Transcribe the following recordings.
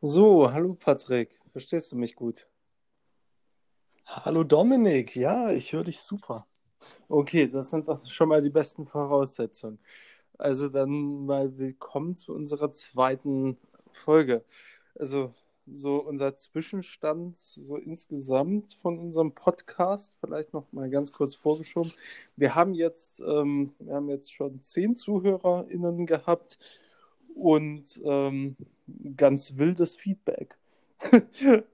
So, hallo Patrick, verstehst du mich gut? Hallo Dominik, ja, ich höre dich super. Okay, das sind doch schon mal die besten Voraussetzungen. Also dann mal willkommen zu unserer zweiten Folge. Also so unser Zwischenstand so insgesamt von unserem Podcast, vielleicht noch mal ganz kurz vorgeschoben. Wir haben jetzt, ähm, wir haben jetzt schon zehn ZuhörerInnen gehabt und ähm, ganz wildes Feedback.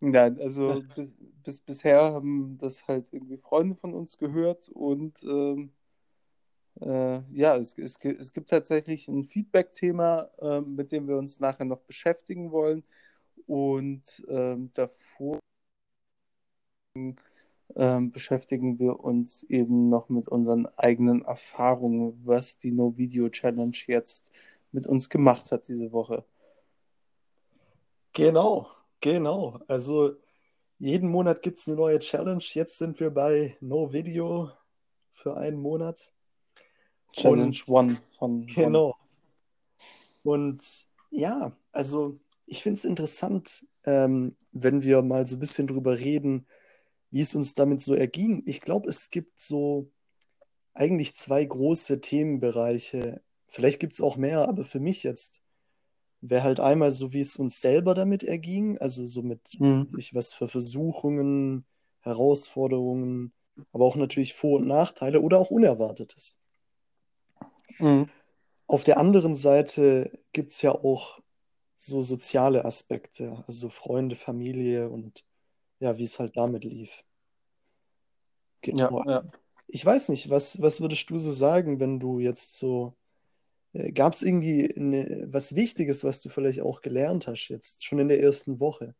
Nein, also bis, bis, bisher haben das halt irgendwie Freunde von uns gehört und ähm, äh, ja, es, es, es gibt tatsächlich ein Feedback-Thema, äh, mit dem wir uns nachher noch beschäftigen wollen und ähm, davor ähm, beschäftigen wir uns eben noch mit unseren eigenen Erfahrungen, was die No Video Challenge jetzt mit uns gemacht hat diese Woche. Genau, genau. Also jeden Monat gibt es eine neue Challenge. Jetzt sind wir bei No Video für einen Monat. Challenge Und One von One. genau. Und ja, also ich finde es interessant, ähm, wenn wir mal so ein bisschen drüber reden, wie es uns damit so erging. Ich glaube, es gibt so eigentlich zwei große Themenbereiche. Vielleicht gibt es auch mehr, aber für mich jetzt wäre halt einmal so, wie es uns selber damit erging, also so mit Mhm. sich was für Versuchungen, Herausforderungen, aber auch natürlich Vor- und Nachteile oder auch Unerwartetes. Mhm. Auf der anderen Seite gibt es ja auch so soziale Aspekte, also Freunde, Familie und ja, wie es halt damit lief. Ja, Genau. ja. Ich weiß nicht, was, was würdest du so sagen, wenn du jetzt so, gab es irgendwie eine, was Wichtiges, was du vielleicht auch gelernt hast jetzt, schon in der ersten Woche?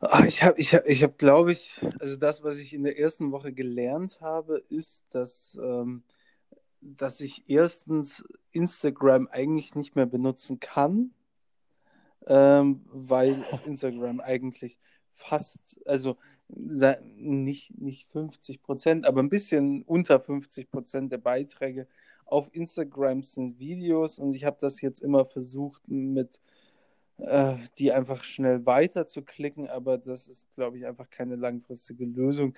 Ah, Ich habe, ich hab, ich hab, glaube ich, also das, was ich in der ersten Woche gelernt habe, ist, dass, ähm, dass ich erstens Instagram eigentlich nicht mehr benutzen kann, ähm, weil auf Instagram eigentlich fast, also nicht, nicht 50 Prozent, aber ein bisschen unter 50 Prozent der Beiträge auf Instagram sind Videos und ich habe das jetzt immer versucht mit äh, die einfach schnell weiterzuklicken, aber das ist, glaube ich, einfach keine langfristige Lösung.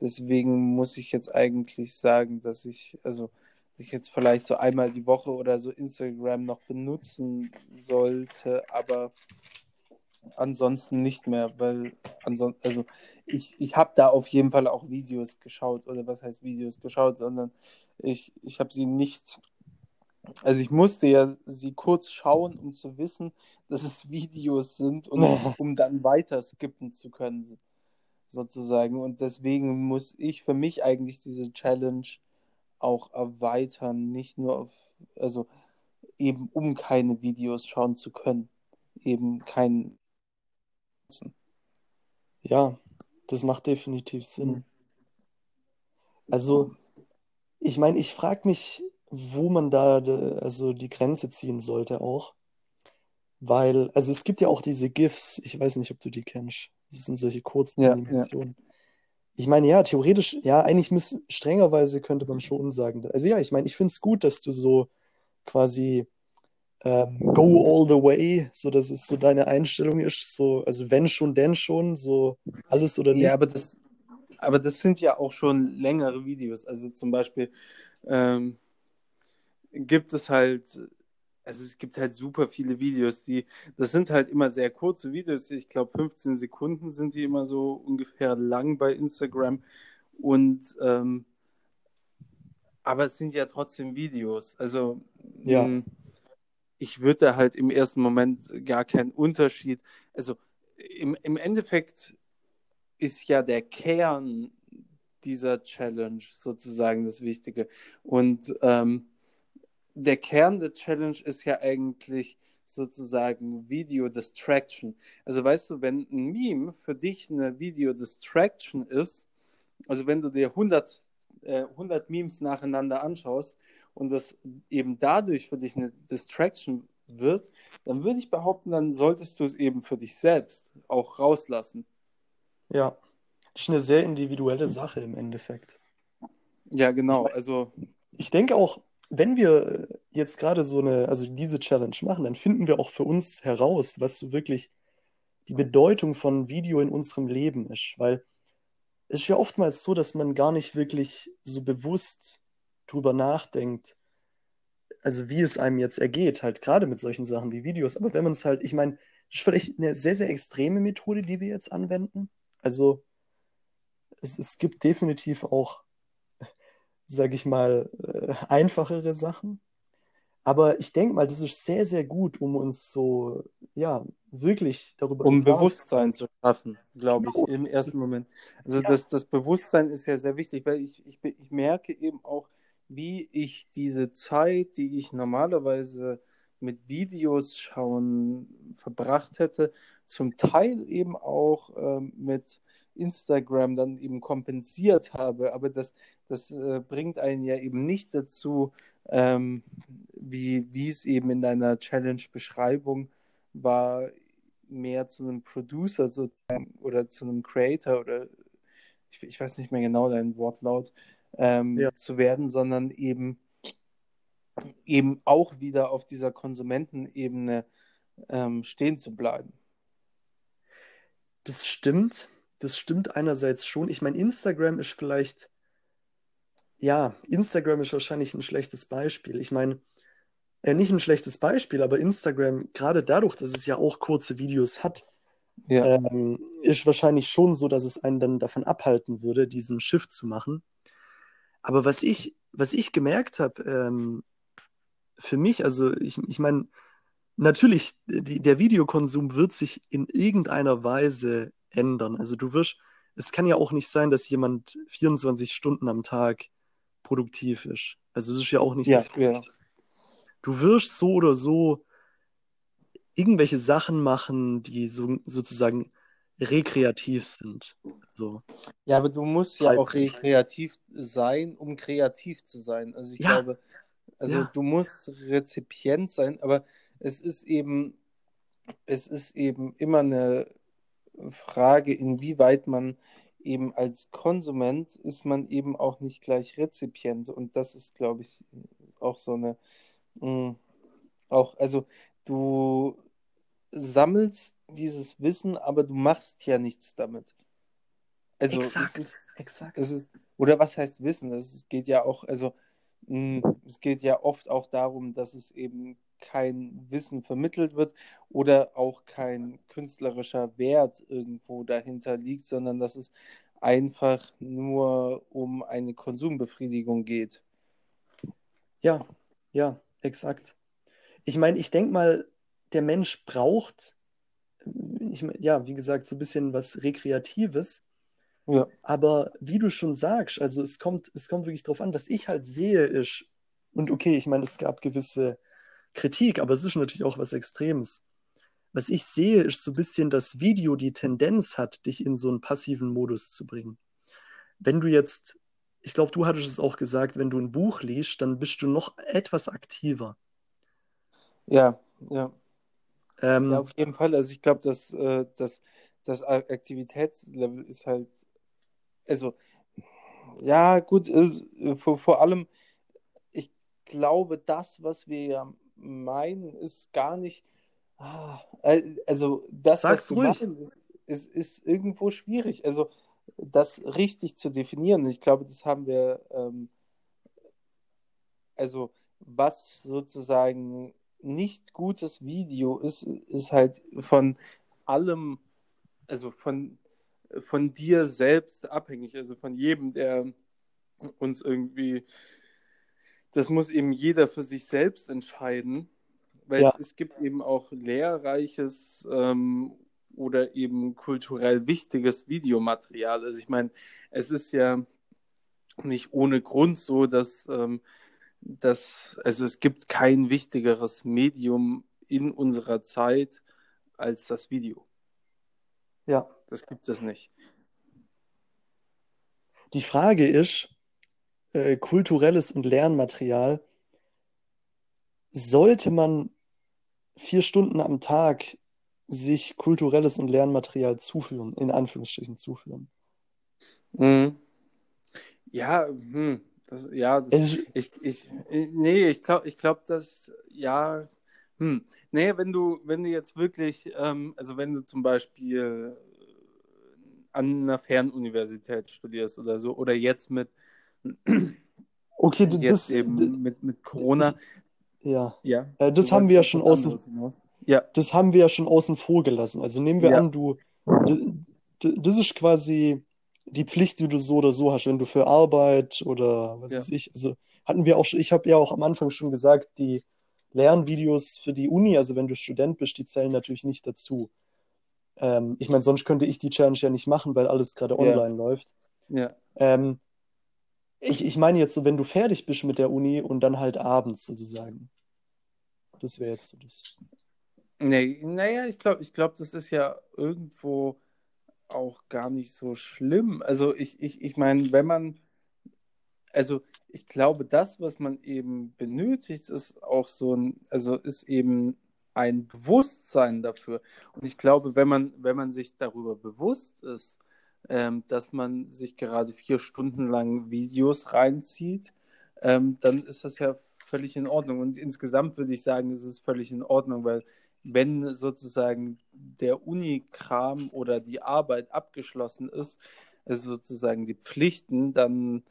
Deswegen muss ich jetzt eigentlich sagen, dass ich, also ich jetzt vielleicht so einmal die Woche oder so Instagram noch benutzen sollte, aber ansonsten nicht mehr, weil ansonsten, also ich, ich habe da auf jeden Fall auch Videos geschaut, oder was heißt Videos geschaut, sondern ich, ich habe sie nicht also ich musste ja sie kurz schauen, um zu wissen, dass es Videos sind und um dann weiter skippen zu können, sozusagen. Und deswegen muss ich für mich eigentlich diese Challenge auch erweitern, nicht nur auf, also eben um keine Videos schauen zu können. Eben kein. Ja, das macht definitiv Sinn. Mhm. Also, ich meine, ich frage mich, wo man da also die Grenze ziehen sollte auch, weil, also es gibt ja auch diese GIFs, ich weiß nicht, ob du die kennst. Das sind solche kurzen Ja, ja. Animationen. Ich meine, ja, theoretisch, ja, eigentlich müssen, strengerweise könnte man schon sagen. Also ja, ich meine, ich finde es gut, dass du so quasi ähm, go all the way, so dass es so deine Einstellung ist, so, also wenn schon, denn schon, so alles oder Ja, nichts. aber das, aber das sind ja auch schon längere Videos. Also zum Beispiel ähm, gibt es halt, also es gibt halt super viele Videos, die, das sind halt immer sehr kurze Videos. Ich glaube, 15 Sekunden sind die immer so ungefähr lang bei Instagram. Und ähm, aber es sind ja trotzdem Videos. Also Ja, mh, ich würde halt im ersten Moment gar keinen Unterschied. Also im, im Endeffekt ist ja der Kern dieser Challenge sozusagen das Wichtige. Und ähm, der Kern der Challenge ist ja eigentlich sozusagen Video Distraction. Also weißt du, wenn ein Meme für dich eine Video Distraction ist, also wenn du dir 100, äh, 100 Memes nacheinander anschaust und das eben dadurch für dich eine Distraction wird, dann würde ich behaupten, dann solltest du es eben für dich selbst auch rauslassen. ja. Das ist eine sehr individuelle Sache im Endeffekt. Ja, Ich genau. Also, ich denke auch, wenn wir jetzt gerade so eine, also diese Challenge machen, dann finden wir auch für uns heraus, was so wirklich die Bedeutung von Video in unserem Leben ist. Weil es ist ja oftmals so, dass man gar nicht wirklich so bewusst drüber nachdenkt, also wie es einem jetzt ergeht, halt gerade mit solchen Sachen wie Videos. Aber wenn man es halt, ich meine, das ist vielleicht eine sehr, sehr extreme Methode, die wir jetzt anwenden. Also es, es gibt definitiv auch, sage ich mal, äh, einfachere Sachen. Aber ich denke mal, das ist sehr, sehr gut, um uns so, ja, wirklich darüber Um klar Bewusstsein zu schaffen, glaube ich, Genau. im ersten Moment. Also Ja. das, das Bewusstsein ist ja sehr wichtig, weil ich, ich, ich merke eben auch, wie ich diese Zeit, die ich normalerweise mit Videos schauen verbracht hätte, zum Teil eben auch ähm, mit Instagram dann eben kompensiert habe. Aber das, das äh, bringt einen ja eben nicht dazu, ähm, wie, wie es eben in deiner Challenge-Beschreibung war, mehr zu einem Producer sozusagen oder zu einem Creator oder ich, ich weiß nicht mehr genau dein Wortlaut ähm, Ja. zu werden, sondern eben eben auch wieder auf dieser Konsumentenebene ähm, stehen zu bleiben. Das stimmt. Das stimmt einerseits schon. Ich meine, Instagram ist vielleicht, ja, Instagram ist wahrscheinlich ein schlechtes Beispiel. Ich meine, äh, nicht ein schlechtes Beispiel, aber Instagram, gerade dadurch, dass es ja auch kurze Videos hat, Ja, ähm, ist wahrscheinlich schon so, dass es einen dann davon abhalten würde, diesen Shift zu machen. Aber was ich, was ich gemerkt habe, ähm, für mich, also ich, ich meine, natürlich, die, der Videokonsum wird sich in irgendeiner Weise ändern. Also du wirst, es kann ja auch nicht sein, dass jemand 24 Stunden am Tag produktiv ist. Also es ist ja auch nicht ja, das ja. Du wirst so oder so irgendwelche Sachen machen, die so, sozusagen rekreativ sind. So. Ja, aber du musst ja auch Freizeit. rekreativ sein, um kreativ zu sein. Also ich Ja, glaube, also ja, du musst Rezipient sein, aber es ist eben, es ist eben immer eine Frage, inwieweit man eben als Konsument ist man eben auch nicht gleich Rezipient. Und das ist, glaube ich, auch so eine, mh, auch, also du sammelst dieses Wissen, aber du machst ja nichts damit. Also es exakt, ist, exakt. es ist, oder was heißt Wissen? Es geht ja auch, also mh, es geht ja oft auch darum, dass es eben kein Wissen vermittelt wird oder auch kein künstlerischer Wert irgendwo dahinter liegt, sondern dass es einfach nur um eine Konsumbefriedigung geht. Ja, ja, exakt. Ich meine, ich denke mal, der Mensch braucht, ich mein, ja, wie gesagt, so ein bisschen was Rekreatives. Ja, Aber wie du schon sagst, also es kommt, es kommt wirklich drauf an, was ich halt sehe, ist, und okay, ich meine, es gab gewisse Kritik, aber es ist natürlich auch was Extremes. Was ich sehe, ist so ein bisschen, dass Video die Tendenz hat, dich in so einen passiven Modus zu bringen. Wenn du jetzt, ich glaube, du hattest es auch gesagt, wenn du ein Buch liest, dann bist du noch etwas aktiver. ja, ja. Ja, Ähm, auf jeden Fall. Also ich glaube, dass äh, das, das Aktivitätslevel ist halt, also ja, gut, ist, vor, vor allem, ich glaube, das, was wir ja meinen, ist gar nicht, ah, äh, also das, was sag's wir ruhig. ist, ist, ist irgendwo schwierig. Also das richtig zu definieren. Ich glaube, das haben wir, ähm, also was sozusagen nicht gutes Video ist, ist halt von allem, also von, von dir selbst abhängig, also von jedem, der uns irgendwie, das muss eben jeder für sich selbst entscheiden, weil Ja, es, es gibt eben auch lehrreiches ähm, oder eben kulturell wichtiges Videomaterial. Also ich meine, es ist ja nicht ohne Grund so, dass, ähm, dass also es gibt kein wichtigeres Medium in unserer Zeit als das Video. Ja. Das gibt es nicht. Die Frage ist, äh, kulturelles und Lernmaterial, sollte man vier Stunden am Tag sich kulturelles und Lernmaterial zuführen, in Anführungsstrichen zuführen? Mhm. Ja, hm, Das, ja, das, ist, ich, ich, nee, ich glaube, ich glaube, dass, ja, hm, nee, wenn du, wenn du jetzt wirklich, ähm, also wenn du zum Beispiel an einer Fernuniversität studierst oder so, oder jetzt mit, okay, jetzt das, eben mit, mit Corona, ja, ja, äh, das du haben wir ja schon außen, anderes. Ja, das haben wir ja schon außen vor gelassen. Also nehmen wir ja, an, du, d- d- das ist quasi die Pflicht, die du so oder so hast, wenn du für Arbeit oder was ja, weiß ich, also hatten wir auch schon, ich habe ja auch am Anfang schon gesagt, die Lernvideos für die Uni, also wenn du Student bist, die zählen natürlich nicht dazu. Ähm, ich meine, sonst könnte ich die Challenge ja nicht machen, weil alles gerade online läuft. ja. Ähm, ich, ich meine jetzt so, wenn du fertig bist mit der Uni und dann halt abends sozusagen. Das wäre jetzt so das. Nee, naja, ich glaube, ich glaube, das ist ja irgendwo auch gar nicht so schlimm. Also ich, ich, ich meine, wenn man, also ich glaube, das, was man eben benötigt, ist auch so ein, also ist eben ein Bewusstsein dafür. Und ich glaube, wenn man, wenn man sich darüber bewusst ist, ähm, dass man sich gerade vier Stunden lang Videos reinzieht, ähm, dann ist das ja völlig in Ordnung. Und insgesamt würde ich sagen, es ist völlig in Ordnung, weil wenn sozusagen der Unikram oder die Arbeit abgeschlossen ist, also sozusagen die Pflichten, dann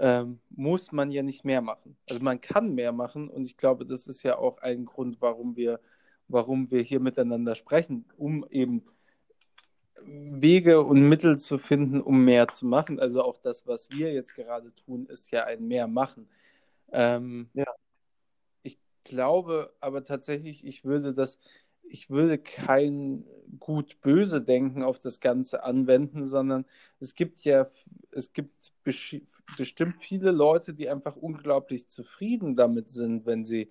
ähm, muss man ja nicht mehr machen. Also man kann mehr machen und ich glaube, das ist ja auch ein Grund, warum wir, warum wir hier miteinander sprechen, um eben Wege und Mittel zu finden, um mehr zu machen. Also auch das, was wir jetzt gerade tun, ist ja ein Mehr machen. Ähm, Ja. ich glaube aber tatsächlich, ich würde das, ich würde kein gut-böse Denken auf das Ganze anwenden, sondern es gibt ja, es gibt bestimmt viele Leute, die einfach unglaublich zufrieden damit sind, wenn sie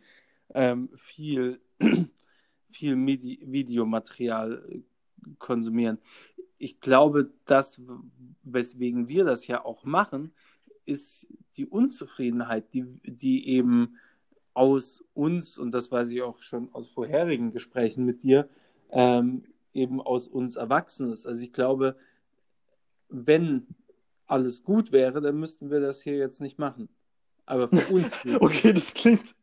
ähm, viel, viel Medi Videomaterial konsumieren. Ich glaube, das, weswegen wir das ja auch machen, ist die Unzufriedenheit, die, die eben aus uns, und das weiß ich auch schon aus vorherigen Gesprächen mit dir, ähm, eben aus uns erwachsen ist. Also ich glaube, wenn alles gut wäre, dann müssten wir das hier jetzt nicht machen. Aber für uns. Okay, das klingt.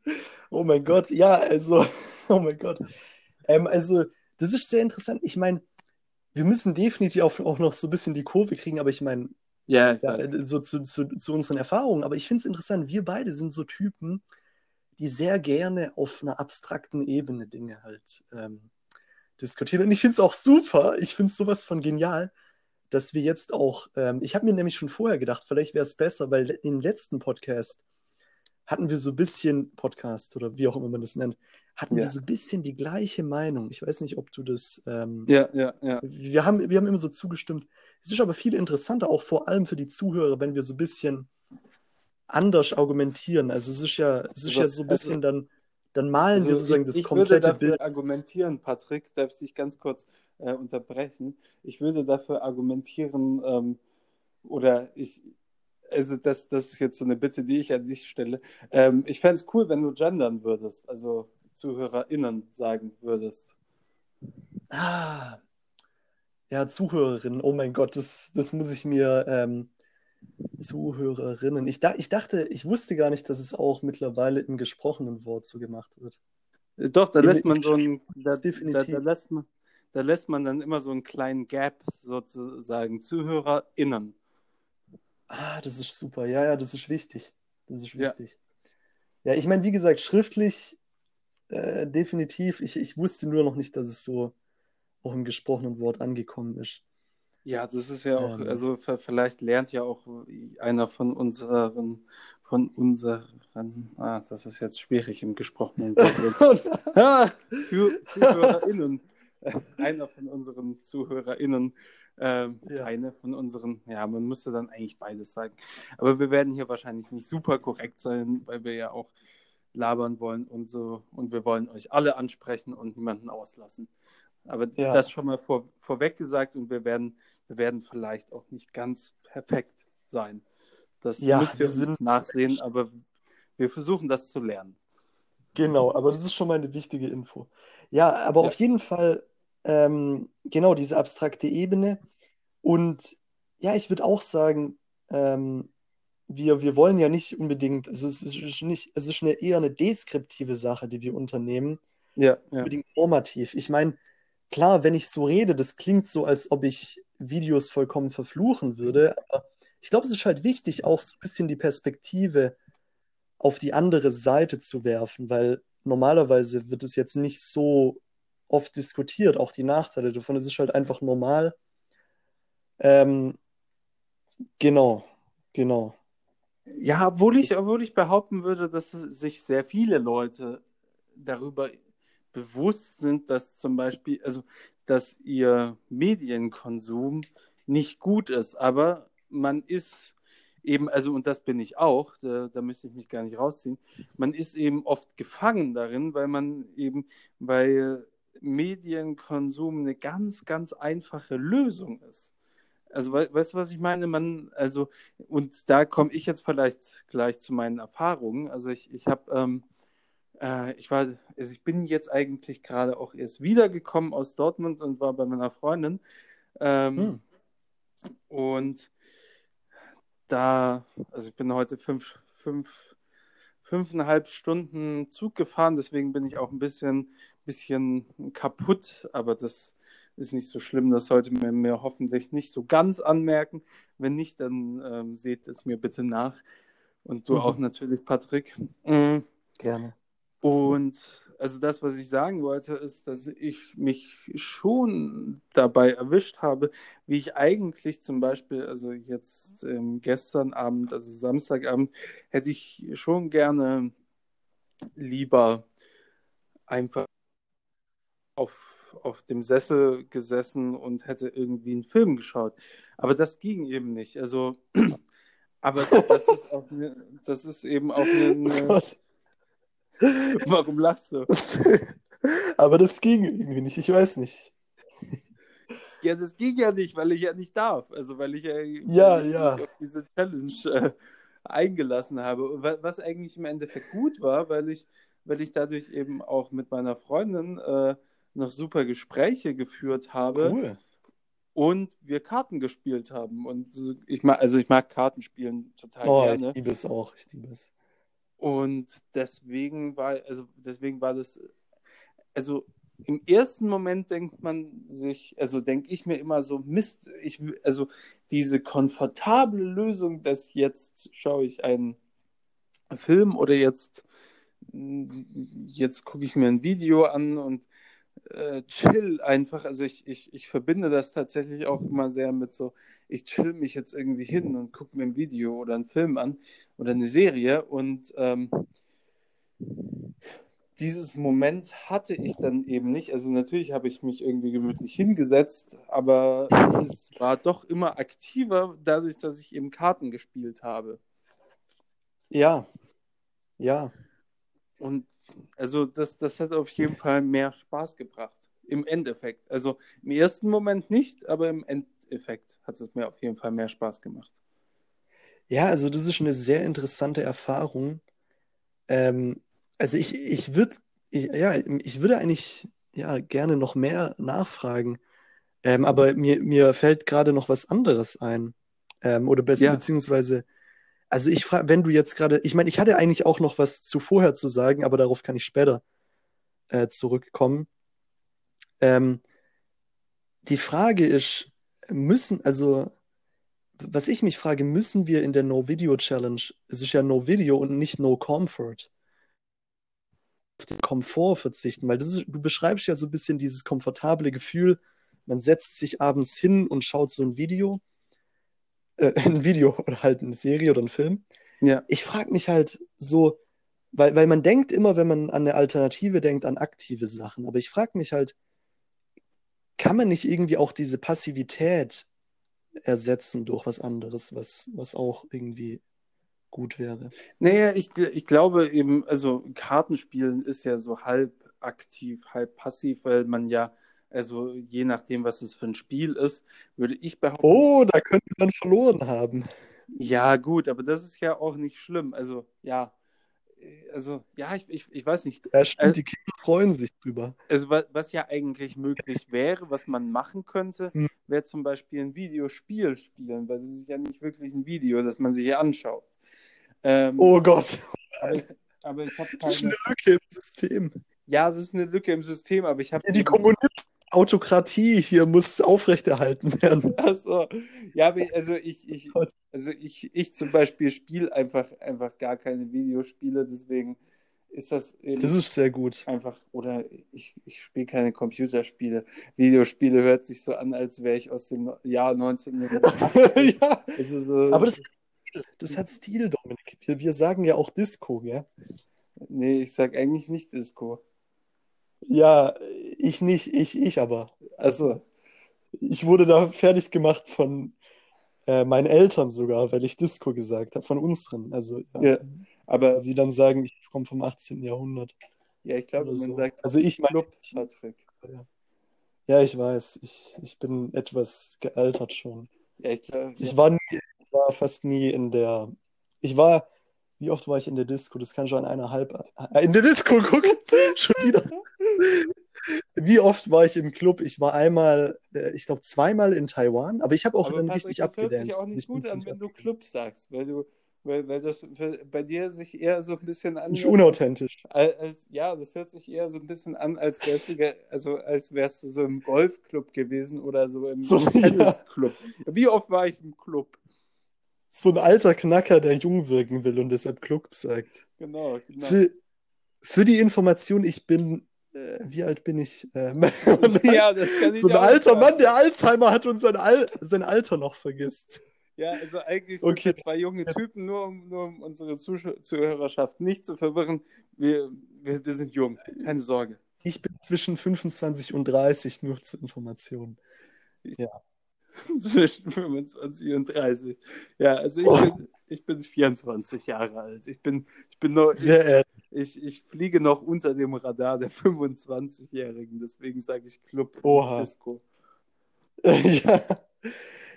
Oh mein Gott, ja, also, oh mein Gott. Ähm, also, das ist sehr interessant. Ich meine, wir müssen definitiv auch, auch noch so ein bisschen die Kurve kriegen, aber ich meine, Ja, ja, so zu, zu, zu unseren Erfahrungen. Aber ich finde es interessant, wir beide sind so Typen, die sehr gerne auf einer abstrakten Ebene Dinge halt ähm, diskutieren. Und ich finde es auch super, ich finde es sowas von genial, dass wir jetzt auch, ähm, ich habe mir nämlich schon vorher gedacht, vielleicht wäre es besser, weil im letzten Podcast hatten wir so ein bisschen, Podcast oder wie auch immer man das nennt, hatten wir Ja. so ein bisschen die gleiche Meinung. Ich weiß nicht, ob du das, ähm, Ja, ja, ja. wir haben, wir haben immer so zugestimmt. Es ist aber viel interessanter, auch vor allem für die Zuhörer, wenn wir so ein bisschen anders argumentieren. Also es ist ja, es ist Also, ja so ein also, bisschen dann, dann malen wir also sozusagen ich, das ich würde komplette dafür Bild. argumentieren, Patrick, darf ich dich ganz kurz äh, unterbrechen? Ich würde dafür argumentieren, ähm, oder ich, also das, das ist jetzt so eine Bitte, die ich an dich stelle. Ähm, ich fände es cool, wenn du gendern würdest, also ZuhörerInnen sagen würdest. Ah, ja, Zuhörerinnen. Oh mein Gott, das, das muss ich mir, ähm, Zuhörerinnen. Ich, da, ich dachte, ich wusste gar nicht, dass es auch mittlerweile im gesprochenen Wort so gemacht wird. Äh, Doch, da Im, lässt man so ein, da, da, da lässt man, da lässt man dann immer so einen kleinen Gap sozusagen, ZuhörerInnen. Ah, das ist super. Ja, ja, das ist wichtig. Das ist Ja, wichtig. Ja, ich meine, wie gesagt, schriftlich äh, definitiv. Ich, ich wusste nur noch nicht, dass es so auch im gesprochenen Wort angekommen ist. Ja, das ist ja auch, Ähm, also vielleicht lernt ja auch einer von unseren, von unseren, ah, das ist jetzt schwierig im gesprochenen Wort. Ah, Zu, ZuhörerInnen. Einer von unseren ZuhörerInnen. Ähm, ja, eine von unseren, ja, man müsste dann eigentlich beides sagen. Aber wir werden hier wahrscheinlich nicht super korrekt sein, weil wir ja auch labern wollen und so. Und wir wollen euch alle ansprechen und niemanden auslassen. Aber ja, das schon mal vor, vorweg gesagt und wir werden, wir werden vielleicht auch nicht ganz perfekt sein. Das ja, müsst ihr sind nachsehen, aber wir versuchen das zu lernen. genau, aber das ist schon mal eine wichtige Info. Ja, aber Ja. auf jeden Fall ähm, genau diese abstrakte Ebene. Und ja, ich würde auch sagen, ähm, wir, wir wollen ja nicht unbedingt, also es ist nicht, es ist eine, eher eine deskriptive Sache, die wir unternehmen, Ja, ja. unbedingt formativ. Ich meine, klar, wenn ich so rede, das klingt so, als ob ich Videos vollkommen verfluchen würde, aber ich glaube, es ist halt wichtig, auch so ein bisschen die Perspektive auf die andere Seite zu werfen, weil normalerweise wird es jetzt nicht so oft diskutiert, auch die Nachteile davon. Es ist halt einfach normal. Ähm, genau, genau. Ja, obwohl ich, obwohl ich behaupten würde, dass sich sehr viele Leute darüber bewusst sind, dass zum Beispiel, also dass ihr Medienkonsum nicht gut ist, aber man ist eben, also und das bin ich auch, da, da müsste ich mich gar nicht rausziehen, man ist eben oft gefangen darin, weil man eben, weil Medienkonsum eine ganz, ganz einfache Lösung ist. Also we weißt du, was ich meine? Man, also, und da komme ich jetzt vielleicht gleich zu meinen Erfahrungen. Also ich, ich habe, ähm, äh, ich war, also ich bin jetzt eigentlich gerade auch erst wiedergekommen aus Dortmund und war bei meiner Freundin. Ähm, Hm. und da, also ich bin heute fünf, fünf, fünfeinhalb Stunden Zug gefahren, deswegen bin ich auch ein bisschen, bisschen kaputt, aber das ist nicht so schlimm, das sollte mir, mir hoffentlich nicht so ganz anmerken. Wenn nicht, dann ähm, seht es mir bitte nach. Und du Mhm. auch natürlich, Patrick. Mm. Gerne. Und also das, was ich sagen wollte, ist, dass ich mich schon dabei erwischt habe, wie ich eigentlich zum Beispiel, also jetzt ähm, gestern Abend, also Samstagabend, hätte ich schon gerne lieber einfach auf, auf dem Sessel gesessen und hätte irgendwie einen Film geschaut. Aber das ging eben nicht. Also, aber das ist auch das ist eben auch eine, Oh eine Gott. Warum lachst du? Aber das ging irgendwie nicht, ich weiß nicht. Ja, das ging ja nicht, weil ich ja nicht darf. Also weil ich ja, Ja, ich ja. auf diese Challenge äh, eingelassen habe. Was eigentlich im Endeffekt gut war, weil ich, weil ich dadurch eben auch mit meiner Freundin äh, noch super Gespräche geführt habe Cool. und wir Karten gespielt haben. Und ich mag, also ich mag Kartenspielen total Oh, gerne. ich liebe es auch, ich liebe es. Und deswegen war, also deswegen war das, also im ersten Moment denkt man sich, also denke ich mir immer so, Mist, ich, also diese komfortable Lösung, dass jetzt schaue ich einen Film oder jetzt, jetzt gucke ich mir ein Video an und äh, chill einfach. Also ich, ich, ich verbinde das tatsächlich auch immer sehr mit so, ich chill mich jetzt irgendwie hin und gucke mir ein Video oder einen Film an oder eine Serie und ähm, dieses Moment hatte ich dann eben nicht. Also natürlich habe ich mich irgendwie gemütlich hingesetzt, aber es war doch immer aktiver, dadurch, dass ich eben Karten gespielt habe. Ja, ja. Und also das, das hat auf jeden Fall mehr Spaß gebracht. Im Endeffekt. Also im ersten Moment nicht, aber im Endeffekt hat es mir auf jeden Fall mehr Spaß gemacht. Ja, also das ist eine sehr interessante Erfahrung. Ähm, also ich, ich würde, ja, ich würde eigentlich ja gerne noch mehr nachfragen. Ähm, aber mir, mir fällt gerade noch was anderes ein. Ähm, oder besser, Ja. beziehungsweise, also ich frage, wenn du jetzt gerade, ich meine, ich hatte eigentlich auch noch was zu vorher zu sagen, aber darauf kann ich später äh, zurückkommen. Ähm, die Frage ist, müssen, also was ich mich frage, müssen wir in der No-Video-Challenge, es ist ja No-Video und nicht No-Comfort, auf den Komfort verzichten, weil ist, du beschreibst ja so ein bisschen dieses komfortable Gefühl, man setzt sich abends hin und schaut so ein Video, äh, ein Video oder halt eine Serie oder einen Film. Ja. Ich frage mich halt so, weil, weil man denkt immer, wenn man an eine Alternative denkt, an aktive Sachen, aber ich frage mich halt, kann man nicht irgendwie auch diese Passivität ersetzen durch was anderes, was, was auch irgendwie gut wäre? Naja, ich, ich glaube eben, also Kartenspielen ist ja so halb aktiv, halb passiv, weil man ja, also je nachdem, was es für ein Spiel ist, würde ich behaupten, Oh, da könnte man verloren haben. ja gut, aber das ist ja auch nicht schlimm. Also ja, äh, also ja, ich, ich, ich weiß nicht. Ja, stimmt, die Kinder freuen sich drüber. Also was, was ja eigentlich möglich wäre, was man machen könnte, Hm. wäre zum Beispiel ein Videospiel spielen, weil das ist ja nicht wirklich ein Video, das man sich hier anschaut. Ähm, Oh Gott, aber, ich, aber ich habe das ist keine. eine Lücke im System. Ja, das ist eine Lücke im System, aber ich habe Die Kommunisten-Autokratie hier muss aufrechterhalten werden. Achso. Ja, also ich, ich, also ich, ich zum Beispiel spiele einfach, einfach gar keine Videospiele, deswegen ist das Das ist sehr gut. einfach, oder ich, ich spiele keine Computerspiele. Videospiele hört sich so an, als wäre ich aus dem Jahr 1980. ja, Also so, aber das, das hat Stil, Dominik. Wir, wir sagen ja auch Disco, ja? nee, ich sag eigentlich nicht Disco. Ja, ich nicht, ich, ich aber. Also, Ich wurde da fertig gemacht von äh, meinen Eltern sogar, weil ich Disco gesagt habe, von unseren. Also, ja. ja, aber sie dann sagen, ich komme vom 18. Jahrhundert. ja, ich glaube, man so. sagt Also ich meine, Patrick. ja, ich weiß, ich, ich bin etwas gealtert schon. Ja, ich glaube, Ich war nie, ich war fast nie in der, ich war, wie oft war ich in der Disco? Das kann schon eine halb, äh, in der Disco, guck, schon wieder. Wie oft war ich im Club? Ich war einmal, äh, ich glaube zweimal in Taiwan, aber ich habe auch Aber dann Patrick, richtig das hört sich abgedanced. auch nicht Ich gut an, wenn du abgedanced. Club sagst, weil du, weil, weil das bei dir sich eher so ein bisschen Nicht anhört, unauthentisch. als, als ja, das hört sich eher so ein bisschen an, als wärst du, also als wärst du so im Golfclub gewesen oder so im So, ja. Tennisclub. Wie oft war ich im Club? So ein alter Knacker, der jung wirken will und deshalb Club sagt. Genau, genau. Für, für die Information, ich bin, wie alt bin ich? Ähm, Ja, das kann ich so ein alter sagen. Mann, der Alzheimer hat und sein, Al sein Alter noch vergisst. Ja, also eigentlich sind Okay. wir zwei junge Typen, nur um, nur um unsere Zusch Zuhörerschaft nicht zu verwirren. Wir, wir, wir sind jung, keine Sorge. Ich bin zwischen 25 und 30, nur zur Information. Zwischen 25 und 30. Ja, also ich, Oh. bin, ich bin 24 Jahre alt. Ich bin, ich bin noch, Sehr ehrlich. Ich, ich fliege noch unter dem Radar der 25-Jährigen. Deswegen sage ich Club Oha. Disco. ja.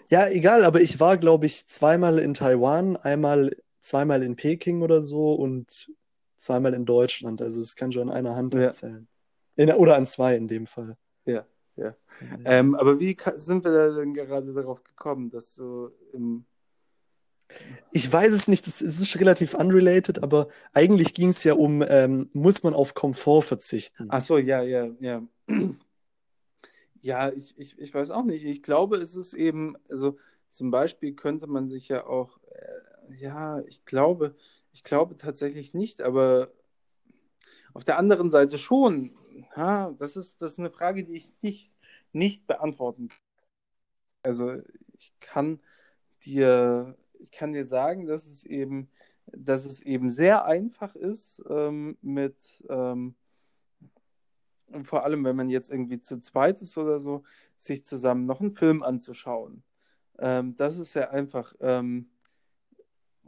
ja, egal, aber ich war, glaube ich, zweimal in Taiwan, einmal, zweimal in Peking oder so und zweimal in Deutschland. Also es kann schon an einer Hand Ja. zählen. In, oder an zwei in dem Fall. Ja, ja. Ähm, aber wie sind wir da denn gerade darauf gekommen, dass du im. Ich weiß es nicht, es ist relativ unrelated, aber eigentlich ging es ja um, ähm, muss man auf Komfort verzichten? Ach so, ja, ja, ja. Ja, ich, ich, ich weiß auch nicht. Ich glaube, es ist eben, also zum Beispiel könnte man sich ja auch, äh, ja, ich glaube, ich glaube tatsächlich nicht, aber auf der anderen Seite schon. Ha, das ist, das ist eine Frage, die ich nicht, nicht beantworten kann. Also ich kann dir, ich kann dir sagen, dass es eben, dass es eben sehr einfach ist, ähm, mit ähm, vor allem, wenn man jetzt irgendwie zu zweit ist oder so, sich zusammen noch einen Film anzuschauen. Ähm, das ist sehr einfach. Ähm,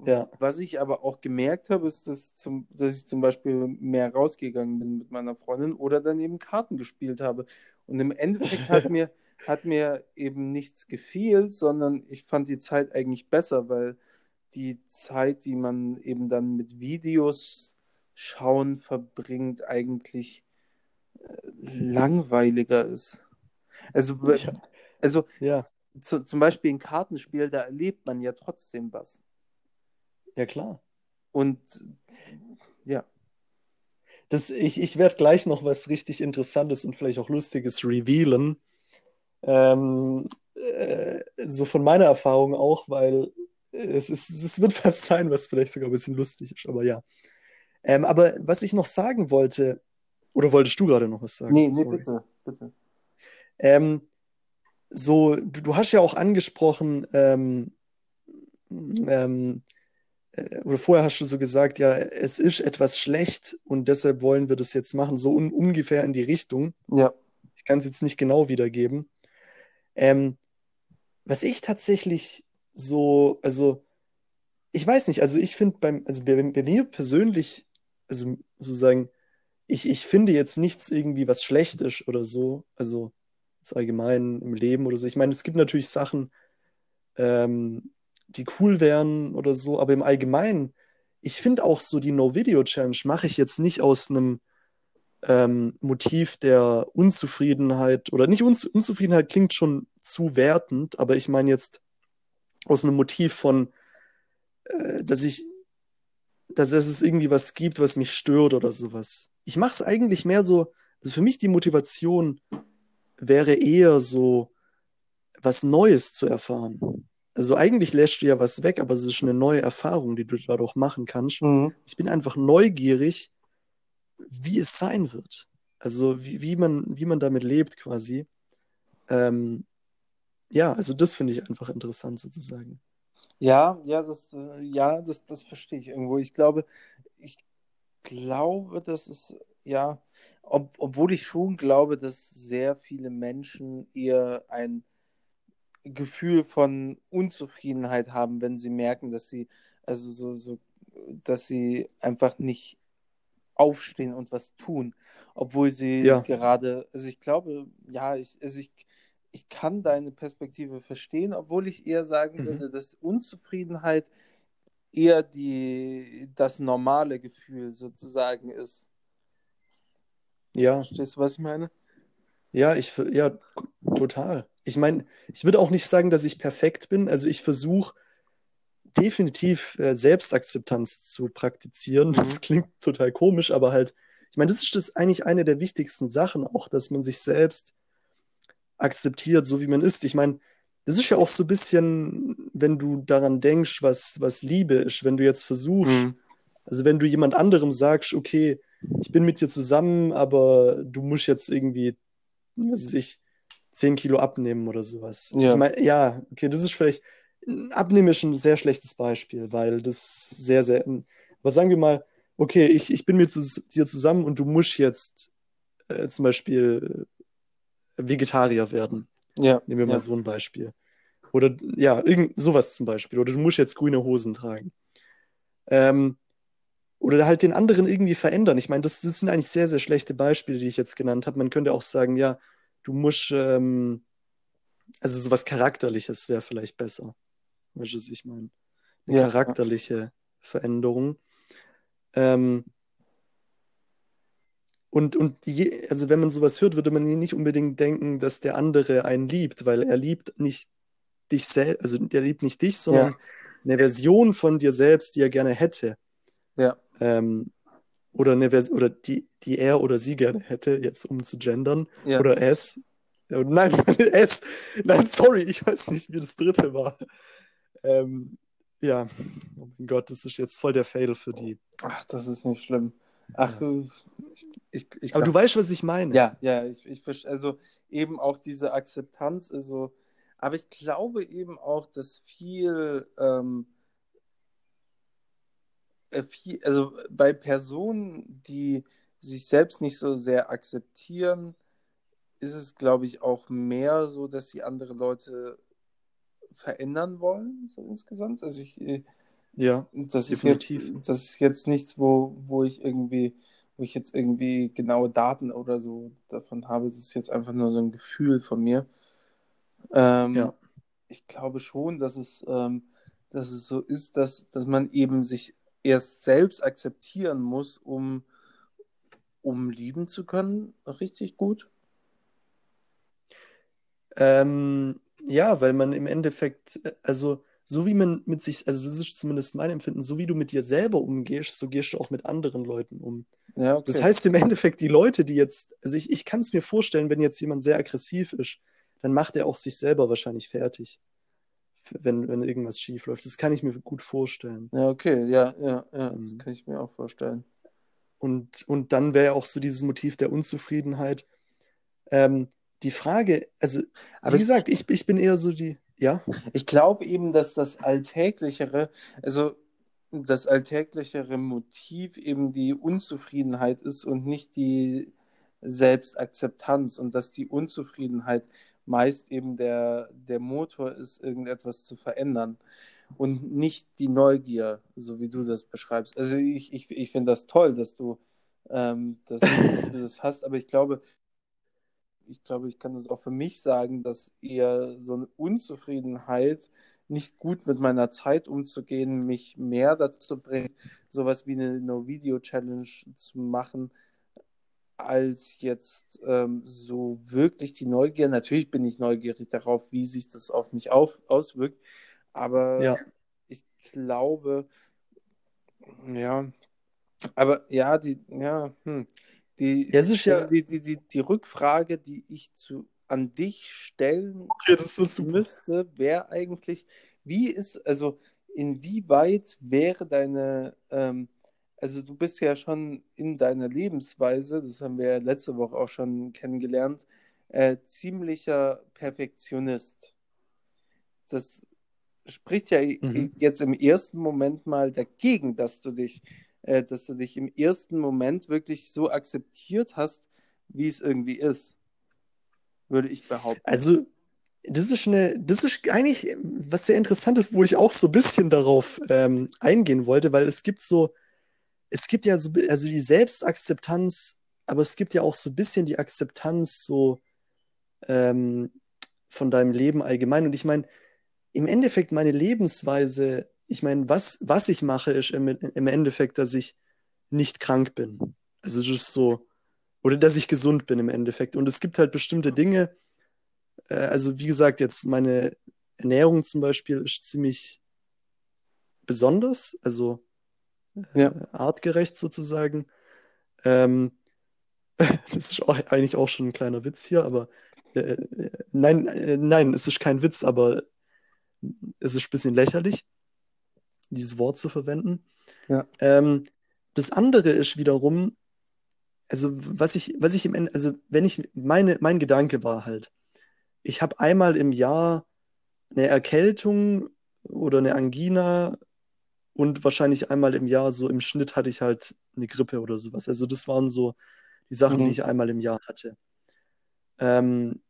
Ja. Was ich aber auch gemerkt habe, ist, dass, zum, dass ich zum Beispiel mehr rausgegangen bin mit meiner Freundin oder dann eben Karten gespielt habe. Und im Endeffekt hat mir, hat mir eben nichts gefehlt, sondern ich fand die Zeit eigentlich besser, weil die Zeit, die man eben dann mit Videos schauen verbringt, eigentlich äh, langweiliger ist. Also, also Ja, zu, zum Beispiel ein Kartenspiel, da erlebt man ja trotzdem was. ja klar. Und ja, Das, ich ich werde gleich noch was richtig Interessantes und vielleicht auch Lustiges revealen. Ähm, äh, so von meiner Erfahrung auch, weil es ist, es wird was sein, was vielleicht sogar ein bisschen lustig ist, aber ja. Ähm, aber was ich noch sagen wollte, oder wolltest du gerade noch was sagen? nee, nee, Sorry. bitte, bitte. Ähm, so, du, du hast ja auch angesprochen, ähm, ähm, äh, oder vorher hast du so gesagt, ja, es ist etwas schlecht und deshalb wollen wir das jetzt machen, so un ungefähr in die Richtung. Ja, Ich kann es jetzt nicht genau wiedergeben. Ähm, was ich tatsächlich so, also ich weiß nicht, also ich finde beim, also bei, bei mir persönlich, also sozusagen, ich, ich finde jetzt nichts irgendwie, was schlecht ist oder so, also jetzt allgemein im Leben oder so. Ich meine, es gibt natürlich Sachen, ähm, die cool wären oder so, aber im Allgemeinen, ich finde auch so die No-Video-Challenge mache ich jetzt nicht aus einem ähm, Motiv der Unzufriedenheit oder nicht Unz Unzufriedenheit klingt schon zu wertend, aber ich meine jetzt aus einem Motiv von, äh, dass ich dass es irgendwie was gibt, was mich stört oder sowas. Ich mache es eigentlich mehr so, also für mich die Motivation wäre eher so, was Neues zu erfahren. Also eigentlich lässt du ja was weg, aber es ist eine neue Erfahrung, die du dadurch machen kannst. Mhm. Ich bin einfach neugierig, wie es sein wird. Also wie, wie man, wie man damit lebt quasi. Ähm, ja, also das finde ich einfach interessant sozusagen. Ja, ja, das, ja, das, das verstehe ich irgendwo. Ich glaube, ich glaube, das ist, ja, ob, obwohl ich schon glaube, dass sehr viele Menschen eher ein Gefühl von Unzufriedenheit haben, wenn sie merken, dass sie, also so, so, dass sie einfach nicht aufstehen und was tun, obwohl sie Ja. gerade, also ich glaube, ja, ich, also ich, ich kann deine Perspektive verstehen, obwohl ich eher sagen Mhm. würde, dass Unzufriedenheit eher die, das normale Gefühl sozusagen ist. Ja, Verstehst du, was ich meine? ja, ich, ja, total. Ich meine, ich würde auch nicht sagen, dass ich perfekt bin. Also ich versuche definitiv äh, Selbstakzeptanz zu praktizieren. Das Mhm. klingt total komisch, aber halt, ich meine, das ist das eigentlich eine der wichtigsten Sachen auch, dass man sich selbst akzeptiert, so wie man ist. Ich meine, das ist ja auch so ein bisschen, wenn du daran denkst, was, was Liebe ist, wenn du jetzt versuchst, Mhm. also wenn du jemand anderem sagst, okay, ich bin mit dir zusammen, aber du musst jetzt irgendwie, was weiß ich, 10 Kilo abnehmen oder sowas. Ja. Ich meine, ja, okay, das ist vielleicht, Abnehmen ist ein sehr schlechtes Beispiel, weil das sehr, sehr, aber sagen wir mal, okay, ich, ich bin mit dir zusammen und du musst jetzt äh, zum Beispiel Vegetarier werden. Ja, Nehmen wir mal ja. so ein Beispiel. Oder ja, irgend sowas zum Beispiel. Oder du musst jetzt grüne Hosen tragen. Ähm, oder halt den anderen irgendwie verändern. Ich meine, das, das sind eigentlich sehr, sehr schlechte Beispiele, die ich jetzt genannt habe. Man könnte auch sagen, ja, du musst, ähm, also sowas Charakterliches wäre vielleicht besser. Weißt du, was ich meine? Eine Ja, charakterliche Veränderung. Ähm, und, und je, also wenn man sowas hört, würde man nicht unbedingt denken, dass der andere einen liebt, weil er liebt nicht dich selbst, also er liebt nicht dich, sondern Ja. eine Version von dir selbst, die er gerne hätte. ja, Ähm, oder eine Vers oder die, die er oder sie gerne hätte, jetzt um zu gendern. ja. Oder es. Ja, Nein, es. Nein, sorry, ich weiß nicht, wie das dritte war. Ähm, ja, oh mein Gott, das ist jetzt voll der Fail für die. Ach, das ist nicht schlimm. Ach, ich, ich, ich Aber du weißt, was ich meine. Ja, ja, ich, ich verstehe, also eben auch diese Akzeptanz, also, aber ich glaube eben auch, dass viel, ähm, äh, viel, also bei Personen, die sich selbst nicht so sehr akzeptieren, ist es, glaube ich, auch mehr so, dass sie andere Leute verändern wollen, so insgesamt. Also ich, äh, Ja, das ist definitiv. jetzt, das ist jetzt nichts, wo, wo ich irgendwie, wo ich jetzt irgendwie genaue Daten oder so davon habe. Das ist jetzt einfach nur so ein Gefühl von mir. Ähm, Ja. ich glaube schon, dass es, ähm, dass es so ist, dass, dass man eben sich erst selbst akzeptieren muss, um, um lieben zu können, richtig gut. Ähm, ja, weil man im Endeffekt, äh, also so wie man mit sich, also das ist zumindest mein Empfinden, so wie du mit dir selber umgehst, so gehst du auch mit anderen Leuten um. Ja, okay. Das heißt im Endeffekt, die Leute, die jetzt, also ich, ich kann es mir vorstellen, wenn jetzt jemand sehr aggressiv ist, dann macht er auch sich selber wahrscheinlich fertig, wenn, wenn irgendwas schief läuft. Das kann ich mir gut vorstellen. Ja, okay, ja, ja, ja, das Ähm, kann ich mir auch vorstellen. Und, und dann wäre auch so dieses Motiv der Unzufriedenheit. Ähm, die Frage, also Aber wie gesagt, ich, ich bin eher so die, ja, ich glaube eben, dass das Alltäglichere, also das alltäglichere Motiv eben die Unzufriedenheit ist und nicht die Selbstakzeptanz und dass die Unzufriedenheit meist eben der, der Motor ist, irgendetwas zu verändern und nicht die Neugier, so wie du das beschreibst. Also ich, ich, ich finde das toll, dass du, ähm, dass du das hast, aber ich glaube, ich glaube, ich kann das auch für mich sagen, dass eher so eine Unzufriedenheit, nicht gut mit meiner Zeit umzugehen, mich mehr dazu bringt, sowas wie eine No-Video-Challenge zu machen, als jetzt ähm, so wirklich die Neugier. Natürlich bin ich neugierig darauf, wie sich das auf mich auf, auswirkt, aber ja, ich glaube, Ja, aber ja, die, ja, hm. Die, Ja, es ist ja. die, die, die, die Rückfrage, die ich zu, an dich stellen Okay, das müsste, wäre eigentlich, wie ist, also inwieweit wäre deine, ähm, also du bist ja schon in deiner Lebensweise, das haben wir ja letzte Woche auch schon kennengelernt, äh, ziemlicher Perfektionist. Das spricht ja Mhm. jetzt im ersten Moment mal dagegen, dass du dich, äh, dass du dich im ersten Moment wirklich so akzeptiert hast, wie es irgendwie ist, würde ich behaupten. Also, das ist eine, das ist eigentlich was sehr interessant ist, wo ich auch so ein bisschen darauf ähm, eingehen wollte, weil es gibt so, es gibt ja so, also die Selbstakzeptanz, aber es gibt ja auch so ein bisschen die Akzeptanz so ähm, von deinem Leben allgemein. Und ich meine, im Endeffekt meine Lebensweise, ich meine, was, was ich mache, ist im, im Endeffekt, dass ich nicht krank bin. Also das ist so, oder dass ich gesund bin im Endeffekt. Und es gibt halt bestimmte Dinge, äh, also wie gesagt, jetzt meine Ernährung zum Beispiel ist ziemlich besonders, also Ja. äh, artgerecht sozusagen. Ähm, das ist auch, eigentlich auch schon ein kleiner Witz hier, aber äh, äh, nein, äh, nein, es ist kein Witz, aber es ist ein bisschen lächerlich, dieses Wort zu verwenden. Ja. Ähm, das andere ist wiederum, also was ich, was ich im Ende, also wenn ich, meine, mein Gedanke war halt, ich habe einmal im Jahr eine Erkältung oder eine Angina und wahrscheinlich einmal im Jahr so im Schnitt hatte ich halt eine Grippe oder sowas. Also das waren so die Sachen, die Mhm. ich einmal im Jahr hatte. Ähm,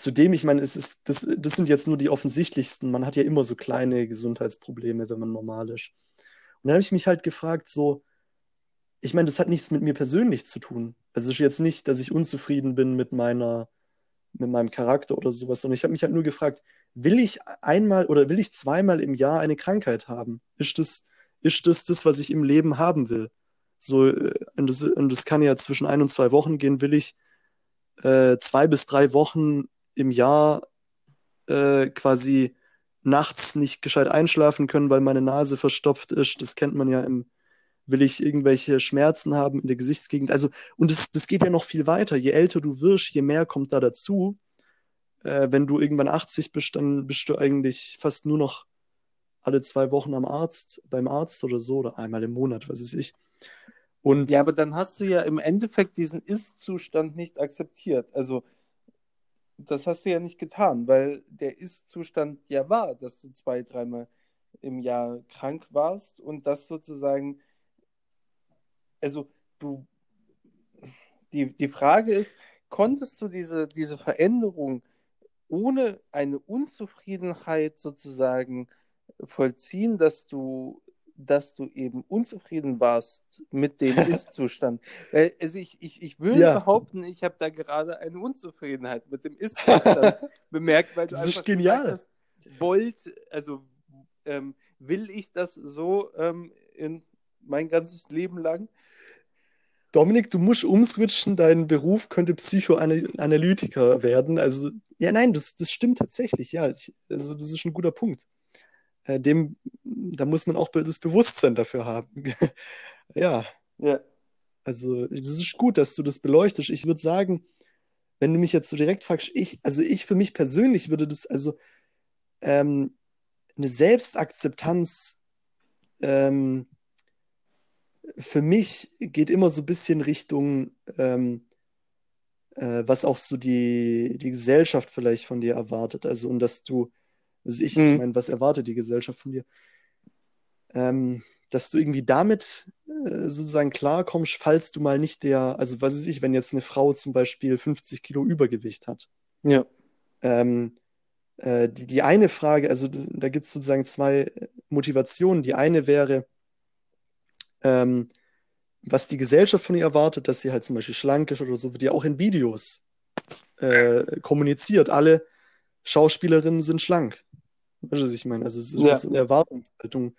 zudem, ich meine, es ist, das, das sind jetzt nur die offensichtlichsten. Man hat ja immer so kleine Gesundheitsprobleme, wenn man normal ist. Und dann habe ich mich halt gefragt, so, ich meine, das hat nichts mit mir persönlich zu tun. Also es ist jetzt nicht, dass ich unzufrieden bin mit meiner, mit meinem Charakter oder sowas, sondern ich habe mich halt nur gefragt, will ich einmal oder will ich zweimal im Jahr eine Krankheit haben? Ist das, ist das das, was ich im Leben haben will? So, äh, und das, und das kann ja zwischen ein und zwei Wochen gehen, will ich äh, zwei bis drei Wochen im Jahr äh, quasi nachts nicht gescheit einschlafen können, weil meine Nase verstopft ist. Das kennt man ja im, will ich irgendwelche Schmerzen haben in der Gesichtsgegend. Also, und das, das geht ja noch viel weiter. Je älter du wirst, je mehr kommt da dazu. Äh, wenn du irgendwann 80 bist, dann bist du eigentlich fast nur noch alle zwei Wochen am Arzt, beim Arzt oder so, oder einmal im Monat, was weiß ich. Und Ja, aber dann hast du ja im Endeffekt diesen Ist-Zustand nicht akzeptiert. Also, das hast du ja nicht getan, weil der Ist-Zustand ja war, dass du zwei, dreimal im Jahr krank warst und das sozusagen, also du, die, die Frage ist, konntest du diese, diese Veränderung ohne eine Unzufriedenheit sozusagen vollziehen, dass du, dass du eben unzufrieden warst mit dem Ist-Zustand? Weil, Also ich, ich, ich würde Ja. behaupten, ich habe da gerade eine Unzufriedenheit mit dem Ist-Zustand bemerkt, weil du Das ist einfach genial. gesagt hast, wollt, also ähm, will ich das so ähm, in mein ganzes Leben lang? Dominik, du musst umswitchen, dein Beruf könnte Psychoanalytiker werden. Also, ja, nein, das, das stimmt tatsächlich, ja. Ich, also, das ist ein guter Punkt. Äh, dem, da muss man auch das Bewusstsein dafür haben. Ja, Ja. also, das ist gut, dass du das beleuchtest. Ich würde sagen, wenn du mich jetzt so direkt fragst, ich, also ich für mich persönlich würde das, also, ähm, eine Selbstakzeptanz, ähm, für mich geht immer so ein bisschen Richtung, ähm, äh, was auch so die, die Gesellschaft vielleicht von dir erwartet. Also, und dass du, also ich, ich Mhm. meine, was erwartet die Gesellschaft von dir? Ähm, dass du irgendwie damit äh, sozusagen klarkommst, falls du mal nicht der, also was weiß ich, wenn jetzt eine Frau zum Beispiel 50 Kilo Übergewicht hat. Ja. Ähm, äh, die, die eine Frage, also da gibt es sozusagen zwei Motivationen. Die eine wäre, ähm, was die Gesellschaft von ihr erwartet, dass sie halt zum Beispiel schlank ist oder so, wird ja auch in Videos äh, kommuniziert. Alle Schauspielerinnen sind schlank. Weißt du, was ich meine? Also es ist Ja. so eine Erwartungshaltung.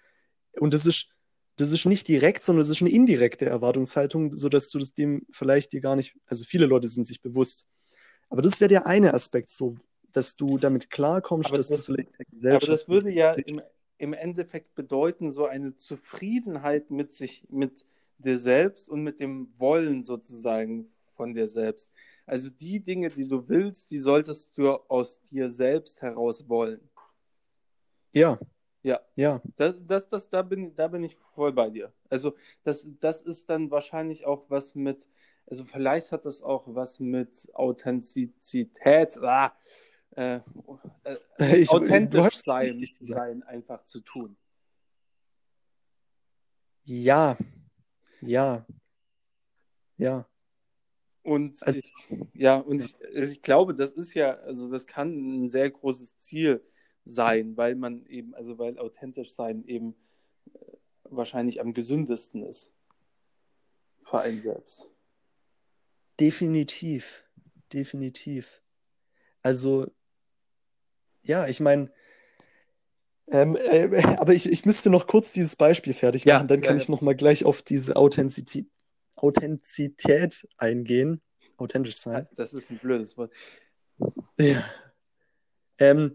Und das ist, das ist nicht direkt, sondern es ist eine indirekte Erwartungshaltung, sodass du das dem vielleicht dir gar nicht, also viele Leute sind sich bewusst. Aber das wäre der eine Aspekt so, dass du damit klarkommst, Aber dass das- du vielleicht der Aber das würde ja im, im Endeffekt bedeuten so eine Zufriedenheit mit sich, mit dir selbst und mit dem Wollen sozusagen von dir selbst. Also die Dinge, die du willst, die solltest du aus dir selbst heraus wollen. Ja, Ja, ja, das, das, das, da bin, da bin ich voll bei dir. Also das, das ist dann wahrscheinlich auch was mit, also vielleicht hat das auch was mit Authentizität, ah, äh, äh, ich, authentisch sein, sein einfach zu tun. Ja, ja, ja. Und Also, ich, ja, und ich, also ich glaube, das ist ja, also das kann ein sehr großes Ziel sein, weil man eben, also weil authentisch sein eben äh, wahrscheinlich am gesündesten ist für einen selbst. definitiv, definitiv. Also, ja, ich meine, ähm, äh, aber ich, ich müsste noch kurz dieses Beispiel fertig Ja, machen, dann ja, kann ja. ich noch mal gleich auf diese Authentizität, Authentizität eingehen, authentisch sein. Das ist ein blödes Wort. Ja. Ähm,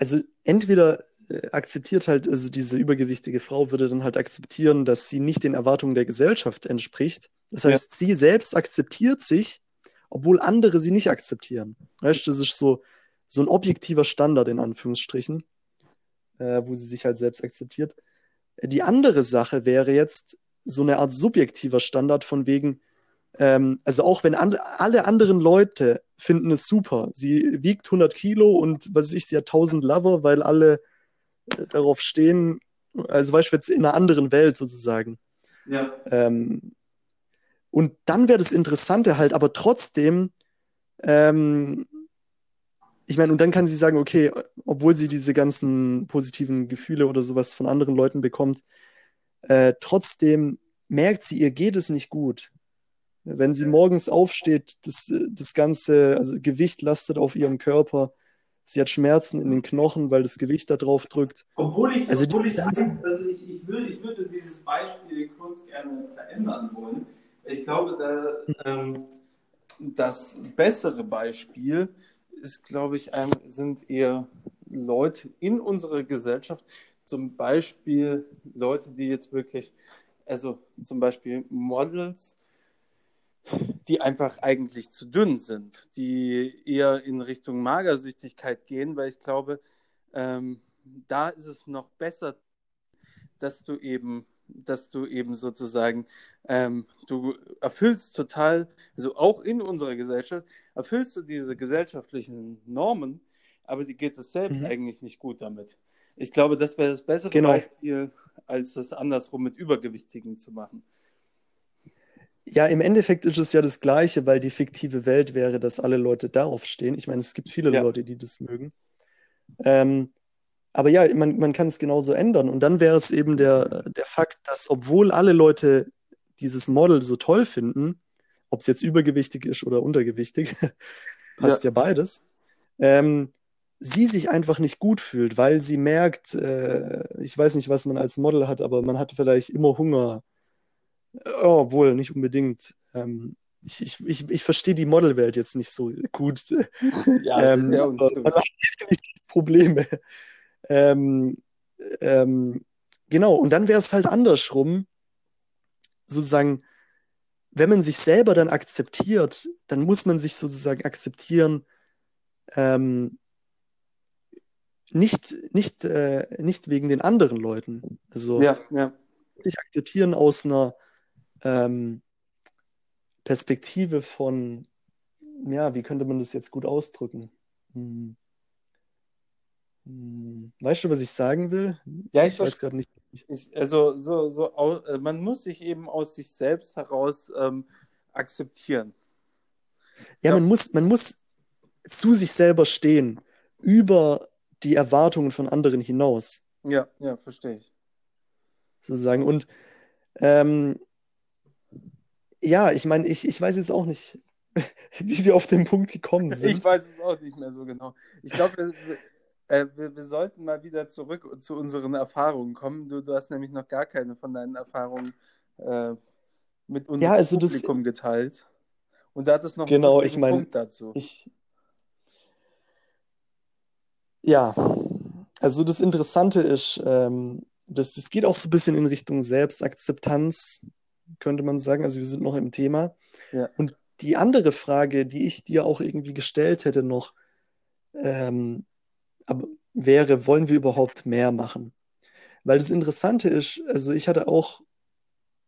also entweder äh, akzeptiert halt, also diese übergewichtige Frau würde dann halt akzeptieren, dass sie nicht den Erwartungen der Gesellschaft entspricht. Das Ja. heißt, sie selbst akzeptiert sich, obwohl andere sie nicht akzeptieren. Weißt das ist so, so ein objektiver Standard in Anführungsstrichen, äh, wo sie sich halt selbst akzeptiert. Die andere Sache wäre jetzt so eine Art subjektiver Standard von wegen, ähm, also auch wenn an, alle anderen Leute finden es super, sie wiegt 100 Kilo und was weiß ich, sie hat 1000 Lover, weil alle äh, darauf stehen, also weißt du, jetzt in einer anderen Welt sozusagen. Ja. Ähm, und dann wäre das Interessante halt, aber trotzdem, ähm, ich meine, und dann kann sie sagen, okay, obwohl sie diese ganzen positiven Gefühle oder sowas von anderen Leuten bekommt, äh, trotzdem merkt sie, ihr geht es nicht gut. Wenn sie morgens aufsteht, das, das ganze, also Gewicht lastet auf ihrem Körper, sie hat Schmerzen in den Knochen, weil das Gewicht da drauf drückt. Obwohl ich, Also obwohl ich, also ich, ich, würde, ich würde dieses Beispiel kurz gerne verändern wollen. Ich glaube, da, ähm, das bessere Beispiel ist, glaube ich, ähm, sind eher Leute in unserer Gesellschaft, zum Beispiel Leute, die jetzt wirklich, also zum Beispiel Models, die einfach eigentlich zu dünn sind, die eher in Richtung Magersüchtigkeit gehen, weil ich glaube, ähm, da ist es noch besser, dass du eben, dass du eben sozusagen, ähm, du erfüllst total, also auch in unserer Gesellschaft, erfüllst du diese gesellschaftlichen Normen, aber die geht es selbst Mhm. eigentlich nicht gut damit. Ich glaube, das wäre das bessere Genau. Beispiel, als das andersrum mit Übergewichtigen zu machen. Ja, im Endeffekt ist es ja das Gleiche, weil die fiktive Welt wäre, dass alle Leute darauf stehen. Ich meine, es gibt viele Ja. Leute, die das mögen. Ähm, aber ja, man, man kann es genauso ändern. Und dann wäre es eben der, der Fakt, dass obwohl alle Leute dieses Model so toll finden, ob es jetzt übergewichtig ist oder untergewichtig, passt ja, beides, ähm, sie sich einfach nicht gut fühlt, weil sie merkt, äh, ich weiß nicht, was man als Model hat, aber man hat vielleicht immer Hunger. Oh, obwohl, nicht unbedingt. Ähm, ich, ich, ich, ich verstehe die Modelwelt jetzt nicht so gut. Ja, Ähm, ja, definitiv Probleme. Ähm, ähm, genau, und dann wäre es halt andersrum, sozusagen, wenn man sich selber dann akzeptiert, dann muss man sich sozusagen akzeptieren, ähm, nicht, nicht, äh, nicht wegen den anderen Leuten. Also ja, ja. sich akzeptieren aus einer ähm, Perspektive von, ja, wie könnte man das jetzt gut ausdrücken? Hm. Hm. Weißt du, was ich sagen will? Ja, ich ich weiß gerade nicht. Ich, also so, so äh, man muss sich eben aus sich selbst heraus ähm, akzeptieren. Ja, Ja. man muss, man muss zu sich selber stehen, über die Erwartungen von anderen hinaus, Ja, ja, verstehe ich. sozusagen. Und ähm, ja, ich meine, ich, ich weiß jetzt auch nicht, wie wir auf den Punkt gekommen sind. Ich weiß es auch nicht mehr so genau. Ich glaube, wir, wir, äh, wir, wir sollten mal wieder zurück zu unseren Erfahrungen kommen. Du, du hast nämlich noch gar keine von deinen Erfahrungen äh, mit unserem Ja, also das- Publikum geteilt. Und da hat es noch einen Genau, lustigen ich mein- Punkt dazu. Ich, ja, also das Interessante ist, ähm, das, das geht auch so ein bisschen in Richtung Selbstakzeptanz, könnte man sagen. Also wir sind noch im Thema. Ja. Und die andere Frage, die ich dir auch irgendwie gestellt hätte noch, ähm, wäre, wollen wir überhaupt mehr machen? Weil das Interessante ist, also ich hatte auch,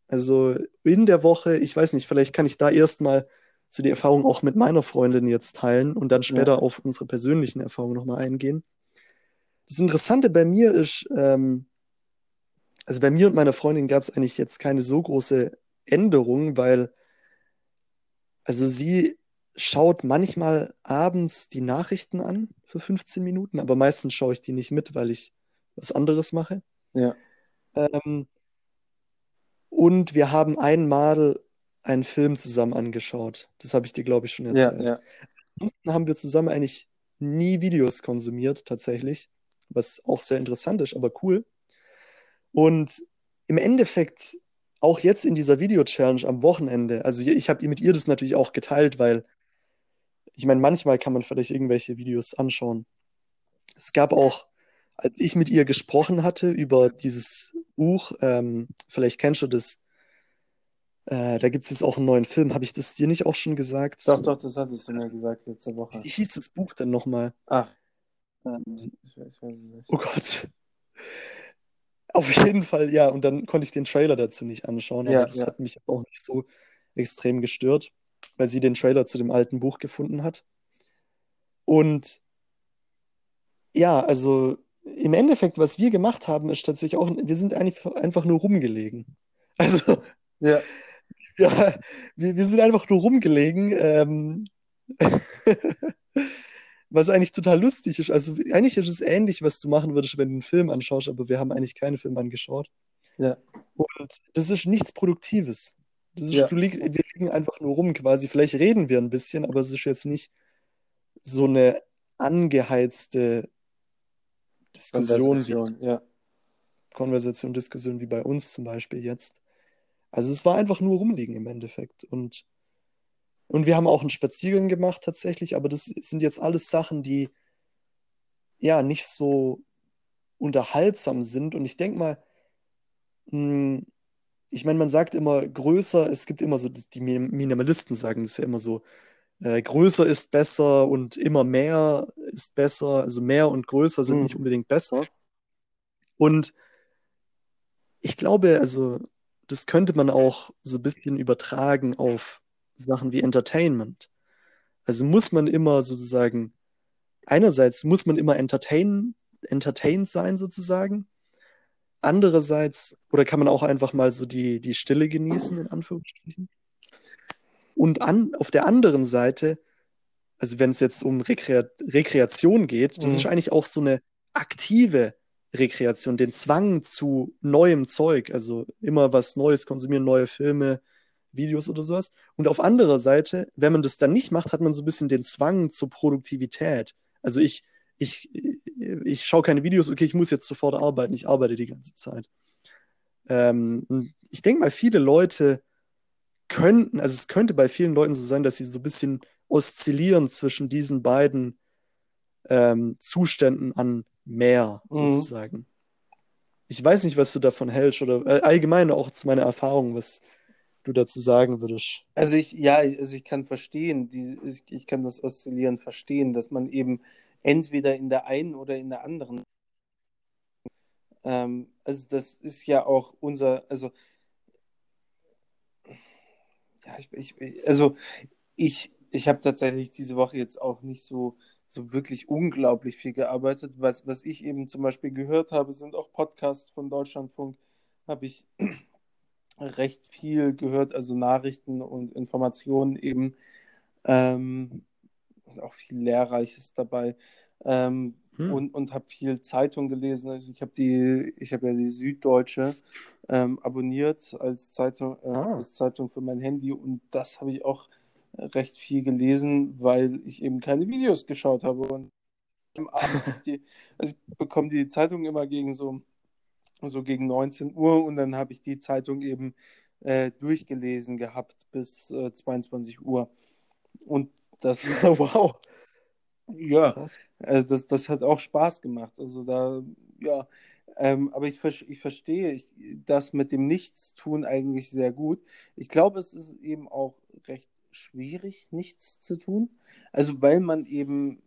also in der Woche, ich weiß nicht, vielleicht kann ich da erstmal so die Erfahrung auch mit meiner Freundin jetzt teilen und dann später Ja. auf unsere persönlichen Erfahrungen nochmal eingehen. Das Interessante bei mir ist, ähm, also bei mir und meiner Freundin gab es eigentlich jetzt keine so große Änderung, weil also sie schaut manchmal abends die Nachrichten an für 15 Minuten, aber meistens schaue ich die nicht mit, weil ich was anderes mache. Ja. Ähm, und wir haben einmal einen Film zusammen angeschaut. Das habe ich dir, glaube ich, schon Ja, erzählt. ja. Ansonsten haben wir zusammen eigentlich nie Videos konsumiert, tatsächlich, was auch sehr interessant ist, aber cool. Und im Endeffekt, auch jetzt in dieser Video-Challenge am Wochenende, also ich habe mit ihr das natürlich auch geteilt, weil ich meine, manchmal kann man vielleicht irgendwelche Videos anschauen. Es gab auch, als ich mit ihr gesprochen hatte über dieses Buch, ähm, vielleicht kennst du das, äh, da gibt es jetzt auch einen neuen Film, habe ich das dir nicht auch schon gesagt? Doch, doch, das hattest du mir gesagt letzte Woche. Wie hieß das Buch denn nochmal? Ach, Ähm, ich, ich weiß es nicht. Oh Gott. Auf jeden Fall, ja. Und dann konnte ich den Trailer dazu nicht anschauen, aber Ja, das ja. hat mich auch nicht so extrem gestört, weil sie den Trailer zu dem alten Buch gefunden hat. Und ja, also im Endeffekt, was wir gemacht haben, ist tatsächlich auch, wir sind eigentlich einfach nur rumgelegen. Also, Ja, ja, wir, wir sind einfach nur rumgelegen. Ähm, was eigentlich total lustig ist. Also eigentlich ist es ähnlich, was du machen würdest, wenn du einen Film anschaust, aber wir haben eigentlich keinen Film angeschaut. ja, Und das ist nichts Produktives. Das ist, Ja. lieg, wir liegen einfach nur rum quasi. Vielleicht reden wir ein bisschen, aber es ist jetzt nicht so eine angeheizte Diskussion, wie, Konversation, ja. Konversation, Diskussion wie bei uns zum Beispiel jetzt. Also es war einfach nur rumliegen im Endeffekt. Und, und wir haben auch einen Spaziergang gemacht tatsächlich, aber das sind jetzt alles Sachen, die ja nicht so unterhaltsam sind. Und ich denke mal, mh, ich meine, man sagt immer größer, es gibt immer so, die Min- Minimalisten sagen das ja immer so, äh, größer ist besser und immer mehr ist besser. Also mehr und größer sind Mhm. nicht unbedingt besser. Und ich glaube, also das könnte man auch so ein bisschen übertragen auf Sachen wie Entertainment. Also muss man immer sozusagen, einerseits muss man immer entertain, entertained sein sozusagen. Andererseits, oder kann man auch einfach mal so die, die Stille genießen, in Anführungsstrichen. Und an, auf der anderen Seite, also wenn es jetzt um Rekrea Rekreation geht, das Mhm. ist eigentlich auch so eine aktive Rekreation, den Zwang zu neuem Zeug, also immer was Neues konsumieren, neue Filme, Videos oder sowas. Und auf anderer Seite, wenn man das dann nicht macht, hat man so ein bisschen den Zwang zur Produktivität. Also ich, ich, ich schaue keine Videos, okay, ich muss jetzt sofort arbeiten, ich arbeite die ganze Zeit. Ähm, ich denke mal, viele Leute könnten, also es könnte bei vielen Leuten so sein, dass sie so ein bisschen oszillieren zwischen diesen beiden ähm, Zuständen an mehr, Mhm. sozusagen. Ich weiß nicht, was du davon hältst oder äh, allgemein auch zu meiner Erfahrung, was du dazu sagen würdest. Also ich, ja, also ich kann verstehen, die, ich, ich kann das Oszillieren verstehen, dass man eben entweder in der einen oder in der anderen, ähm, also das ist ja auch unser, also ja, ich, ich, also ich, ich habe tatsächlich diese Woche jetzt auch nicht so, so wirklich unglaublich viel gearbeitet. Was, was ich eben zum Beispiel gehört habe, sind auch Podcasts von Deutschlandfunk, habe ich recht viel gehört, also Nachrichten und Informationen eben ähm, und auch viel Lehrreiches dabei. Ähm, Hm. und und habe viel Zeitung gelesen. Also ich habe die, ich habe ja die Süddeutsche ähm, abonniert als Zeitung, äh, Ah. als Zeitung für mein Handy und das habe ich auch recht viel gelesen, weil ich eben keine Videos geschaut habe. Und am Abend die, also ich bekomme die Zeitung immer gegen so, so gegen 19 Uhr und dann habe ich die Zeitung eben äh, durchgelesen gehabt bis äh, 22 Uhr. Und das, Wow. Ja, also das, das hat auch Spaß gemacht. Also da, ja, ähm, aber ich, ich verstehe ich, das mit dem Nichtstun eigentlich sehr gut. Ich glaube, es ist eben auch recht schwierig, nichts zu tun. Also weil man eben,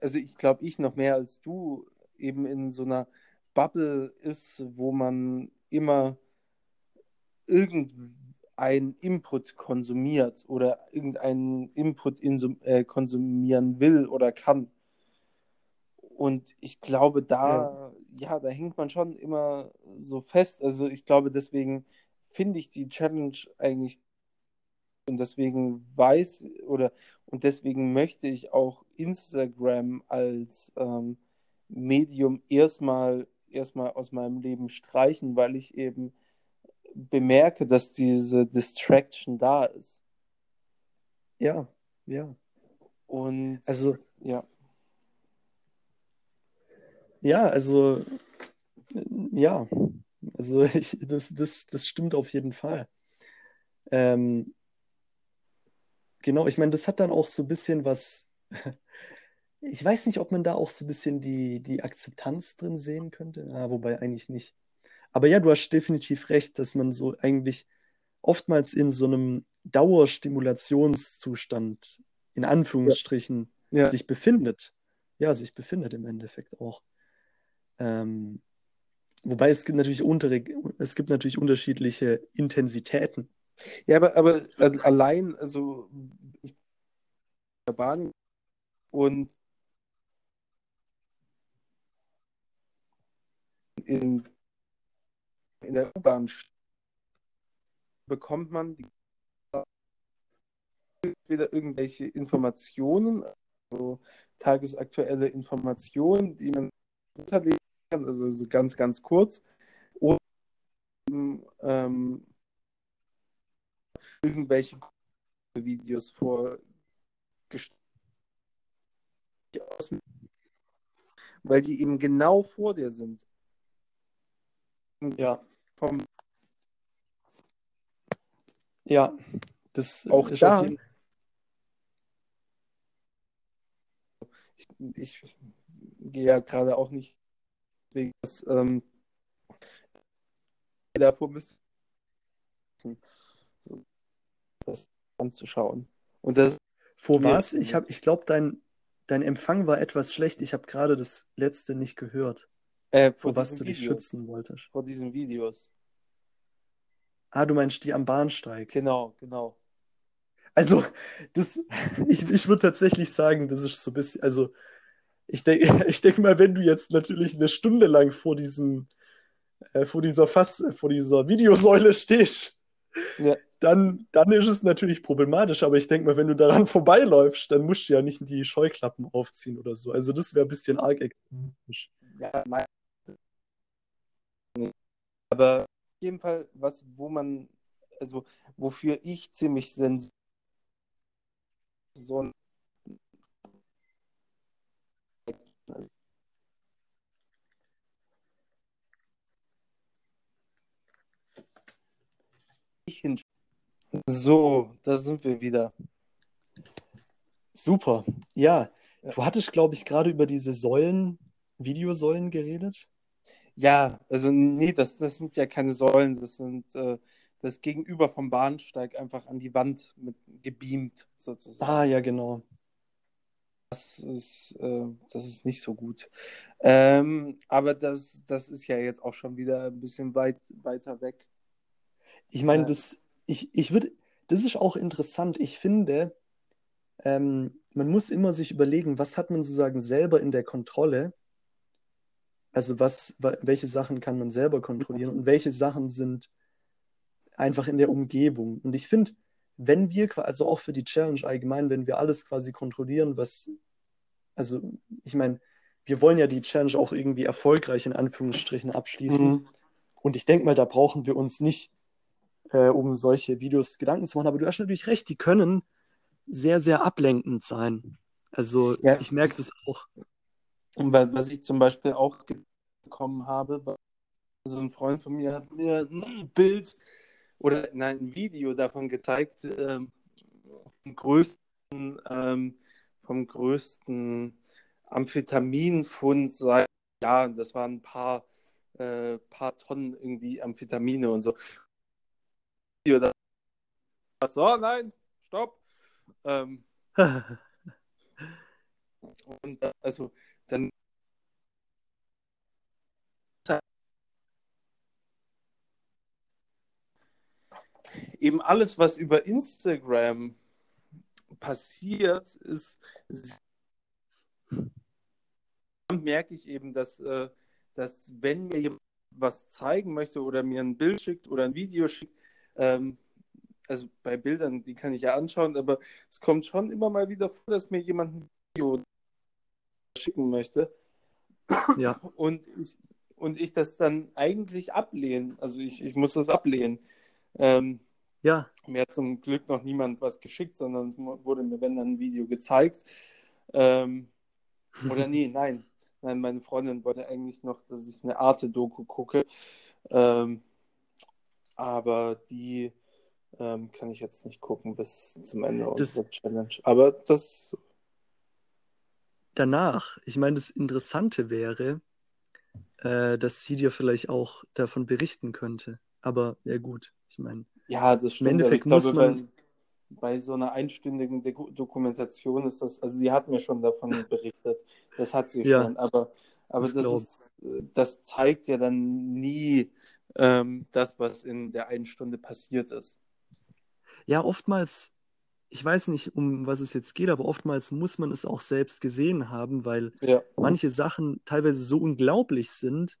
also ich glaube, ich noch mehr als du eben in so einer Bubble ist, wo man immer irgendeinen Input konsumiert oder irgendeinen Input in, äh, konsumieren will oder kann. Und ich glaube, da, ja. ja, da hängt man schon immer so fest. Also ich glaube, deswegen finde ich die Challenge eigentlich und deswegen weiß oder und deswegen möchte ich auch Instagram als ähm, Medium erstmal erstmal aus meinem Leben streichen, weil ich eben bemerke, dass diese Distraction da ist. Ja, ja. Und also ja. Ja, also ja, also ich, das, das, das stimmt auf jeden Fall. Ähm, genau, ich meine, das hat dann auch so ein bisschen was. Ich weiß nicht, ob man da auch so ein bisschen die, die Akzeptanz drin sehen könnte. Ah, wobei eigentlich nicht. Aber ja, du hast definitiv recht, dass man so eigentlich oftmals in so einem Dauerstimulationszustand, in Anführungsstrichen, Ja. sich befindet. Ja, sich befindet im Endeffekt auch. Ähm, wobei es gibt natürlich untere, es gibt natürlich unterschiedliche Intensitäten. Ja, aber, aber allein, also ich bin in der Bahn und in, in der U-Bahn bekommt man entweder irgendwelche Informationen, also tagesaktuelle Informationen, die man runterlegen kann, also so ganz, ganz kurz, oder ähm, irgendwelche Videos vorgestellt, weil die eben genau vor dir sind. Ja. Vom ja, das auch ist da. jeden Ich, ich gehe ja gerade auch nicht wegen das ähm, davor müssen das anzuschauen. Und das Vor was? Ich habe, ich glaube, dein, dein Empfang war etwas schlecht. Ich habe gerade das letzte nicht gehört, äh, vor was du diesen dich Videos, schützen wolltest. vor diesen Videos. Ah, du meinst die am Bahnsteig. Genau, genau. Also, das, ich, ich würde tatsächlich sagen, das ist so ein bisschen, also, ich denke, ich denk mal, wenn du jetzt natürlich eine Stunde lang vor diesem, äh, vor dieser Fass, vor dieser Videosäule stehst, Ja. dann, dann ist es natürlich problematisch. Aber ich denke mal, wenn du daran vorbeiläufst, dann musst du ja nicht die Scheuklappen aufziehen oder so. Also das wäre ein bisschen arg extremistisch. Ja, nein. Aber auf jeden Fall, was, wo man, also wofür ich ziemlich sensibel so So, da sind wir wieder. Super. Ja, Ja. du hattest, glaube ich, gerade über diese Säulen, Videosäulen geredet. Ja, also nee, das, das sind ja keine Säulen, das sind äh, das Gegenüber vom Bahnsteig einfach an die Wand mit gebeamt sozusagen. Ah, ja, genau. Das ist, äh, das ist nicht so gut. Ähm, aber das, das ist ja jetzt auch schon wieder ein bisschen weit, weiter weg. Ich meine, Ja. das, ich, ich würde, das ist auch interessant. Ich finde, ähm, man muss immer sich überlegen, was hat man sozusagen selber in der Kontrolle? Also was, wa- welche Sachen kann man selber kontrollieren und welche Sachen sind einfach in der Umgebung. Und ich finde, wenn wir, also auch für die Challenge allgemein, wenn wir alles quasi kontrollieren, was, also ich meine, wir wollen ja die Challenge auch irgendwie erfolgreich in Anführungsstrichen abschließen. Mhm. Und ich denke mal, da brauchen wir uns nicht äh, um solche Videos Gedanken zu machen. Aber du hast natürlich recht, die können sehr, sehr ablenkend sein. Also Ja. ich merke das auch. Und wa- was ich zum Beispiel auch bekommen habe, so ein Freund von mir hat mir ein Bild oder nein, ein Video davon gezeigt, ähm, vom größten ähm, vom größten Amphetaminfund seit Jahren. Das waren ein paar, äh, paar Tonnen irgendwie Amphetamine und so. So, nein, stopp. Ähm, und also dann eben alles, was über Instagram passiert, ist merke ich eben, dass, äh, dass wenn mir jemand was zeigen möchte oder mir ein Bild schickt oder ein Video schickt, ähm, also bei Bildern, die kann ich ja anschauen, aber es kommt schon immer mal wieder vor, dass mir jemand ein Video schicken möchte. Ja. Und ich, und ich das dann eigentlich ablehne. Also ich, ich muss das ablehnen. Ähm, ja. Mir hat zum Glück noch niemand was geschickt, sondern es wurde mir, wenn dann ein Video gezeigt. Ähm, oder nee, nein. Nein, meine Freundin wollte eigentlich noch, dass ich eine Arte-Doku gucke. Ähm, aber die ähm, kann ich jetzt nicht gucken bis zum Ende das, unserer Challenge. Aber das. Danach, ich meine, das Interessante wäre, äh, dass sie dir vielleicht auch davon berichten könnte. Aber ja, gut, ich meine. Ja, das stimmt. Im Endeffekt muss glaube, man. Bei, bei, so einer einstündigen Dokumentation ist das, also sie hat mir schon davon berichtet. Das hat sie ja, schon, aber, aber das, das, ist, das zeigt ja dann nie ähm, das, was in der einen Stunde passiert ist. Ja, oftmals, ich weiß nicht, um was es jetzt geht, aber oftmals muss man es auch selbst gesehen haben, weil ja. manche Sachen teilweise so unglaublich sind,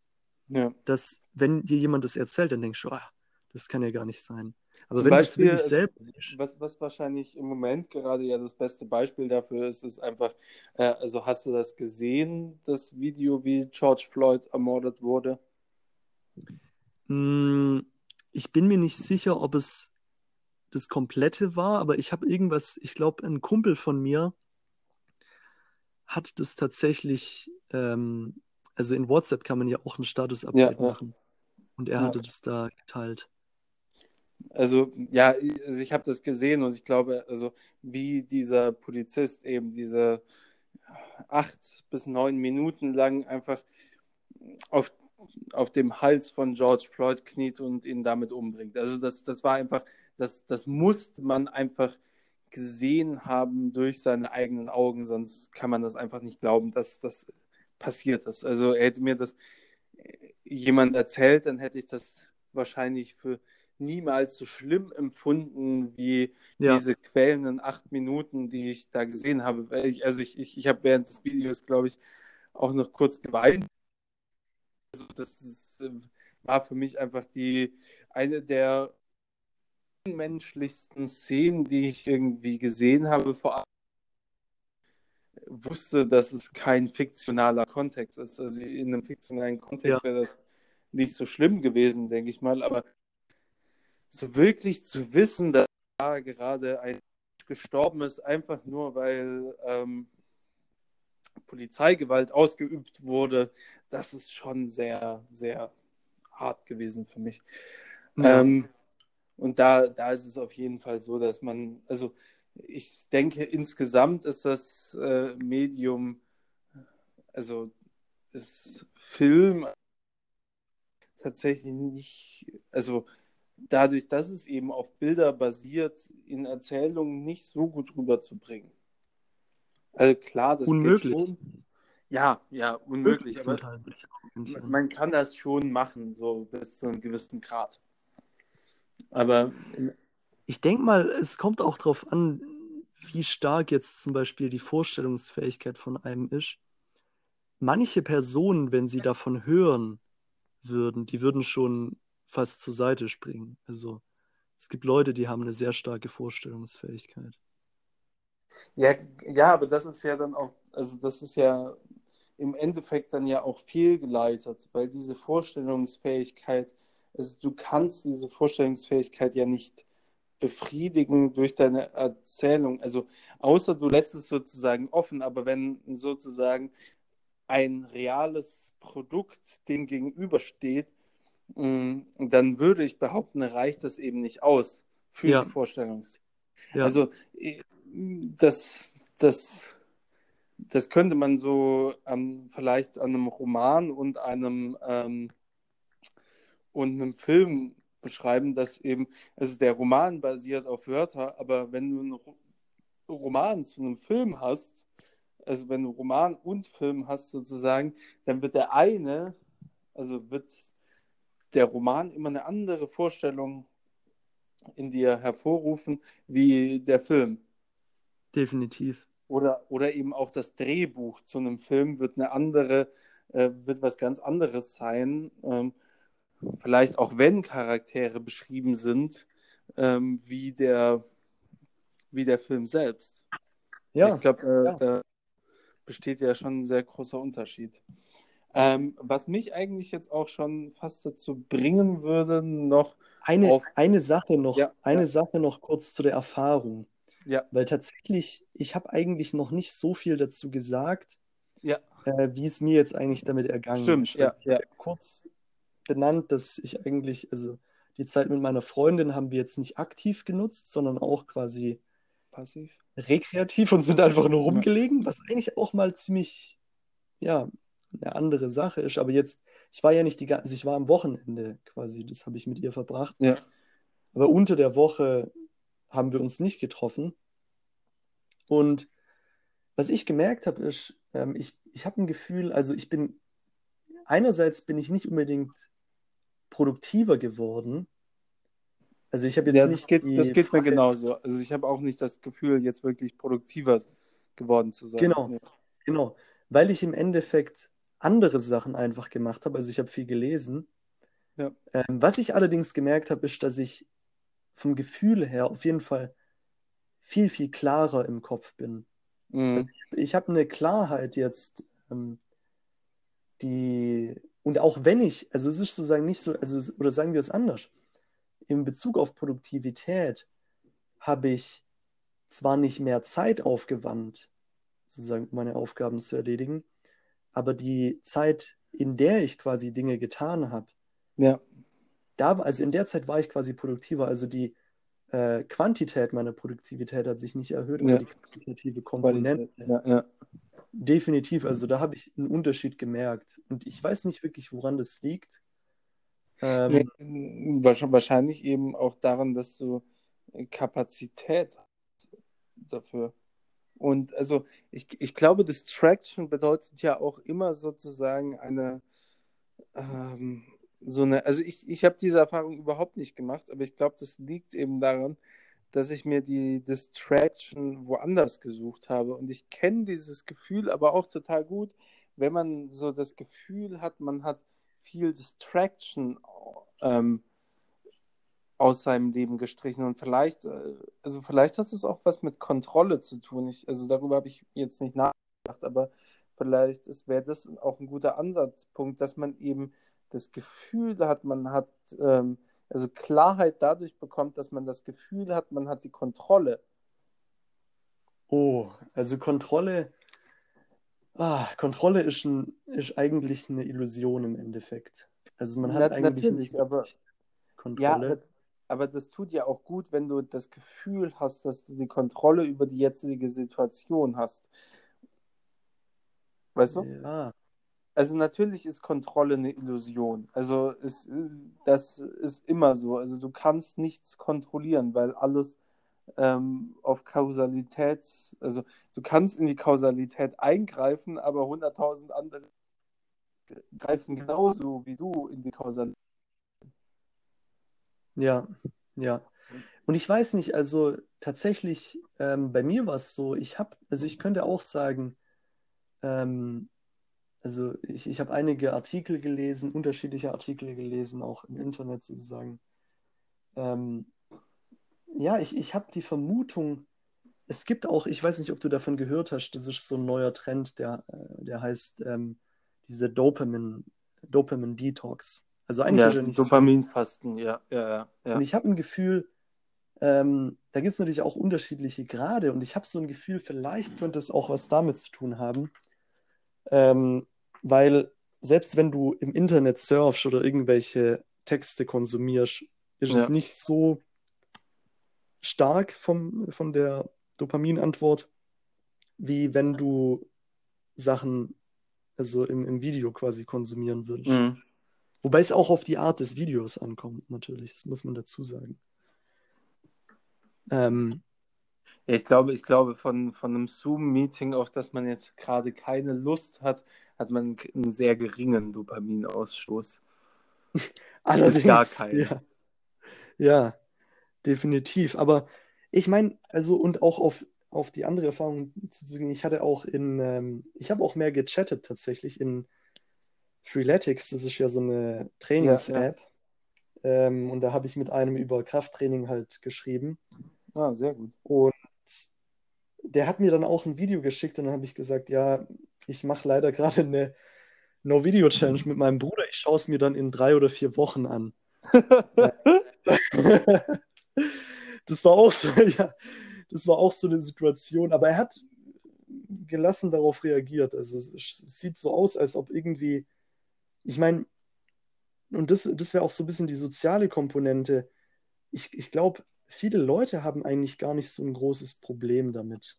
ja. dass wenn dir jemand das erzählt, dann denkst du, ah, das kann ja gar nicht sein. Aber Zum wenn Beispiel, es wirklich selbst. Was, was wahrscheinlich im Moment gerade ja das beste Beispiel dafür ist, ist einfach, äh, also hast du das gesehen, das Video, wie George Floyd ermordet wurde? Hm, ich bin mir nicht sicher, ob es das komplette war, aber ich habe irgendwas, ich glaube, ein Kumpel von mir hat das tatsächlich, ähm, also in WhatsApp kann man ja auch ein Status-Update ja, machen. Und er ja. hatte das da geteilt. Also, ja, also ich habe das gesehen und ich glaube, also wie dieser Polizist eben diese acht bis neun Minuten lang einfach auf, auf dem Hals von George Floyd kniet und ihn damit umbringt. Also das, das war einfach, das, das musste man einfach gesehen haben durch seine eigenen Augen, sonst kann man das einfach nicht glauben, dass das passiert ist. Also hätte mir das jemand erzählt, dann hätte ich das wahrscheinlich für niemals so schlimm empfunden wie ja. diese quälenden acht Minuten, die ich da gesehen habe. Ich, also ich, ich, ich habe während des Videos, glaube ich, auch noch kurz geweint. Also das ist, äh, war für mich einfach die eine der unmenschlichsten Szenen, die ich irgendwie gesehen habe. Vor allem wusste, dass es kein fiktionaler Kontext ist. Also in einem fiktionalen Kontext ja. wäre das nicht so schlimm gewesen, denke ich mal. Aber so wirklich zu wissen, dass da gerade ein gestorben ist, einfach nur weil ähm, Polizeigewalt ausgeübt wurde, das ist schon sehr, sehr hart gewesen für mich. Ja. Ähm, und da, da ist es auf jeden Fall so, dass man, also ich denke, insgesamt ist das äh, Medium, also ist Film tatsächlich nicht, also dadurch, dass es eben auf Bilder basiert, in Erzählungen nicht so gut rüberzubringen. Also klar, das unmöglich. Geht schon. Ja, ja, unmöglich. aber man kann das schon machen, so bis zu einem gewissen Grad. Aber ich denke mal, es kommt auch darauf an, wie stark jetzt zum Beispiel die Vorstellungsfähigkeit von einem ist. Manche Personen, wenn sie davon hören würden, die würden schon fast zur Seite springen. Also es gibt Leute, die haben eine sehr starke Vorstellungsfähigkeit. Ja, ja, aber das ist ja dann auch, also das ist ja im Endeffekt dann ja auch fehlgeleitet, weil diese Vorstellungsfähigkeit, also du kannst diese Vorstellungsfähigkeit ja nicht befriedigen durch deine Erzählung. Also außer du lässt es sozusagen offen, aber wenn sozusagen ein reales Produkt dem gegenübersteht, Mm, dann würde ich behaupten, reicht das eben nicht aus für ja. die Vorstellung. Ja. Also das, das das könnte man so ähm, vielleicht an einem Roman und einem ähm, und einem Film beschreiben, dass eben, also der Roman basiert auf Wörter, aber wenn du einen Roman zu einem Film hast, also wenn du Roman und Film hast sozusagen, dann wird der eine, also wird der Roman immer eine andere Vorstellung in dir hervorrufen wie der Film. Definitiv. Oder, oder eben auch das Drehbuch zu einem Film wird eine andere, äh, wird was ganz anderes sein. Ähm, vielleicht auch wenn Charaktere beschrieben sind, ähm, wie, der, wie der Film selbst. Ja. Ich glaube, äh, ja. da besteht ja schon ein sehr großer Unterschied. Ähm, was mich eigentlich jetzt auch schon fast dazu bringen würde, noch eine, auf... eine Sache noch, ja, eine ja. Sache noch kurz zu der Erfahrung. Ja. Weil tatsächlich, ich habe eigentlich noch nicht so viel dazu gesagt, ja. äh, wie es mir jetzt eigentlich damit ergangen Stimmt, ist. Ja, ja. Kurz benannt, dass ich eigentlich, also die Zeit mit meiner Freundin haben wir jetzt nicht aktiv genutzt, sondern auch quasi passiv, rekreativ und sind einfach nur rumgelegen, was eigentlich auch mal ziemlich, ja, eine andere Sache ist. Aber jetzt, ich war ja nicht die ganze, also ich war am Wochenende quasi, das habe ich mit ihr verbracht. Ja. Aber unter der Woche haben wir uns nicht getroffen. Und was ich gemerkt habe, ist, ähm, ich, ich habe ein Gefühl, also ich bin, einerseits bin ich nicht unbedingt produktiver geworden. Also ich habe jetzt ja, nicht. Das geht, das geht mir genauso. Also ich habe auch nicht das Gefühl, jetzt wirklich produktiver geworden zu sein. Genau, nee. genau. Weil ich im Endeffekt andere Sachen einfach gemacht habe. Also ich habe viel gelesen. Ja. Ähm, was ich allerdings gemerkt habe, ist, dass ich vom Gefühl her auf jeden Fall viel, viel klarer im Kopf bin. Mhm. Also ich, ich habe eine Klarheit jetzt, ähm, die, und auch wenn ich, also es ist sozusagen nicht so, also, oder sagen wir es anders, in Bezug auf Produktivität habe ich zwar nicht mehr Zeit aufgewandt, sozusagen meine Aufgaben zu erledigen, aber die Zeit, in der ich quasi Dinge getan habe, ja. da, also in der Zeit war ich quasi produktiver. Also die äh, Quantität meiner Produktivität hat sich nicht erhöht, aber ja. die quantitative Komponente. Ja, ja. Definitiv, also da habe ich einen Unterschied gemerkt. Und ich weiß nicht wirklich, woran das liegt. Ähm, wahrscheinlich eben auch daran, dass du Kapazität hast dafür. Und also ich, ich glaube, Distraction bedeutet ja auch immer sozusagen eine, ähm, so eine, also ich, ich habe diese Erfahrung überhaupt nicht gemacht, aber ich glaube, das liegt eben daran, dass ich mir die Distraction woanders gesucht habe. Und ich kenne dieses Gefühl aber auch total gut, wenn man so das Gefühl hat, man hat viel Distraction ähm, aus seinem Leben gestrichen. Und vielleicht, äh, also vielleicht hat es auch was mit Kontrolle zu tun. Ich, also darüber habe ich jetzt nicht nachgedacht, aber vielleicht wäre das auch ein guter Ansatzpunkt, dass man eben das Gefühl hat, man hat, ähm, also Klarheit dadurch bekommt, dass man das Gefühl hat, man hat die Kontrolle. Oh, also Kontrolle, ah, Kontrolle ist, ein, ist eigentlich eine Illusion im Endeffekt. Also man hat Na, eigentlich natürlich, aber Kontrolle. Ja, aber das tut ja auch gut, wenn du das Gefühl hast, dass du die Kontrolle über die jetzige Situation hast. Weißt du? Ja. Also natürlich ist Kontrolle eine Illusion. Also ist, das ist immer so. Also du kannst nichts kontrollieren, weil alles ähm, auf Kausalität, also du kannst in die Kausalität eingreifen, aber 100.000 andere greifen genauso wie du in die Kausalität. Ja, ja. Und ich weiß nicht, also tatsächlich, ähm, bei mir war es so, ich habe, also ich könnte auch sagen, ähm, also ich, ich habe einige Artikel gelesen, unterschiedliche Artikel gelesen, auch im Internet sozusagen. Ähm, ja, ich, ich habe die Vermutung, es gibt auch, ich weiß nicht, ob du davon gehört hast, das ist so ein neuer Trend, der, äh, der heißt ähm, diese Dopamin, Dopamin Detox. Also eigentlich ja, Dopaminfasten, ja, ja, ja. Und ich habe ein Gefühl, ähm, da gibt es natürlich auch unterschiedliche Grade und ich habe so ein Gefühl, vielleicht könnte es auch was damit zu tun haben. Ähm, weil selbst wenn du im Internet surfst oder irgendwelche Texte konsumierst, ist ja. es nicht so stark vom, von der Dopaminantwort, wie wenn du Sachen, also im, im Video quasi konsumieren würde. Mhm. Wobei es auch auf die Art des Videos ankommt, natürlich. Das muss man dazu sagen. Ähm, ich glaube, ich glaube, von, von einem Zoom-Meeting, auf das man jetzt gerade keine Lust hat, hat man einen sehr geringen Dopaminausstoß. allerdings, gar keinen. ja. Ja, definitiv. Aber ich meine, also und auch auf, auf die andere Erfahrung zuzugehen, ich hatte auch in, ähm, ich habe auch mehr gechattet tatsächlich in Freeletics, das ist ja so eine Trainings-App. Ähm, und da habe ich mit einem über Krafttraining halt geschrieben. Ah, sehr gut. Und der hat mir dann auch ein Video geschickt und dann habe ich gesagt, ja, ich mache leider gerade eine No-Video-Challenge mit meinem Bruder. Ich schaue es mir dann in drei oder vier Wochen an. Das war auch so, ja, das war auch so eine Situation, aber er hat gelassen darauf reagiert. Also es, es sieht so aus, als ob irgendwie, ich meine, und das, das wäre auch so ein bisschen die soziale Komponente. Ich, ich glaube, viele Leute haben eigentlich gar nicht so ein großes Problem damit.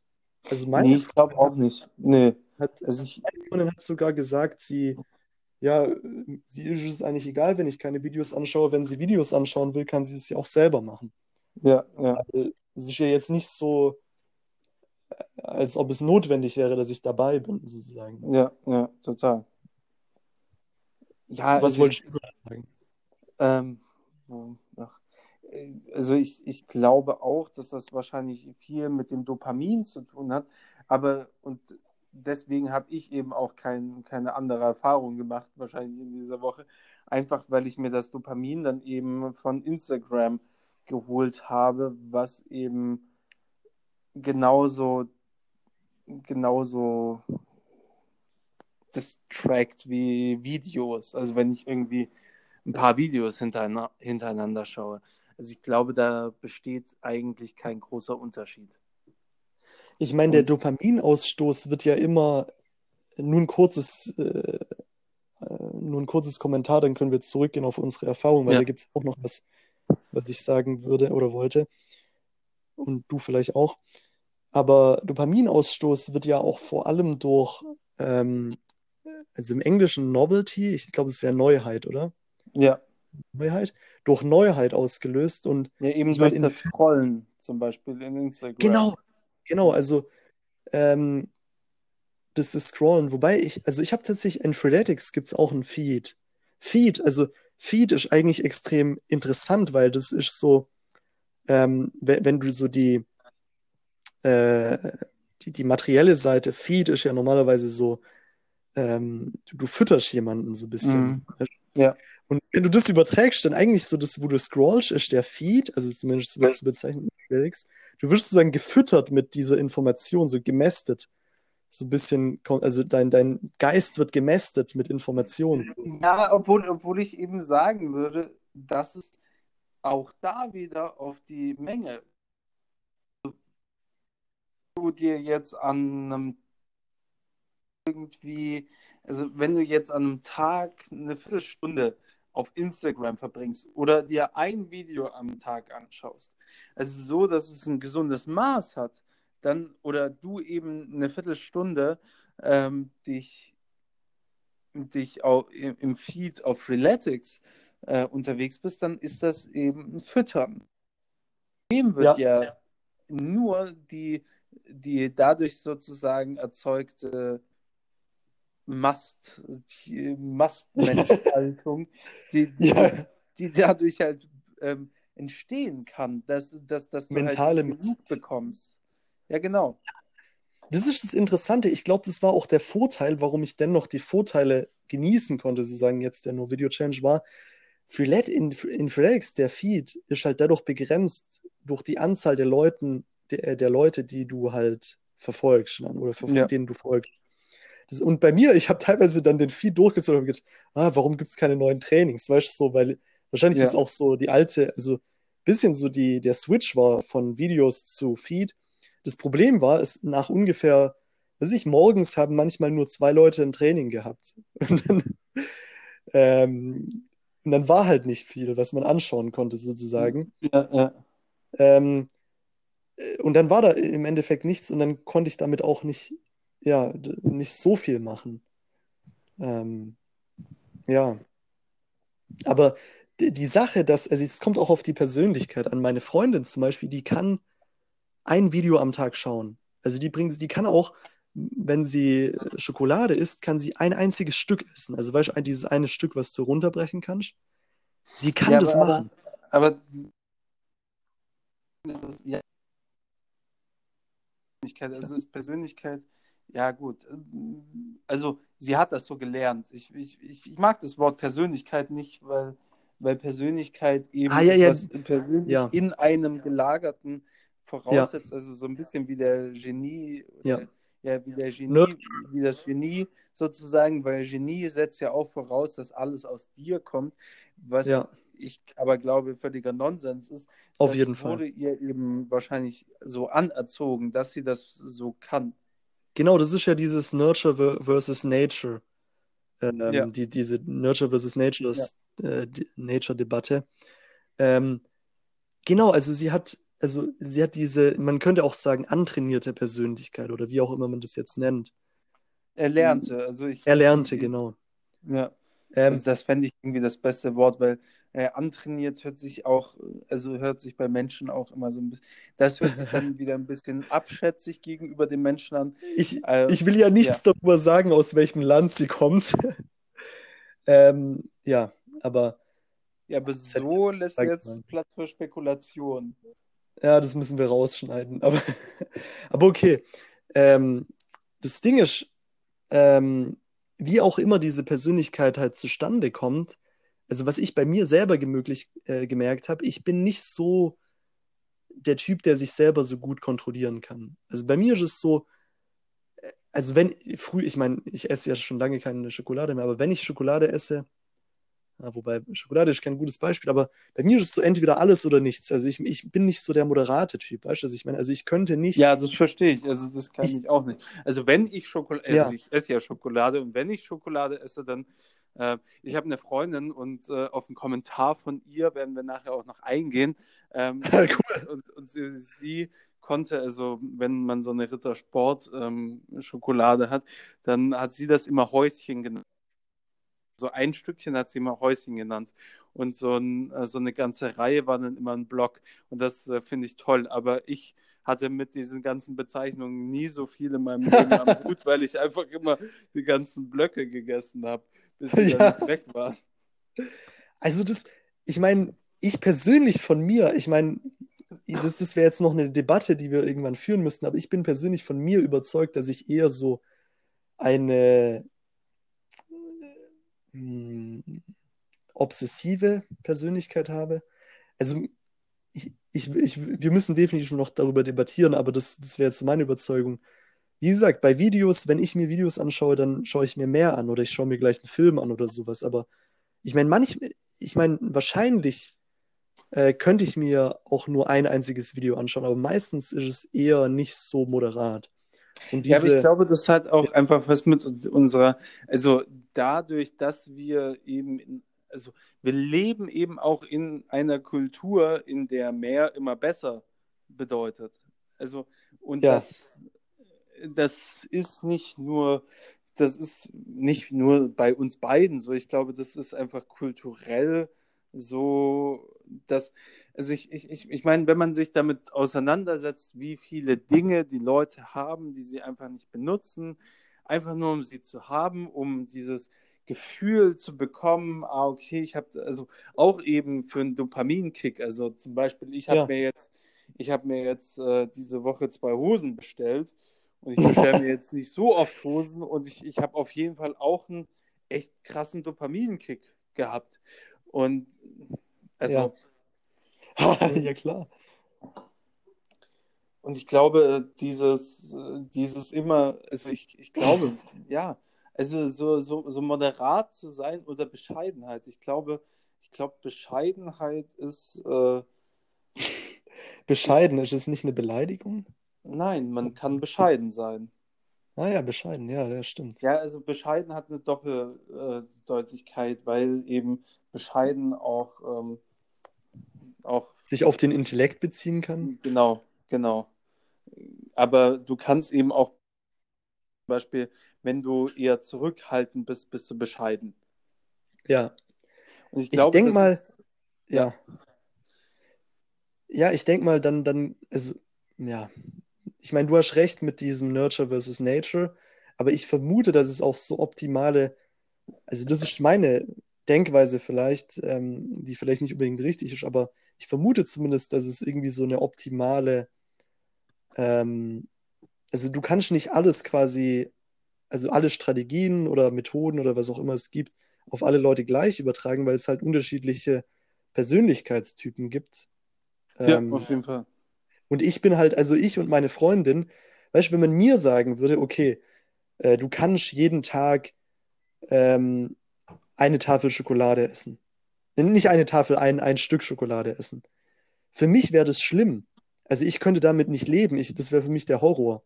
Also meine Nee, ich glaube auch nicht. Nee. Hat, Also ich, Freundin hat sogar gesagt, sie, ja, sie ist es eigentlich egal, wenn ich keine Videos anschaue. Wenn sie Videos anschauen will, kann sie es ja auch selber machen. ja, ja. Es ist ja jetzt nicht so, als ob es notwendig wäre, dass ich dabei bin, sozusagen. Ja, ja, total. Ja, Was also wolltest ich, du sagen? ähm, ach, äh, also ich, ich glaube auch, dass das wahrscheinlich viel mit dem Dopamin zu tun hat, aber und deswegen habe ich eben auch kein, keine andere Erfahrung gemacht, wahrscheinlich in dieser Woche, einfach weil ich mir das Dopamin dann eben von Instagram geholt habe, was eben genauso, genauso das trackt wie Videos. Also wenn ich irgendwie ein paar Videos hintereinander, hintereinander schaue. Also ich glaube, da besteht eigentlich kein großer Unterschied. Ich meine, der Dopaminausstoß wird ja immer nur ein kurzes, äh, äh, nur ein kurzes Kommentar, dann können wir jetzt zurückgehen auf unsere Erfahrung, weil ja, da gibt es auch noch was, was ich sagen würde oder wollte. Und du vielleicht auch. Aber Dopaminausstoß wird ja auch vor allem durch, ähm, also im Englischen Novelty, ich glaube, es wäre Neuheit, oder? ja, Neuheit, durch Neuheit ausgelöst. Und ja, eben durch in das Scrollen zum Beispiel in Instagram. genau, genau, also ähm, das ist Scrollen. Wobei ich, also ich habe tatsächlich in Freeletics gibt es auch ein Feed. Feed, also Feed ist eigentlich extrem interessant, weil das ist so, ähm, wenn, wenn du so die, äh, die, die materielle Seite, Feed ist ja normalerweise so, ähm, du, du fütterst jemanden so ein bisschen. Mhm. Ja, Und wenn du das überträgst, dann eigentlich so das, wo du scrollst, ist der Feed, also zumindest so wird es bezeichnet, Felix. Du wirst sozusagen gefüttert mit dieser Information, so gemästet. So ein bisschen, also dein, dein Geist wird gemästet mit Informationen. ja obwohl, obwohl ich eben sagen würde, dass es auch da wieder auf die Menge du dir jetzt an einem irgendwie, also wenn du jetzt an einem Tag eine Viertelstunde auf Instagram verbringst oder dir ein Video am Tag anschaust, also so, dass es ein gesundes Maß hat, dann oder du eben eine Viertelstunde ähm, dich, dich auch im, Feed auf Freeletics äh, unterwegs bist, dann ist das eben ein Füttern. Dem wird Ja, ja nur die, die dadurch sozusagen erzeugte Mast, die Mastmenschhaltung, die, die, ja, die dadurch halt ähm, entstehen kann, dass, dass, dass du halt mentale genug Mast. bekommst. Ja, genau. Das ist das Interessante. Ich glaube, das war auch der Vorteil, warum ich dennoch die Vorteile genießen konnte, sozusagen jetzt der No-Video-Challenge war. Freelet in, in Freeletics, der Feed, ist halt dadurch begrenzt durch die Anzahl der Leuten, der, der Leute, die du halt verfolgst dann, oder ver Ja. denen du folgst. Und bei mir, ich habe teilweise dann den Feed durchgesucht und gedacht, ah, warum gibt es keine neuen Trainings? Weißt du, so, weil wahrscheinlich ist Ja. auch so die alte, also bisschen so die, der Switch war von Videos zu Feed. Das Problem war, es nach ungefähr, weiß ich, morgens haben manchmal nur zwei Leute ein Training gehabt. Und dann, ähm, und dann war halt nicht viel, was man anschauen konnte, sozusagen. Ja, ja. Ähm, äh, und dann war da im Endeffekt nichts und dann konnte ich damit auch nicht ja, nicht so viel machen. Ähm, ja. Aber die Sache, dass, also es kommt auch auf die Persönlichkeit an. Meine Freundin zum Beispiel, die kann ein Video am Tag schauen. Also die bringt, die kann auch, wenn sie Schokolade isst, kann sie ein einziges Stück essen. Also weißt du, dieses eine Stück, was du runterbrechen kannst. Sie kann Ja, das aber, machen. aber, aber ja, Persönlichkeit, also ist Persönlichkeit, ja gut. ähm, Also sie hat das so gelernt. Ich, ich, ich, mag das Wort Persönlichkeit nicht, weil, weil Persönlichkeit eben Ah, ja, ja, persönlich ja, in einem Gelagerten voraussetzt, also so ein bisschen wie der Genie ja. ja, wie der Genie, Nerd, wie das Genie sozusagen, weil Genie setzt ja auch voraus, dass alles aus dir kommt, was ich aber glaube völliger Nonsens ist. auf jeden Fall. wurde ihr eben wahrscheinlich so anerzogen, dass sie das so kann. Genau, das ist ja dieses Nurture ver- versus Nature, Ja, ähm, die, diese Nurture versus Nature, ja, äh, Nature-Debatte. Ähm, genau, also sie hat, also sie hat diese, man könnte auch sagen, antrainierte Persönlichkeit oder wie auch immer man das jetzt nennt. erlernte. Also ich, Erlernte, ich, genau. ja, Ähm, also das fände ich irgendwie das beste Wort, weil äh, antrainiert hört sich auch, also hört sich bei Menschen auch immer so ein bisschen, das hört sich dann wieder ein bisschen abschätzig gegenüber dem Menschen an. ich, Äh, ich will ja ja, nichts darüber sagen, aus welchem Land sie kommt. Ähm, ja, aber ja, aber so jetzt lässt jetzt sollen. Platz für Spekulation. Ja, das müssen wir rausschneiden. Aber, aber okay. Ähm, das Ding ist, ähm, wie auch immer diese Persönlichkeit halt zustande kommt, also was ich bei mir selber gemöglich, äh, gemerkt habe, ich bin nicht so der Typ, der sich selber so gut kontrollieren kann. Also bei mir ist es so, also wenn früh, ich meine, ich esse ja schon lange keine Schokolade mehr, aber wenn ich Schokolade esse, ja, wobei Schokolade ist kein gutes Beispiel, aber bei mir ist es so entweder alles oder nichts. Also ich, ich bin nicht so der moderate Typ, weißt du, was ich meine? Also ich könnte nicht, Ja, das verstehe ich. Also das kann ich, ich auch nicht. Also wenn ich Schokolade, also ja, ich esse ja Schokolade und wenn ich Schokolade esse, dann, äh, ich habe eine Freundin und äh, auf einen Kommentar von ihr werden wir nachher auch noch eingehen. Ähm, cool. und, und, sie, sie konnte, also wenn man so eine Rittersport ähm, hat, dann hat sie das immer Häuschen genannt. So ein Stückchen hat sie immer Häuschen genannt. Und so, ein, äh, so eine ganze Reihe war dann immer ein Block. Und das äh, finde ich toll. Aber ich hatte mit diesen ganzen Bezeichnungen nie so viel in meinem Leben am Hut, weil ich einfach immer die ganzen Blöcke gegessen habe, bis sie Ja, weg waren. also das, ich meine, ich persönlich von mir, ich meine, das, das wäre jetzt noch eine Debatte, die wir irgendwann führen müssten, aber ich bin persönlich von mir überzeugt, dass ich eher so eine hm, obsessive Persönlichkeit habe. Also ich, ich, ich, wir müssen definitiv noch darüber debattieren, aber das, das wäre jetzt meine Überzeugung. Wie gesagt, bei Videos, wenn ich mir Videos anschaue, dann schaue ich mir mehr an oder ich schaue mir gleich einen Film an oder sowas. Aber ich meine, manch, ich meine, wahrscheinlich äh, könnte ich mir auch nur ein einziges Video anschauen, aber meistens ist es eher nicht so moderat. Und Ja, aber ich diese, glaube, das hat auch einfach was mit unserer, also dadurch, dass wir eben, in, also wir leben eben auch in einer Kultur, in der mehr immer besser bedeutet. Also, und ja, das, das ist nicht nur, das ist nicht nur bei uns beiden so. Ich glaube, das ist einfach kulturell so, dass, also ich, ich, ich, ich meine, wenn man sich damit auseinandersetzt, wie viele Dinge die Leute haben, die sie einfach nicht benutzen, einfach nur um sie zu haben, um dieses Gefühl zu bekommen, ah, okay, ich habe also auch eben für einen Dopaminkick, also zum Beispiel, ich habe ja. mir jetzt, ich habe mir jetzt äh, diese Woche zwei Hosen bestellt und ich bestelle mir jetzt nicht so oft Hosen und ich, ich habe auf jeden Fall auch einen echt krassen Dopaminkick gehabt. Und Ja, also, ja klar. und ich glaube, dieses, äh, dieses immer, also ich, ich glaube, ja, also so, so, so moderat zu sein oder Bescheidenheit. Ich glaube, ich glaube, Bescheidenheit ist, äh, ist, Bescheiden, ist es nicht eine Beleidigung? Nein, man kann bescheiden sein. Ah ja, bescheiden, ja, das stimmt. Ja, also bescheiden hat eine Doppeldeutigkeit, weil eben bescheiden auch, ähm, auch, Sich auf den Intellekt beziehen kann? genau, genau. Aber du kannst eben auch Beispiel, wenn du eher zurückhaltend bist, bist du bescheiden. Ja. Und ich Ich glaube, denke mal, ist, ja. Ja, ich denke mal, dann, dann, also, ja. Ich meine, du hast recht mit diesem Nurture versus Nature, aber ich vermute, dass es auch so optimale, also das ist meine Denkweise vielleicht, ähm, die vielleicht nicht unbedingt richtig ist, aber ich vermute zumindest, dass es irgendwie so eine optimale, ähm, also du kannst nicht alles quasi, also alle Strategien oder Methoden oder was auch immer es gibt, auf alle Leute gleich übertragen, weil es halt unterschiedliche Persönlichkeitstypen gibt. ja, Ähm, auf jeden Fall. Und ich bin halt, also ich und meine Freundin, weißt du, wenn man mir sagen würde, okay, äh, du kannst jeden Tag ähm, eine Tafel Schokolade essen. Nicht eine Tafel, ein, ein Stück Schokolade essen. Für mich wäre das schlimm. Also ich könnte damit nicht leben. Ich, das wäre für mich der Horror.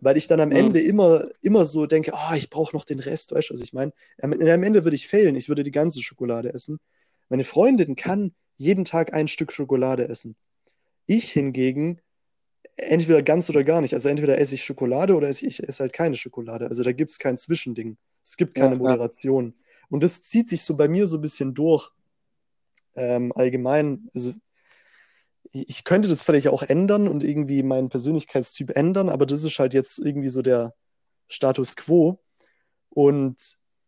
Weil ich dann am Mhm. Ende immer, immer so denke, ah, ich brauche noch den Rest, weißt du, was ich meine? Am, am Ende würde ich fehlen, ich würde die ganze Schokolade essen. Meine Freundin kann jeden Tag ein Stück Schokolade essen. Ich hingegen entweder ganz oder gar nicht. Also entweder esse ich Schokolade oder esse ich esse halt keine Schokolade. Also da gibt es kein Zwischending. Es gibt Ja, keine ja. Moderation. Und das zieht sich so bei mir so ein bisschen durch. Ähm, allgemein, also ich ich könnte das vielleicht auch ändern und irgendwie meinen Persönlichkeitstyp ändern, aber das ist halt jetzt irgendwie so der Status quo. Und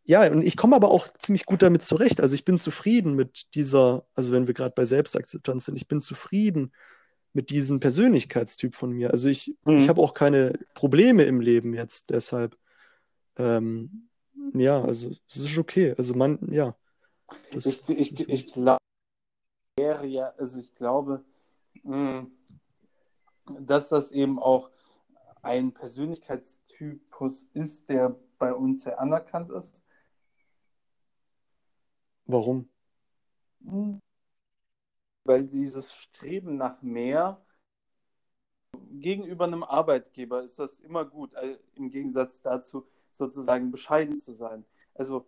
ja, und ich komme aber auch ziemlich gut damit zurecht. Also ich bin zufrieden mit dieser, also wenn wir gerade bei Selbstakzeptanz sind, ich bin zufrieden mit diesem Persönlichkeitstyp von mir. Also ich, ich Mhm. habe auch keine Probleme im Leben jetzt deshalb. Ähm, ja, also es ist okay. Also man, ja, Ich, ich, ich glaube, wäre ja, also ich glaube, mh, dass das eben auch ein Persönlichkeitstypus ist, der bei uns sehr anerkannt ist. warum? Mhm. Weil dieses Streben nach mehr gegenüber einem Arbeitgeber ist das immer gut, äh, im Gegensatz dazu sozusagen bescheiden zu sein. Also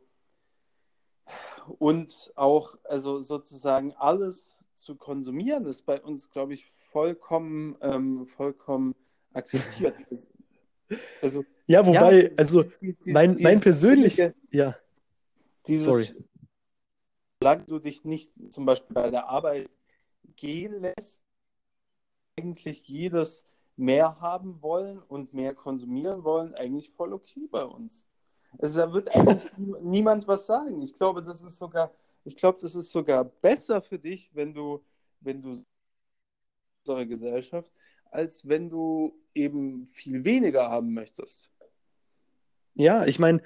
und auch also sozusagen alles zu konsumieren ist bei uns, glaube ich, vollkommen ähm, vollkommen akzeptiert. Also Ja, wobei, ja, also die- die- mein, dieses mein persönlich, ja, Dieses, Sorry. Solange du dich nicht zum Beispiel bei der Arbeit gehen lässt, eigentlich jedes mehr haben wollen und mehr konsumieren wollen, eigentlich voll okay bei uns. Also da wird eigentlich nie- niemand was sagen. Ich glaube, das ist sogar, ich glaube, das ist sogar besser für dich, wenn du, wenn du unsere Gesellschaft, als wenn du eben viel weniger haben möchtest. ja, ich meine,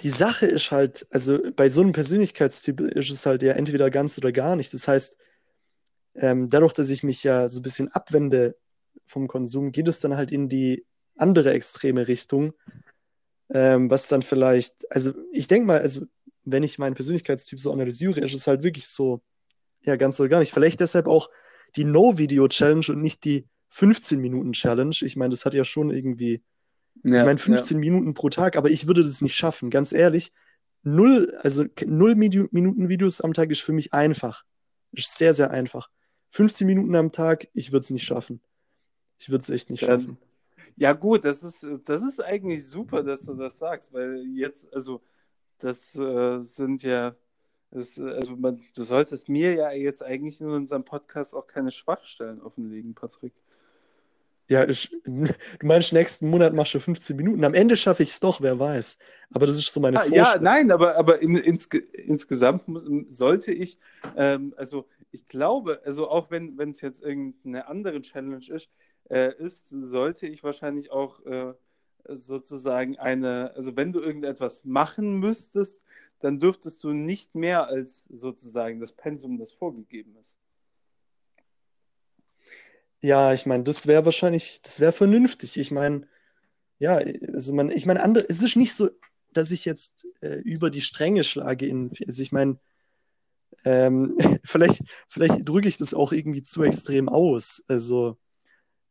die Sache ist halt, also bei so einem Persönlichkeitstyp ist es halt ja entweder ganz oder gar nicht. Das heißt, ähm, dadurch, dass ich mich ja so ein bisschen abwende vom Konsum, geht es dann halt in die andere extreme Richtung, ähm, was dann vielleicht, also ich denke mal, also wenn ich meinen Persönlichkeitstyp so analysiere, ist es halt wirklich so, ja, ganz oder gar nicht. Vielleicht deshalb auch die No-Video-Challenge und nicht die 15-Minuten-Challenge. Ich meine, das hat ja schon irgendwie ich meine, 15 Minuten pro Tag, aber ich würde das nicht schaffen, ganz ehrlich. Null, also null Minu- Minuten Videos am Tag ist für mich einfach. Ist sehr, sehr einfach. 15 Minuten am Tag, ich würde es nicht schaffen. Ich würde es echt nicht Dann- schaffen. Ja, gut, das ist, das ist eigentlich super, dass du das sagst, weil jetzt, also, das äh, sind ja, das, also man, du solltest mir ja jetzt eigentlich in unserem Podcast auch keine Schwachstellen offenlegen, Patrick. Ja, ich, du meinst, nächsten Monat machst du 15 Minuten. Am Ende schaffe ich es doch, wer weiß. Aber das ist so meine Ah, ja, Vorstellung. nein, aber, aber in, insge, insgesamt muss, sollte ich, ähm, also ich glaube, also auch wenn es jetzt irgendeine andere Challenge ist, äh, ist, sollte ich wahrscheinlich auch äh, sozusagen eine, also wenn du irgendetwas machen müsstest, dann dürftest du nicht mehr als sozusagen das Pensum, das vorgegeben ist. Ja, ich meine, das wäre wahrscheinlich, das wäre vernünftig. Ich meine, ja, also man, ich meine, es ist nicht so, dass ich jetzt äh, über die Stränge schlage in, also ich meine, ähm, vielleicht, vielleicht drücke ich das auch irgendwie zu extrem aus. Also,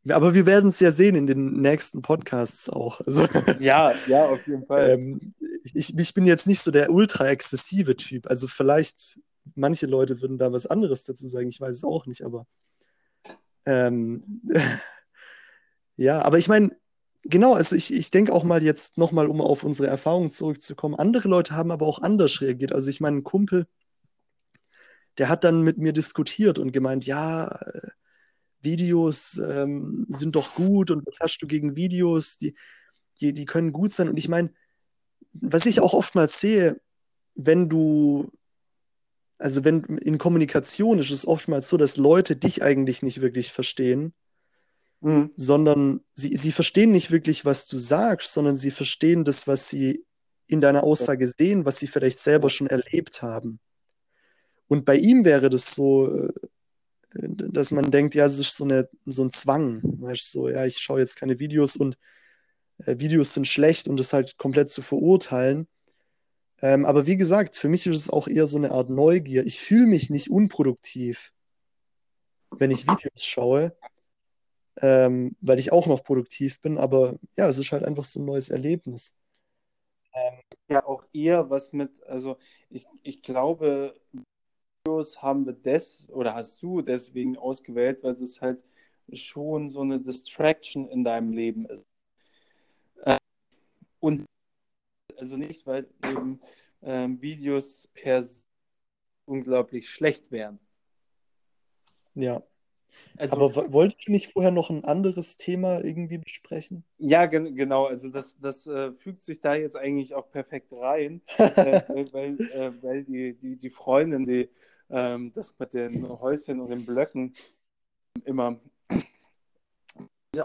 aber wir werden es ja sehen in den nächsten Podcasts auch. Also, Ja, ja, auf jeden Fall. ähm, ich, ich bin jetzt nicht so der ultra exzessive Typ. Also vielleicht, manche Leute würden da was anderes dazu sagen, ich weiß es auch nicht, aber ähm, ja, aber ich meine, genau, also ich, ich denke auch mal jetzt nochmal, um auf unsere Erfahrungen zurückzukommen. Andere Leute haben aber auch anders reagiert. Also ich meine, ein Kumpel, der hat dann mit mir diskutiert und gemeint, ja, äh, Videos ähm, sind doch gut und was hast du gegen Videos? Die, die, die können gut sein. Und ich meine, was ich auch oftmals sehe, wenn du, also wenn in Kommunikation ist es oftmals so, dass Leute dich eigentlich nicht wirklich verstehen, Mhm. sondern sie, sie verstehen nicht wirklich, was du sagst, sondern sie verstehen das, was sie in deiner Aussage sehen, was sie vielleicht selber schon erlebt haben. Und bei ihm wäre das so, äh, dass man denkt, ja, es ist so, eine, so ein Zwang. Weißt, so, ja, ich schaue jetzt keine Videos und äh, Videos sind schlecht und das halt komplett zu verurteilen. Ähm, aber wie gesagt, für mich ist es auch eher so eine Art Neugier. Ich fühle mich nicht unproduktiv, wenn ich Videos schaue, ähm, weil ich auch noch produktiv bin. Aber ja, es ist halt einfach so ein neues Erlebnis. Ähm, ja, auch eher was mit, also ich, ich glaube, haben wir des oder hast du deswegen ausgewählt, weil es halt schon so eine Distraction in deinem Leben ist. Äh, und also nicht, weil eben ähm, Videos per se unglaublich schlecht wären. Ja. Also, Aber wo- wolltest du nicht vorher noch ein anderes Thema irgendwie besprechen? ja, gen genau, also das, das äh, fügt sich da jetzt eigentlich auch perfekt rein, äh, weil, weil, äh, weil die, die, die Freundin, die ähm, das mit den Häuschen und den Blöcken immer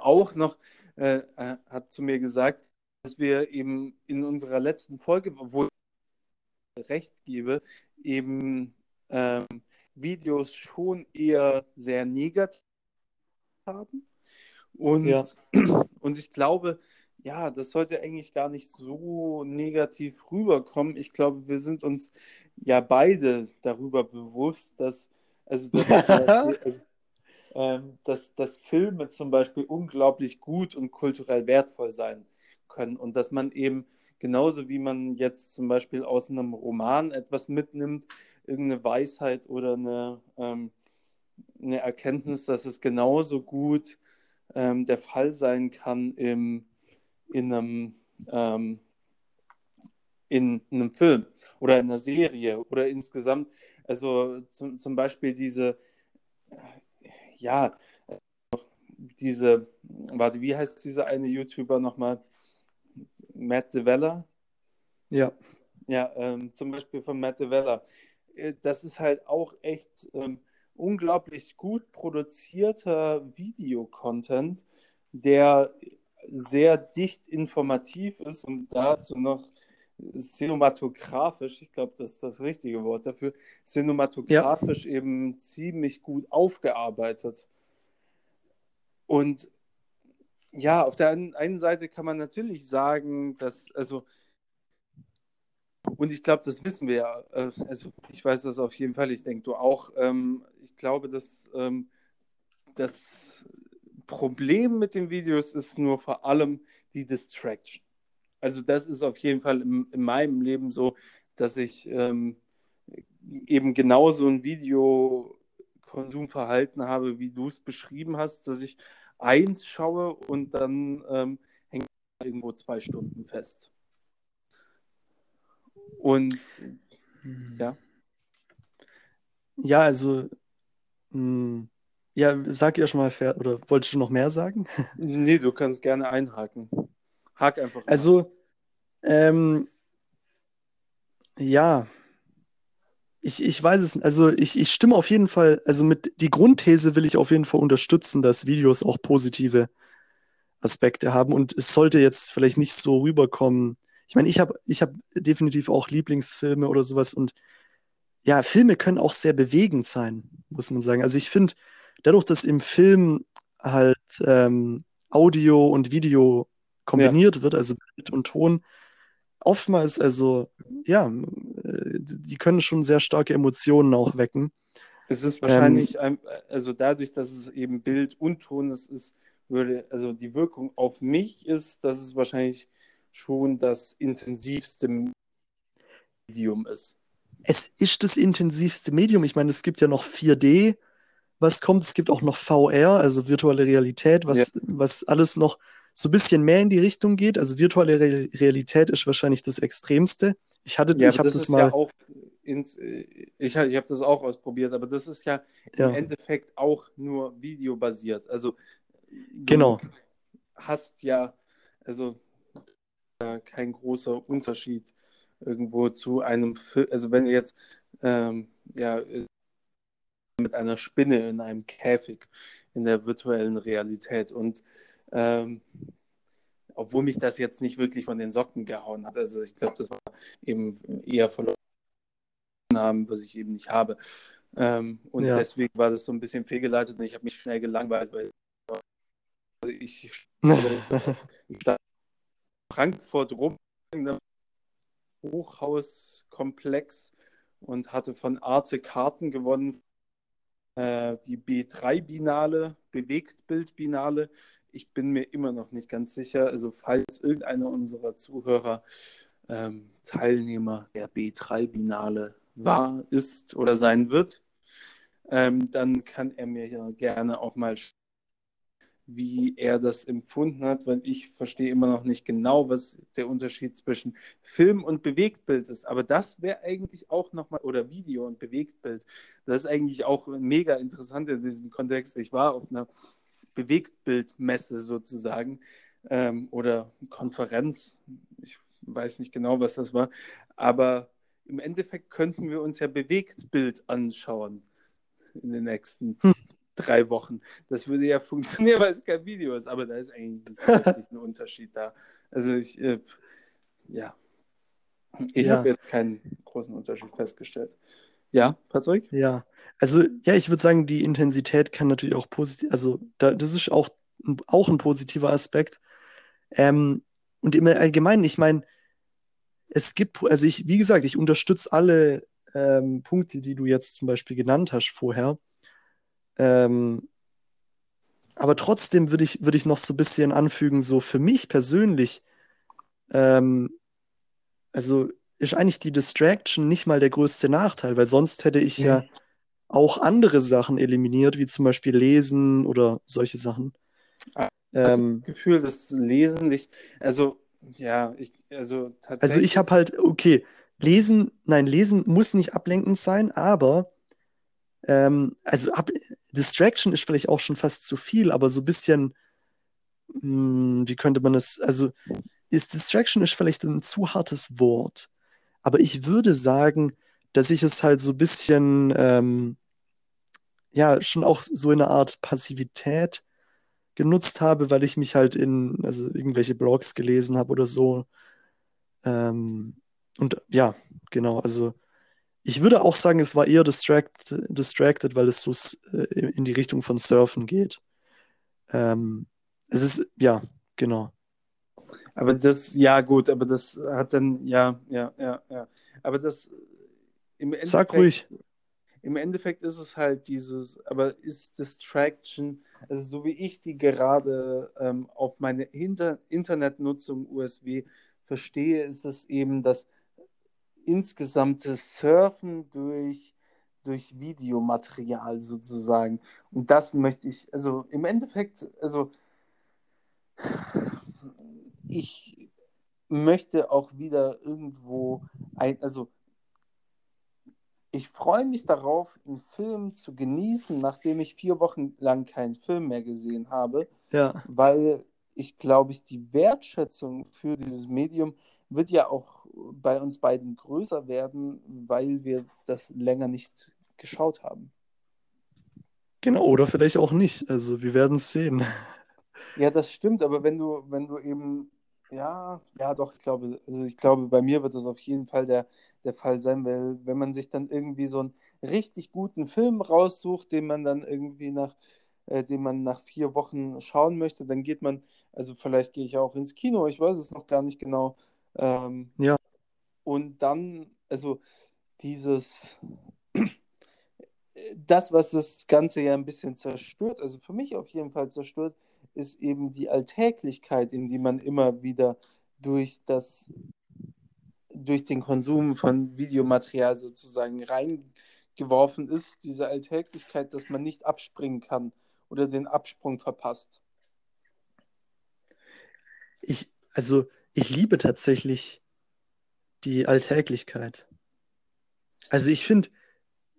auch noch äh, äh, hat zu mir gesagt, dass wir eben in unserer letzten Folge, wo ich recht gebe, eben ähm, Videos schon eher sehr negativ haben. Und, Ja. und ich glaube, ja, das sollte eigentlich gar nicht so negativ rüberkommen. Ich glaube, wir sind uns ja beide darüber bewusst, dass, also, dass, also, ähm, dass, dass Filme zum Beispiel unglaublich gut und kulturell wertvoll sein können und dass man eben genauso wie man jetzt zum Beispiel aus einem Roman etwas mitnimmt, irgendeine Weisheit oder eine, ähm, eine Erkenntnis, dass es genauso gut ähm, der Fall sein kann im, in, einem, ähm, in einem Film oder in einer Serie oder insgesamt. Also zum, zum Beispiel diese, ja, diese, warte, wie heißt dieser eine YouTuber nochmal? Matt Devella? Ja. Ja, ähm, zum Beispiel von Matt Devella. Äh, Das ist halt auch echt ähm, unglaublich gut produzierter Videocontent, der sehr dicht informativ ist und dazu noch cinematografisch, ich glaube, das ist das richtige Wort dafür, cinematografisch eben ziemlich gut aufgearbeitet. Und ja, auf der einen, Seite kann man natürlich sagen, dass, also, und ich glaube, das wissen wir ja, äh, also ich weiß das auf jeden Fall, ich denke du auch, ähm, ich glaube, dass ähm, das Problem mit den Videos ist nur vor allem die Distraction. Also das ist auf jeden Fall in, in meinem Leben so, dass ich ähm, eben genauso ein Videokonsumverhalten habe, wie du es beschrieben hast, dass ich eins schaue und dann ähm, hängt irgendwo zwei Stunden fest. Und ja. Ja, also, mh, ja, sag ihr schon mal, oder wolltest du noch mehr sagen? Nee, du kannst gerne einhaken. Hak einfach mal. Also, ähm, ja, ich, ich weiß es, also ich, ich stimme auf jeden Fall, also mit die Grundthese will ich auf jeden Fall unterstützen, dass Videos auch positive Aspekte haben und es sollte jetzt vielleicht nicht so rüberkommen. Ich meine, ich habe ich hab definitiv auch Lieblingsfilme oder sowas und ja, Filme können auch sehr bewegend sein, muss man sagen. Also ich finde, dadurch, dass im Film halt ähm, Audio und Video kombiniert wird, also Bild und Ton, oftmals, also ja, äh, die können schon sehr starke Emotionen auch wecken. Es ist wahrscheinlich, ein, also dadurch, dass es eben Bild und Ton ist, ist, würde, also die Wirkung auf mich ist, dass es wahrscheinlich schon das intensivste Medium ist. Es ist das intensivste Medium. Ich meine, es gibt ja noch 4D, was kommt. Es gibt auch noch VR, also virtuelle Realität, was, Ja. was alles noch so ein bisschen mehr in die Richtung geht. Also virtuelle Re Realität ist wahrscheinlich das Extremste. Ich hatte, Ja, ich habe das das mal, ja auch ins, ich, ich habe das auch ausprobiert, aber das ist ja im ja, Endeffekt auch nur videobasiert. Also genau, hast ja, also ja, kein großer Unterschied irgendwo zu einem Film. Also wenn ihr jetzt ähm, ja, mit einer Spinne in einem Käfig in der virtuellen Realität und ähm, obwohl mich das jetzt nicht wirklich von den Socken gehauen hat. Also ich glaube, das war eben eher verloren haben, was ich eben nicht habe. Ähm, und ja. deswegen war das so ein bisschen fehlgeleitet und ich habe mich schnell gelangweilt, weil also ich, ich stand in Frankfurt rum in einem Hochhauskomplex und hatte von Arte Karten gewonnen. Äh, die B3-Binale, Bewegtbild-Binale. Ich bin mir immer noch nicht ganz sicher. Also falls irgendeiner unserer Zuhörer ähm, Teilnehmer der B3-Binale war, ist oder sein wird, ähm, dann kann er mir ja gerne auch mal wie er das empfunden hat, weil ich verstehe immer noch nicht genau, was der Unterschied zwischen Film und Bewegtbild ist. Aber das wäre eigentlich auch nochmal, oder Video und Bewegtbild, das ist eigentlich auch mega interessant in diesem Kontext. Ich war auf einer Bewegtbildmesse sozusagen ähm, oder Konferenz. Ich weiß nicht genau, was das war. Aber im Endeffekt könnten wir uns ja Bewegtbild anschauen in den nächsten Hm. Drei Wochen. Das würde ja funktionieren, weil es kein Video ist, aber da ist eigentlich ein Unterschied da. Also ich, äh, ja, ich Ja. habe jetzt keinen großen Unterschied festgestellt. Ja, Patrick? Ja, also ja, ich würde sagen, die Intensität kann natürlich auch positiv, also da, das ist auch, ein- auch ein positiver Aspekt. Ähm, und im Allgemeinen, ich meine, es gibt, also ich, wie gesagt, ich unterstütze alle ähm, Punkte, die du jetzt zum Beispiel genannt hast vorher. Ähm, aber trotzdem würde ich, würde ich noch so ein bisschen anfügen, so für mich persönlich, ähm, also ist eigentlich die Distraction nicht mal der größte Nachteil, weil sonst hätte ich ja auch andere Sachen eliminiert, wie zum Beispiel Lesen oder solche Sachen. Hast du das Ähm, Gefühl, das Lesen nicht, also ja, ich, also also tatsächlich, ich habe halt, okay, Lesen, nein, Lesen muss nicht ablenkend sein, aber ähm, also ab, Distraction ist vielleicht auch schon fast zu viel, aber so ein bisschen, mh, wie könnte man es, also ist Distraction ist vielleicht ein zu hartes Wort, aber ich würde sagen, dass ich es halt so ein bisschen, ähm, ja, schon auch so in einer Art Passivität genutzt habe, weil ich mich halt in, also irgendwelche Blogs gelesen habe oder so. Ähm, und ja, genau, also ich würde auch sagen, es war eher distract, distracted, weil es so äh, in die Richtung von Surfen geht. Ähm, es ist, ja, genau. aber das, ja gut, aber das hat dann, ja, ja, ja, ja, aber das im Sag Endeffekt, ruhig. im Endeffekt ist es halt dieses, aber ist Distraction, also so wie ich die gerade ähm, auf meine Hinter Internetnutzung USW verstehe, ist es eben das insgesamte Surfen durch, durch Videomaterial sozusagen. Und das möchte ich, also im Endeffekt, also ich möchte auch wieder irgendwo ein, also ich freue mich darauf, einen Film zu genießen, nachdem ich vier Wochen lang keinen Film mehr gesehen habe, Ja, weil ich glaube, ich die Wertschätzung für dieses Medium wird ja auch bei uns beiden größer werden, weil wir das länger nicht geschaut haben. genau, oder vielleicht auch nicht. Also wir werden es sehen. Ja, das stimmt, aber wenn du, wenn du eben, ja, ja, doch, ich glaube, also ich glaube, bei mir wird das auf jeden Fall der, der Fall sein, weil wenn man sich dann irgendwie so einen richtig guten Film raussucht, den man dann irgendwie nach, äh, den man nach vier Wochen schauen möchte, dann geht man, also vielleicht gehe ich auch ins Kino, ich weiß es noch gar nicht genau. Ähm, Ja, und dann, also dieses, das, was das Ganze ja ein bisschen zerstört, also für mich auf jeden Fall zerstört, ist eben die Alltäglichkeit, in die man immer wieder durch das, durch den Konsum von Videomaterial sozusagen reingeworfen ist, diese Alltäglichkeit, dass man nicht abspringen kann oder den Absprung verpasst. Ich, also, ich liebe tatsächlich die Alltäglichkeit. Also, ich finde,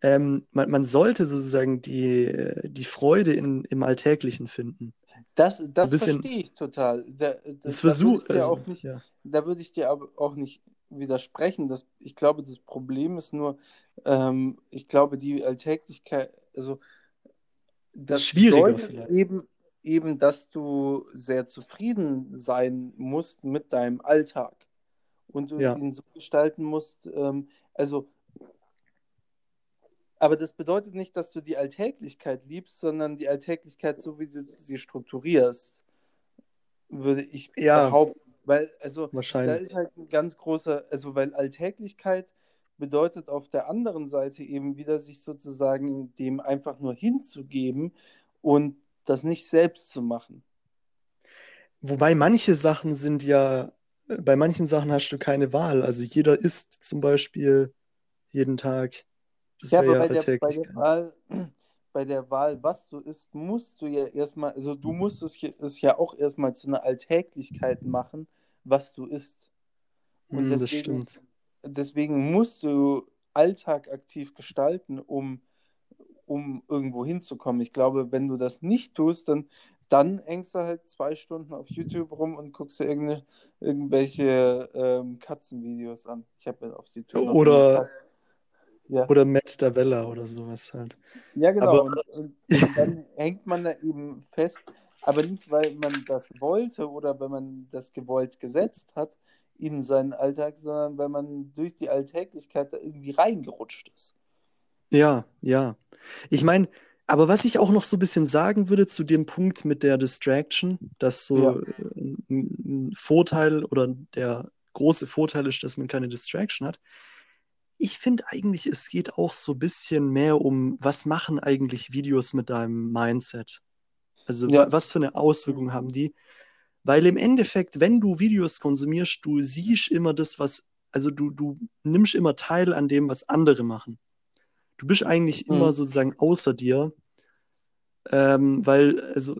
ähm, man, man sollte sozusagen die, die Freude in, im Alltäglichen finden. Das, das bisschen- verstehe ich total. Da, da, Das da würde versuch, ich dir also, auch nicht, ja. da würde ich dir aber auch nicht widersprechen. Das, ich glaube, das Problem ist nur, ähm, ich glaube, die Alltäglichkeit, also das schwieriger bedeutet vielleicht. eben, eben, dass du sehr zufrieden sein musst mit deinem Alltag und du Ja. ihn so gestalten musst, ähm, also aber das bedeutet nicht, dass du die Alltäglichkeit liebst, sondern die Alltäglichkeit, so wie du sie strukturierst, würde ich Ja. behaupten. Weil, also, da ist halt ein ganz großer, also, weil Alltäglichkeit bedeutet auf der anderen Seite eben wieder, sich sozusagen dem einfach nur hinzugeben und das nicht selbst zu machen. Wobei manche Sachen sind ja, bei manchen Sachen hast du keine Wahl. Also jeder isst zum Beispiel jeden Tag. Das Ja, aber ja bei der, bei der. Wahl, bei der Wahl, was du isst, musst du ja erstmal, also du musst es, es ja auch erstmal zu einer Alltäglichkeit machen, was du isst. Und das deswegen, stimmt. deswegen musst du Alltag aktiv gestalten, um, um irgendwo hinzukommen. Ich glaube, wenn du das nicht tust, dann, dann hängst du halt zwei Stunden auf YouTube rum und guckst dir irgende, irgendwelche ähm, Katzenvideos an. Ich habe auf YouTube Oder-. Ja. Oder Matt Davella oder sowas halt. Ja, genau. Aber- und, und, und dann hängt man da eben fest, aber nicht, weil man das wollte oder weil man das gewollt gesetzt hat in seinen Alltag, sondern weil man durch die Alltäglichkeit da irgendwie reingerutscht ist. Ja, ja. Ich meine, aber was ich auch noch so ein bisschen sagen würde zu dem Punkt mit der Distraction, dass so Ja. äh, ein, ein Vorteil oder der große Vorteil ist, dass man keine Distraction hat. Ich finde eigentlich, es geht auch so ein bisschen mehr um, was machen eigentlich Videos mit deinem Mindset? Also Ja. wa- was für eine Auswirkung haben die? Weil im Endeffekt, wenn du Videos konsumierst, du siehst immer das, was, also du, du nimmst immer teil an dem, was andere machen. Du bist eigentlich Mhm. immer sozusagen außer dir, ähm, weil, also,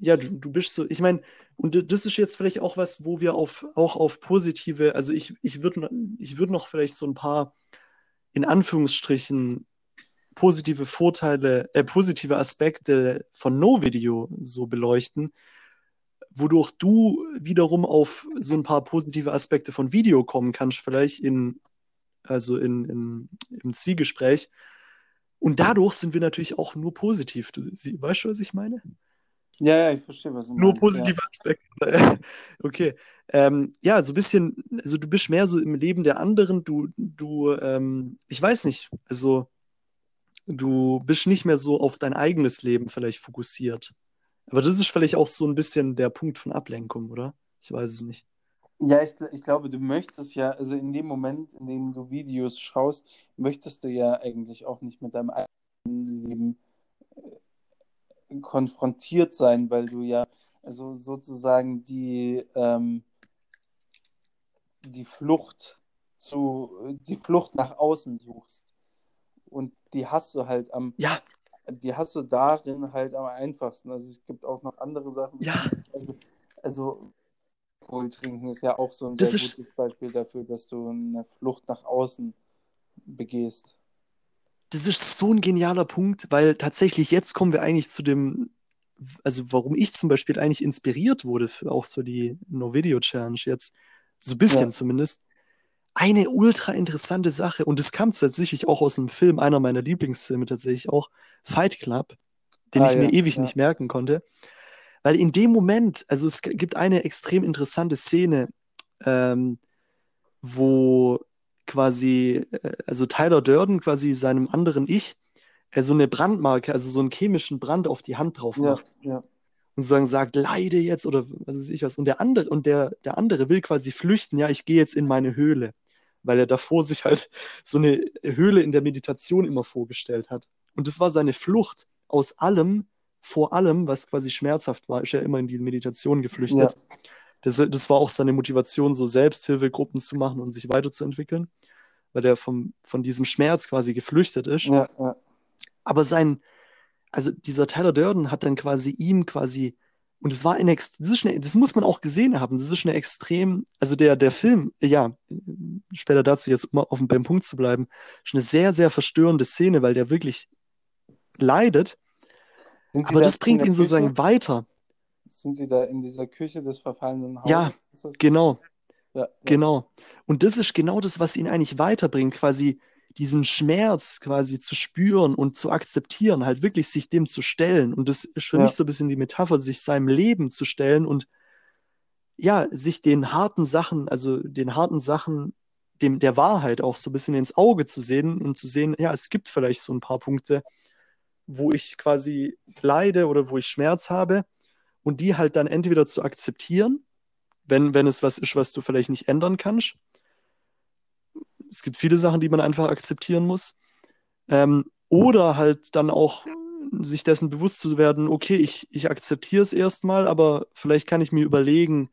ja, du, du bist so, ich meine, und das ist jetzt vielleicht auch was, wo wir auf, auch auf positive, also ich, ich würde ich würd noch vielleicht so ein paar, in Anführungsstrichen, positive Vorteile, äh, positive Aspekte von No-Video so beleuchten, wodurch du wiederum auf so ein paar positive Aspekte von Video kommen kannst, vielleicht in, also in, in, im Zwiegespräch. Und dadurch sind wir natürlich auch nur positiv. Du, sie, weißt du, was ich meine? Ja, ja, ich verstehe, was du Nur meinst. positive Aspekte. Okay. Ähm, ja, so ein bisschen, also du bist mehr so im Leben der anderen. Du, du, ähm, ich weiß nicht, also du bist nicht mehr so auf dein eigenes Leben vielleicht fokussiert. Aber das ist vielleicht auch so ein bisschen der Punkt von Ablenkung, oder? Ich weiß es nicht. Ja, ich, ich glaube, du möchtest ja, also in dem Moment, in dem du Videos schaust, möchtest du ja eigentlich auch nicht mit deinem eigenen Leben äh, konfrontiert sein, weil du ja also sozusagen die, ähm, die Flucht zu, die Flucht nach außen suchst. Und die hast du halt am, Ja, die hast du darin halt am einfachsten. Also es gibt auch noch andere Sachen. Ja. Also, also Alkohol trinken ist ja auch so ein Das sehr ist- gutes Beispiel dafür, dass du eine Flucht nach außen begehst. das ist so ein genialer Punkt, weil tatsächlich jetzt kommen wir eigentlich zu dem, also warum ich zum Beispiel eigentlich inspiriert wurde, für auch so die No-Video-Challenge jetzt, so ein bisschen Ja. zumindest. Eine ultra interessante Sache und das kam tatsächlich auch aus einem Film, einer meiner Lieblingsfilme tatsächlich auch, Fight Club, den Ah, ich mir ja, ewig ja. nicht merken konnte. Weil in dem Moment, also es gibt eine extrem interessante Szene, ähm, wo quasi, äh, also Tyler Durden quasi seinem anderen Ich äh, so eine Brandmarke, also so einen chemischen Brand auf die Hand drauf Ja, macht ja. und sozusagen sagt, leide jetzt oder was weiß ich was. Und der andere, und der, der andere will quasi flüchten, ja, ich gehe jetzt in meine Höhle, weil er davor sich halt so eine Höhle in der Meditation immer vorgestellt hat. Und das war seine Flucht aus allem, vor allem, was quasi schmerzhaft war, ist er immer in die Meditation geflüchtet. Das, das war auch seine Motivation, so Selbsthilfegruppen zu machen und sich weiterzuentwickeln, weil er vom, von diesem Schmerz quasi geflüchtet ist. Ja, ja. Aber sein, also dieser Tyler Durden hat dann quasi ihm quasi Und es war ein, das, ist eine, das muss man auch gesehen haben. Das ist eine extrem, also der, der Film, ja, später dazu jetzt, um auf dem Punkt zu bleiben, ist eine sehr, sehr verstörende Szene, weil der wirklich leidet. Aber das bringt ihn sozusagen Küche? weiter. Sind Sie da in dieser Küche des verfallenen Hauses? Ja, genau. Ja, ja. Genau. Und das ist genau das, was ihn eigentlich weiterbringt, quasi diesen Schmerz quasi zu spüren und zu akzeptieren, halt wirklich sich dem zu stellen. Und das ist für ja. mich so ein bisschen die Metapher, sich seinem Leben zu stellen und ja, sich den harten Sachen, also den harten Sachen, dem, der Wahrheit auch so ein bisschen ins Auge zu sehen und zu sehen, ja, es gibt vielleicht so ein paar Punkte, wo ich quasi leide oder wo ich Schmerz habe und die halt dann entweder zu akzeptieren, wenn, wenn es was ist, was du vielleicht nicht ändern kannst, es gibt viele Sachen, die man einfach akzeptieren muss. Ähm, oder halt dann auch sich dessen bewusst zu werden, okay, ich, ich akzeptiere es erstmal, aber vielleicht kann ich mir überlegen,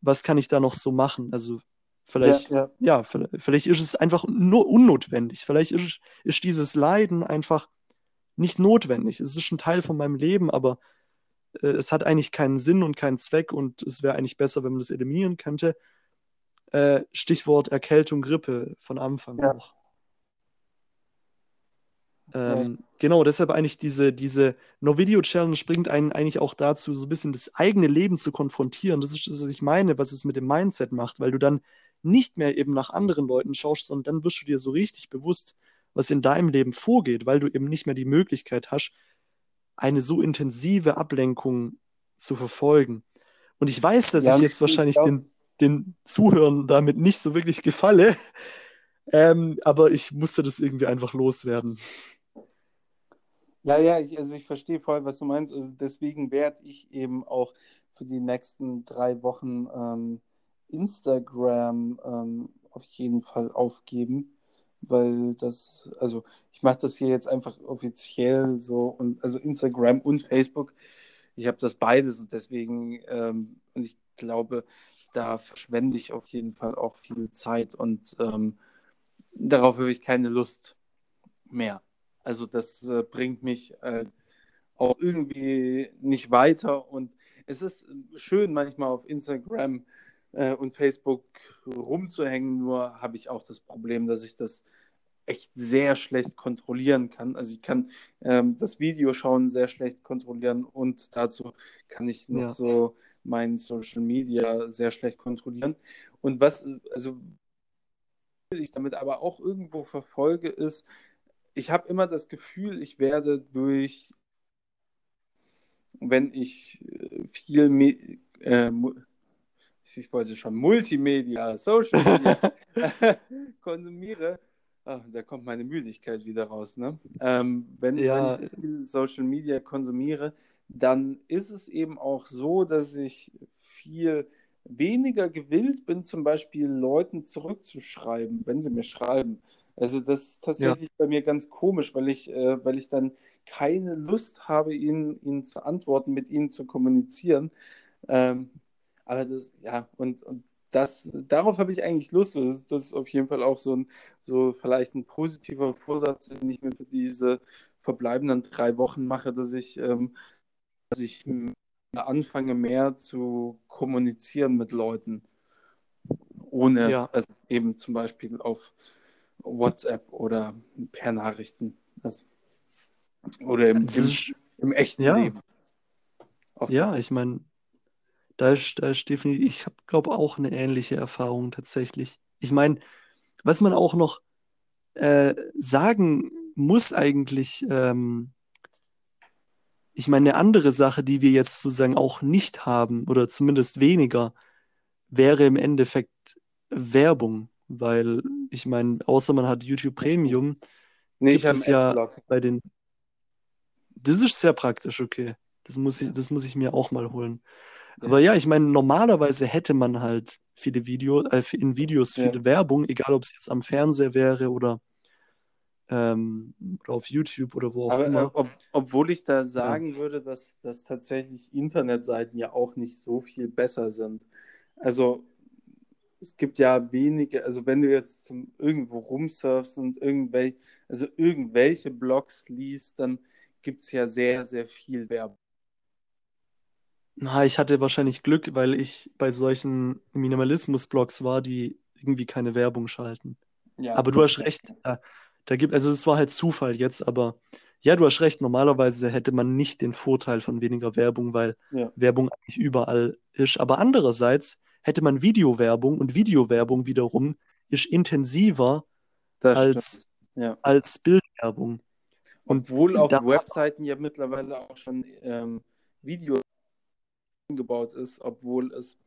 was kann ich da noch so machen. Also vielleicht, ja, ja. ja vielleicht, vielleicht, ist es einfach nur unnotwendig. Vielleicht ist, ist dieses Leiden einfach nicht notwendig. Es ist ein Teil von meinem Leben, aber äh, es hat eigentlich keinen Sinn und keinen Zweck und es wäre eigentlich besser, wenn man das eliminieren könnte. Äh, Stichwort Erkältung, Grippe von Anfang ja. auch. Ähm, ja. Genau, deshalb eigentlich diese, diese No-Video-Challenge bringt einen eigentlich auch dazu, so ein bisschen das eigene Leben zu konfrontieren. Das ist das, was ich meine, was es mit dem Mindset macht, weil du dann nicht mehr eben nach anderen Leuten schaust, sondern dann wirst du dir so richtig bewusst, was in deinem Leben vorgeht, weil du eben nicht mehr die Möglichkeit hast, eine so intensive Ablenkung zu verfolgen. Und ich weiß, dass ja, ich jetzt wahrscheinlich den, den Zuhörern damit nicht so wirklich gefalle. Ähm, aber ich musste das irgendwie einfach loswerden. Ja, ja, ich, also ich verstehe voll, was du meinst. Also deswegen werde ich eben auch für die nächsten drei Wochen ähm, Instagram ähm, auf jeden Fall aufgeben, weil das, also ich mache das hier jetzt einfach offiziell so und also Instagram und Facebook. Ich habe das beides und deswegen, ähm, und ich glaube, da verschwende ich auf jeden Fall auch viel Zeit und ähm, darauf habe ich keine Lust mehr. Also das äh, bringt mich äh, auch irgendwie nicht weiter und es ist schön manchmal auf Instagram äh, und Facebook rumzuhängen, nur habe ich auch das Problem, dass ich das echt sehr schlecht kontrollieren kann. Also ich kann ähm, das Video schauen sehr schlecht kontrollieren und dazu kann ich noch ja. so mein Social Media sehr schlecht kontrollieren. Und was, also ich damit aber auch irgendwo verfolge, ist, ich habe immer das Gefühl, ich werde durch, wenn ich äh, viel, äh, ich wollte schon Multimedia, Social Media konsumiere, oh, da kommt meine Müdigkeit wieder raus, ne? Ähm, wenn, ja. wenn ich viel Social Media konsumiere, dann ist es eben auch so, dass ich viel weniger gewillt bin, zum Beispiel Leuten zurückzuschreiben, wenn sie mir schreiben. Also das ist tatsächlich ja. bei mir ganz komisch, weil ich, äh, weil ich dann keine Lust habe, ihnen, ihnen zu antworten, mit ihnen zu kommunizieren. Ähm, aber das, ja, und, und das, darauf habe ich eigentlich Lust. Das, das, ist auf jeden Fall auch so ein, so vielleicht ein positiver Vorsatz, den ich mir für diese verbleibenden drei Wochen mache, dass ich ähm, dass ich anfange mehr zu kommunizieren mit Leuten, ohne ja. also eben zum Beispiel auf WhatsApp oder per Nachrichten. Also, oder im, im, im echten ja. Leben. Auch ja, ich meine, da ist, da ist definitiv, ich habe, glaube auch eine ähnliche Erfahrung tatsächlich. Ich meine, was man auch noch äh, sagen muss eigentlich, ähm, ich meine, eine andere Sache, die wir jetzt sozusagen auch nicht haben oder zumindest weniger, wäre im Endeffekt Werbung, weil ich meine, außer man hat YouTube Premium, nee, gibt es ja Adblock. bei den. Das ist sehr praktisch, okay. Das muss ich, das muss ich mir auch mal holen. Aber ja, ich meine, normalerweise hätte man halt viele Videos, äh, in Videos viele. Werbung, egal ob es jetzt am Fernseher wäre oder ähm, oder auf YouTube oder wo auch Aber, immer. Äh, ob, obwohl ich da sagen ja. würde, dass, dass tatsächlich Internetseiten ja auch nicht so viel besser sind. Also es gibt ja wenige, also wenn du jetzt zum, irgendwo rumsurfst und irgendwelche, also irgendwelche Blogs liest, dann gibt es ja sehr, sehr viel Werbung. Na, ich hatte wahrscheinlich Glück, weil ich bei solchen Minimalismus-Blogs war, die irgendwie keine Werbung schalten. Ja. Aber du hast recht, da, da gibt, also es war halt Zufall jetzt, aber ja, du hast recht, normalerweise hätte man nicht den Vorteil von weniger Werbung, weil Ja. Werbung eigentlich überall ist. Aber andererseits hätte man Videowerbung und Videowerbung wiederum ist intensiver Das als. Ja. als Bildwerbung. Und Obwohl auf da- Webseiten ja mittlerweile auch schon ähm, Video gebaut ist, obwohl es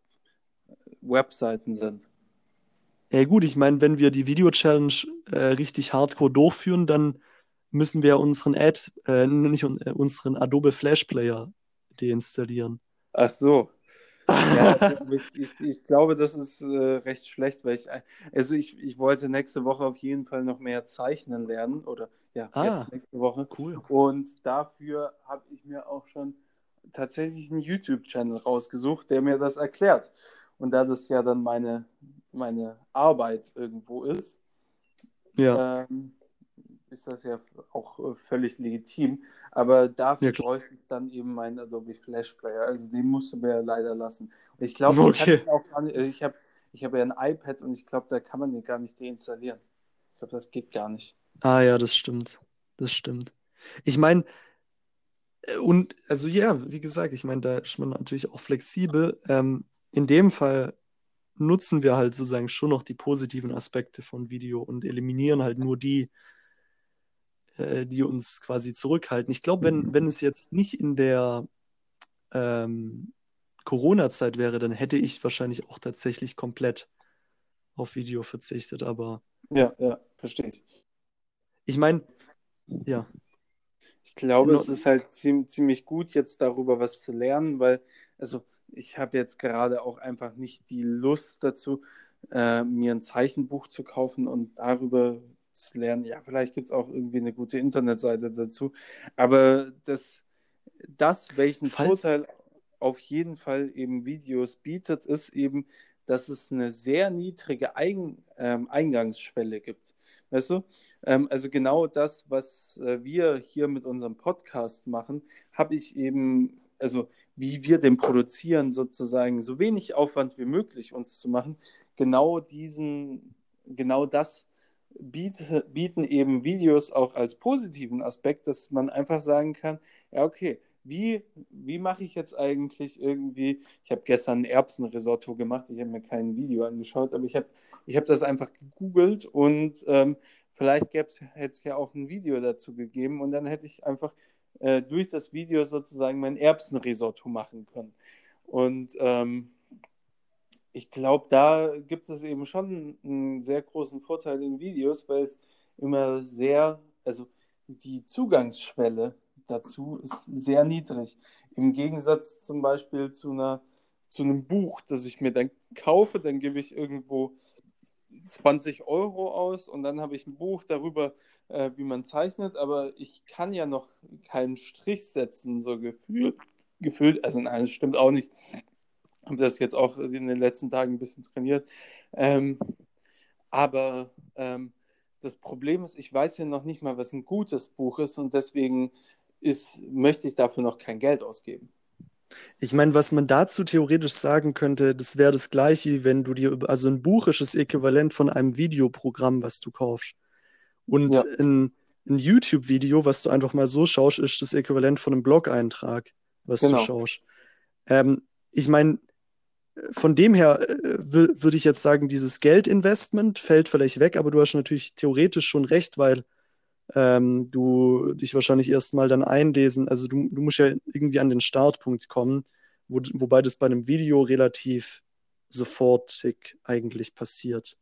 Webseiten sind. Ja gut, ich meine, wenn wir die Video-Challenge äh, richtig hardcore durchführen, dann müssen wir unseren Ad, äh, nicht äh, unseren Adobe Flash Player deinstallieren. Ach so. Ja, ich, ich, ich glaube, das ist äh, recht schlecht, weil ich, also ich, ich wollte nächste Woche auf jeden Fall noch mehr zeichnen lernen oder ja, Ah. jetzt nächste Woche. Cool. Und dafür habe ich mir auch schon tatsächlich einen YouTube-Channel rausgesucht, der mir das erklärt. Und da das ja dann meine, meine Arbeit irgendwo ist, Ja, ähm, ist das ja auch äh, völlig legitim. Aber dafür Ja, bräuchte ich dann eben meinen Adobe Flash Player. Also den musst du mir ja leider lassen. Und ich glaube, Okay. äh, ich habe ich hab ja ein iPad und ich glaube, da kann man den gar nicht deinstallieren. Ich glaube, das geht gar nicht. Ah ja, das stimmt. Das stimmt. Ich meine, und also ja, wie gesagt, ich meine, da ist man natürlich auch flexibel. Ähm, in dem Fall nutzen wir halt sozusagen schon noch die positiven Aspekte von Video und eliminieren halt nur die, äh, die uns quasi zurückhalten. Ich glaube, wenn, wenn es jetzt nicht in der ähm, Corona-Zeit wäre, dann hätte ich wahrscheinlich auch tatsächlich komplett auf Video verzichtet. Aber Ja, ja, verstehe ich. ich meine, ja. Ich glaube, Genau. es ist halt ziem- ziemlich gut, jetzt darüber was zu lernen, weil, also ich habe jetzt gerade auch einfach nicht die Lust dazu, äh, mir ein Zeichenbuch zu kaufen und darüber zu lernen. Ja, vielleicht gibt es auch irgendwie eine gute Internetseite dazu. Aber das, das, welchen Falls- Vorteil auf jeden Fall eben Videos bietet, ist eben, dass es eine sehr niedrige Eigen, ähm, Eingangsschwelle gibt. Weißt du? Ähm, also genau das, was äh, wir hier mit unserem Podcast machen, habe ich eben, also wie wir den produzieren, sozusagen so wenig Aufwand wie möglich uns zu machen, genau diesen, genau das biete, bieten eben Videos auch als positiven Aspekt, dass man einfach sagen kann, ja, okay, wie, wie mache ich jetzt eigentlich irgendwie, ich habe gestern ein Erbsenrisotto gemacht, ich habe mir kein Video angeschaut, aber ich habe ich hab das einfach gegoogelt und ähm, vielleicht hätte es ja auch ein Video dazu gegeben und dann hätte ich einfach äh, durch das Video sozusagen mein Erbsenrisotto machen können. Und ähm, ich glaube, da gibt es eben schon einen sehr großen Vorteil in Videos, weil es immer sehr, also die Zugangsschwelle dazu ist sehr niedrig. Im Gegensatz zum Beispiel zu einer, zu einem Buch, das ich mir dann kaufe, dann gebe ich irgendwo 20 Euro aus und dann habe ich ein Buch darüber, äh, wie man zeichnet, aber ich kann ja noch keinen Strich setzen, so gefühlt. gefühlt. Also nein, das stimmt auch nicht. Ich habe das jetzt auch in den letzten Tagen ein bisschen trainiert. Ähm, aber ähm, das Problem ist, ich weiß ja noch nicht mal, was ein gutes Buch ist und deswegen ist, möchte ich dafür noch kein Geld ausgeben. Ich meine, was man dazu theoretisch sagen könnte, das wäre das Gleiche, wenn du dir, also ein Buch ist das Äquivalent von einem Videoprogramm, was du kaufst. Und Ja. ein, ein YouTube-Video, was du einfach mal so schaust, ist das Äquivalent von einem Blog-Eintrag, was Genau. du schaust. Ähm, ich meine, von dem her äh, wür- würde ich jetzt sagen, dieses Geldinvestment fällt vielleicht weg, aber du hast natürlich theoretisch schon recht, weil ähm, du dich wahrscheinlich erstmal dann einlesen. Also du, du musst ja irgendwie an den Startpunkt kommen, wo, wobei das bei einem Video relativ sofortig eigentlich passiert.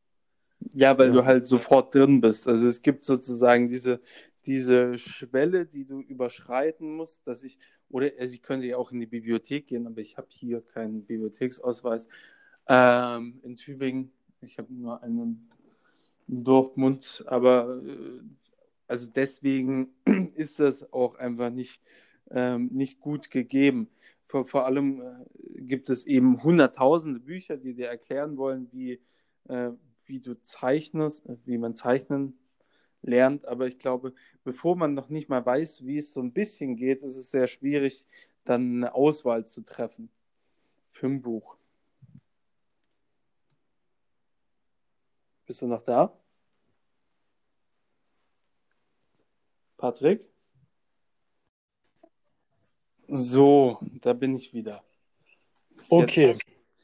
Ja, weil Ja. du halt sofort drin bist. Also es gibt sozusagen diese, diese Schwelle, die du überschreiten musst, dass ich, oder also ich könnte ja auch in die Bibliothek gehen, aber ich habe hier keinen Bibliotheksausweis. Ähm, in Tübingen, ich habe nur einen in Dortmund, aber äh, also deswegen ist das auch einfach nicht, ähm, nicht gut gegeben. Vor, vor allem äh, gibt es eben hunderttausende Bücher, die dir erklären wollen, wie, äh, wie du zeichnest, äh, wie man zeichnen lernt. Aber ich glaube, bevor man noch nicht mal weiß, wie es so ein bisschen geht, ist es sehr schwierig, dann eine Auswahl zu treffen. für ein Buch. Bist du noch da? Patrick? So, da bin ich wieder. Okay,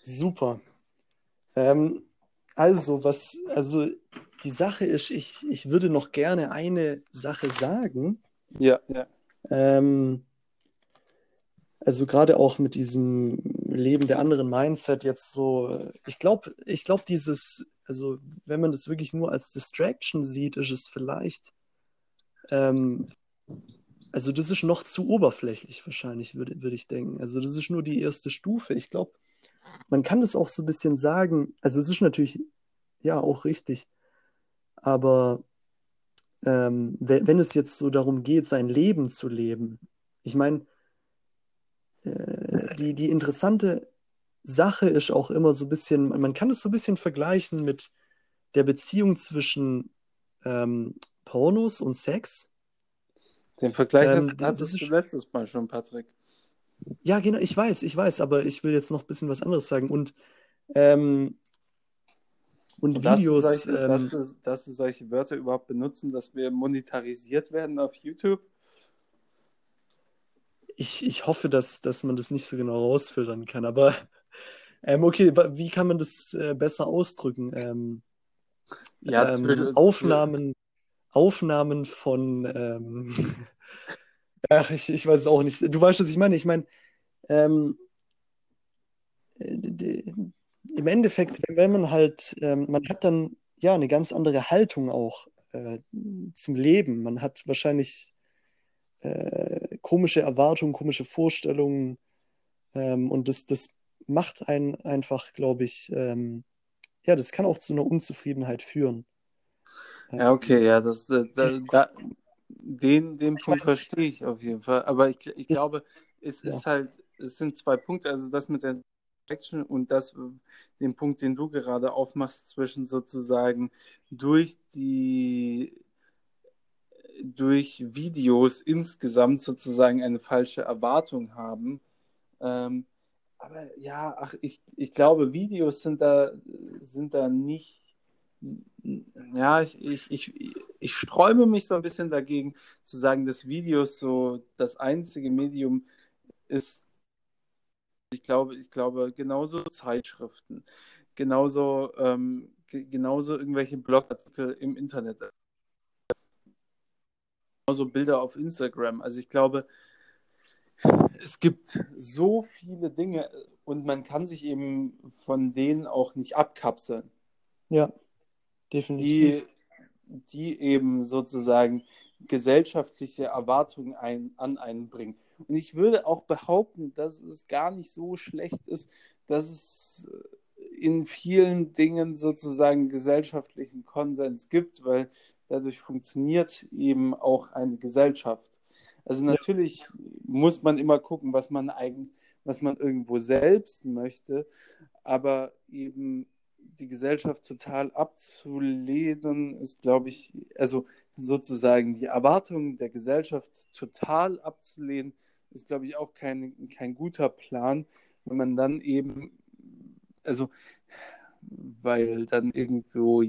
super. Ähm, also, was, also die Sache ist, ich, ich würde noch gerne eine Sache sagen. Ja, ja. Ähm, also gerade auch mit diesem Leben der anderen Mindset jetzt so, ich glaube, ich glaube, dieses, also wenn man das wirklich nur als Distraction sieht, ist es vielleicht, ähm, also das ist noch zu oberflächlich wahrscheinlich, würde, würde ich denken. Also das ist nur die erste Stufe. Ich glaube, man kann das auch so ein bisschen sagen, also es ist natürlich, ja, auch richtig, aber ähm, wenn, wenn es jetzt so darum geht, sein Leben zu leben, ich meine, äh, die, die interessante Sache ist auch immer so ein bisschen, man kann es so ein bisschen vergleichen mit der Beziehung zwischen ähm, Pornos und Sex. Den Vergleich Ähm, hast- das hattest ist- du letztes Mal schon, Patrick. Ja, genau, ich weiß, ich weiß, aber ich will jetzt noch ein bisschen was anderes sagen. Und, ähm, und Und dass du, Videos, solche, ähm, dass, du, dass du solche Wörter überhaupt benutzen, dass wir monetarisiert werden auf YouTube? ich, ich hoffe, dass, dass man das nicht so genau rausfiltern kann. Aber ähm, okay, wie kann man das äh, besser ausdrücken? Ähm, Ja, ähm, Aufnahmen, Aufnahmen von, ähm, ach, ich, ich weiß es auch nicht. Du weißt, was ich meine. Ich meine, ähm, äh, im Endeffekt, wenn, wenn man halt, ähm, man hat dann ja eine ganz andere Haltung auch äh, zum Leben. Man hat wahrscheinlich äh, komische Erwartungen, komische Vorstellungen ähm, und das, das macht einen einfach, glaube ich, ähm, ja, das kann auch zu einer Unzufriedenheit führen. Ja, okay, ja, das, da, da, da, den, den Punkt verstehe ich auf jeden Fall. Aber ich, ich glaube, es Ja. ist halt, es sind zwei Punkte, also das mit der Action und das, den Punkt, den du gerade aufmachst, zwischen sozusagen durch die, durch Videos insgesamt sozusagen eine falsche Erwartung haben. Ähm, aber ja, ach, ich, ich glaube, Videos sind da, sind da nicht ja, ich, ich, ich, ich sträube mich so ein bisschen dagegen zu sagen, dass Videos so das einzige Medium ist. Ich glaube, ich glaube, genauso Zeitschriften, genauso, ähm, ge- genauso irgendwelche Blogartikel im Internet, genauso Bilder auf Instagram. Also ich glaube, es gibt so viele Dinge und man kann sich eben von denen auch nicht abkapseln Ja, definitiv. die, die eben sozusagen gesellschaftliche Erwartungen ein, an einen bringen. Und ich würde auch behaupten, dass es gar nicht so schlecht ist, dass es in vielen Dingen sozusagen gesellschaftlichen Konsens gibt, weil dadurch funktioniert eben auch eine Gesellschaft. Also natürlich muss man immer gucken, was man eigen, was man irgendwo selbst möchte, aber eben die Gesellschaft total abzulehnen, ist, glaube ich, also sozusagen die Erwartungen der Gesellschaft total abzulehnen, ist, glaube ich, auch kein, kein guter Plan, wenn man dann eben, also, weil dann irgendwo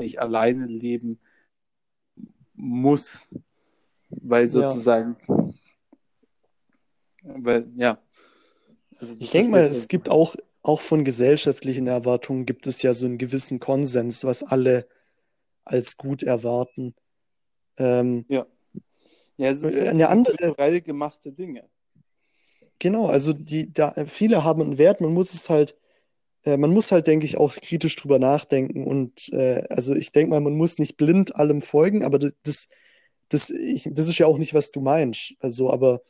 nicht alleine leben muss, weil Ja. sozusagen, weil, ja. Also, Ich denke mal, es gibt auch, auch von gesellschaftlichen Erwartungen gibt es ja so einen gewissen Konsens, was alle als gut erwarten. Ähm, Ja, es ist Äh, eine andere- kulturell gemachte Dinge. Genau, also die, da, viele haben einen Wert, man muss es halt, äh, man muss halt, denke ich, auch kritisch drüber nachdenken. Und äh, also ich denke mal, man muss nicht blind allem folgen, aber das, das, das, ich, das ist ja auch nicht, was du meinst. Also, aber,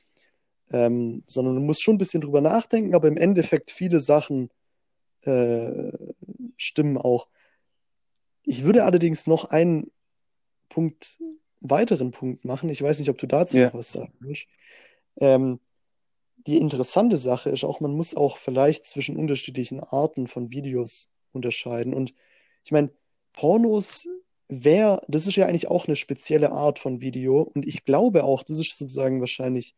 ähm, sondern man muss schon ein bisschen drüber nachdenken, aber im Endeffekt viele Sachen äh, stimmen auch. Ich würde allerdings noch einen Punkt, weiteren Punkt machen. Ich weiß nicht, ob du dazu Ja. noch was sagen willst. Ähm, die interessante Sache ist auch, man muss auch vielleicht zwischen unterschiedlichen Arten von Videos unterscheiden. Und ich meine, Pornos wäre, das ist ja eigentlich auch eine spezielle Art von Video. Und ich glaube auch, das ist sozusagen wahrscheinlich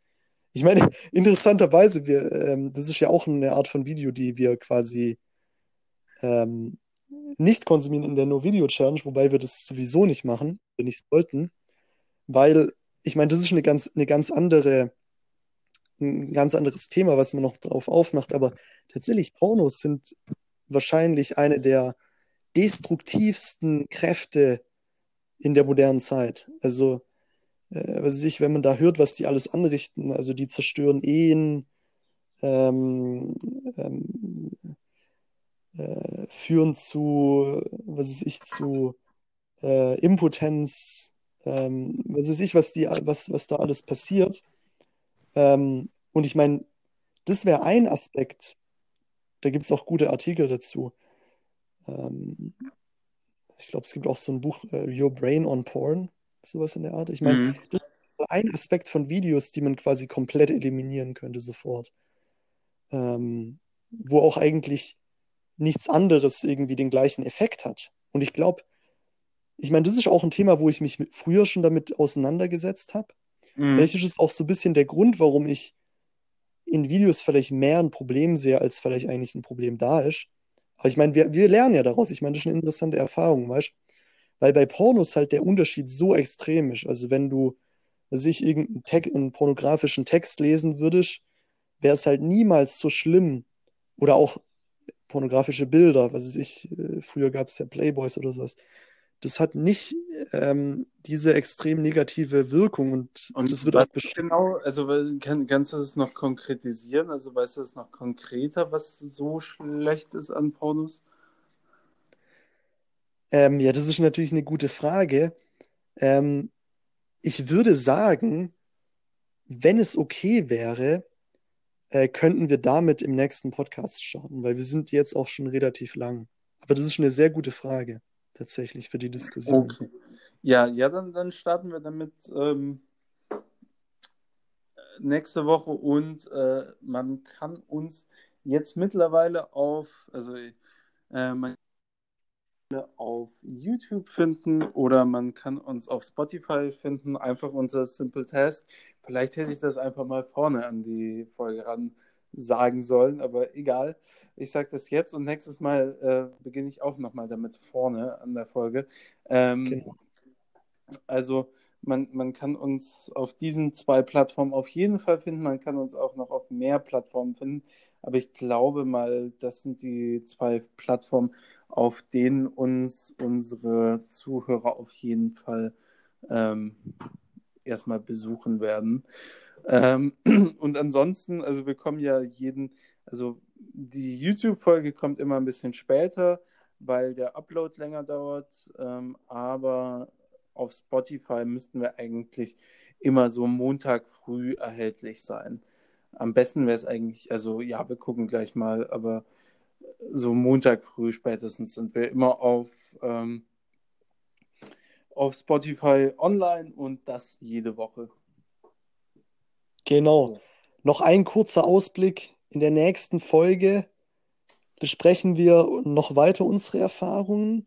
Ich meine, interessanterweise, wir, ähm, das ist ja auch eine Art von Video, die wir quasi ähm, nicht konsumieren in der No-Video-Challenge, wobei wir das sowieso nicht machen, wenn nicht sollten, weil ich meine, das ist eine ganz, eine ganz andere, ein ganz anderes Thema, was man noch drauf aufmacht, aber tatsächlich Pornos sind wahrscheinlich eine der destruktivsten Kräfte in der modernen Zeit. Also, äh, was weiß ich, wenn man da hört, was die alles anrichten, also die zerstören Ehen, ähm, ähm, äh, führen zu, was weiß ich, zu äh, Impotenz, ähm, was weiß ich, was, die, was, was da alles passiert. Ähm, und ich meine, das wäre ein Aspekt. Da gibt es auch gute Artikel dazu. Ähm, ich glaube, es gibt auch so ein Buch, äh, Your Brain on Porn, sowas in der Art. Ich meine, mhm. das ist ein Aspekt von Videos, die man quasi komplett eliminieren könnte sofort. Ähm, wo auch eigentlich nichts anderes irgendwie den gleichen Effekt hat. Und ich glaube, ich meine, das ist auch ein Thema, wo ich mich früher schon damit auseinandergesetzt habe. Mhm. Vielleicht ist es auch so ein bisschen der Grund, warum ich in Videos vielleicht mehr ein Problem sehe, als vielleicht eigentlich ein Problem da ist. Aber ich meine, wir, wir lernen ja daraus. Ich meine, das ist eine interessante Erfahrung, weißt du? Weil bei Pornos halt der Unterschied so extrem ist. Also wenn du sich irgendeinen Text, einen pornografischen Text lesen würdest, wäre es halt niemals so schlimm. Oder auch pornografische Bilder, was weiß ich, äh, früher gab es ja Playboys oder sowas das hat nicht ähm, diese extrem negative Wirkung und, und das wird auch genau, also kann, kannst du das noch konkretisieren? Also weißt du das noch konkreter, was so schlecht ist an Pornos? Ähm, ja, das ist natürlich eine gute Frage. Ähm, ich würde sagen, wenn es okay wäre, äh, könnten wir damit im nächsten Podcast starten, weil wir sind jetzt auch schon relativ lang. Aber das ist eine sehr gute Frage tatsächlich für die Diskussion. Okay. Ja, ja, dann, dann starten wir damit ähm, nächste Woche und äh, man kann uns jetzt mittlerweile auf, also äh, man auf YouTube finden oder man kann uns auf Spotify finden, einfach unter Simple Task. Vielleicht hätte ich das einfach mal vorne an die Folge ran sagen sollen, aber egal. Ich sage das jetzt und nächstes Mal äh, beginne ich auch nochmal damit vorne an der Folge. Ähm, genau. Also man, man kann uns auf diesen zwei Plattformen auf jeden Fall finden. Man kann uns auch noch auf mehr Plattformen finden. Aber ich glaube mal, das sind die zwei Plattformen, auf denen uns unsere Zuhörer auf jeden Fall ähm, erstmal besuchen werden. Ähm, und ansonsten, also wir kommen ja jeden, also die YouTube-Folge kommt immer ein bisschen später, weil der Upload länger dauert, ähm, aber auf Spotify müssten wir eigentlich immer so Montag früh erhältlich sein. Am besten wäre es eigentlich, also ja, wir gucken gleich mal, aber so Montag früh spätestens sind wir immer auf, ähm, auf Spotify online und das jede Woche. Genau. Noch ein kurzer Ausblick. In der nächsten Folge besprechen wir noch weiter unsere Erfahrungen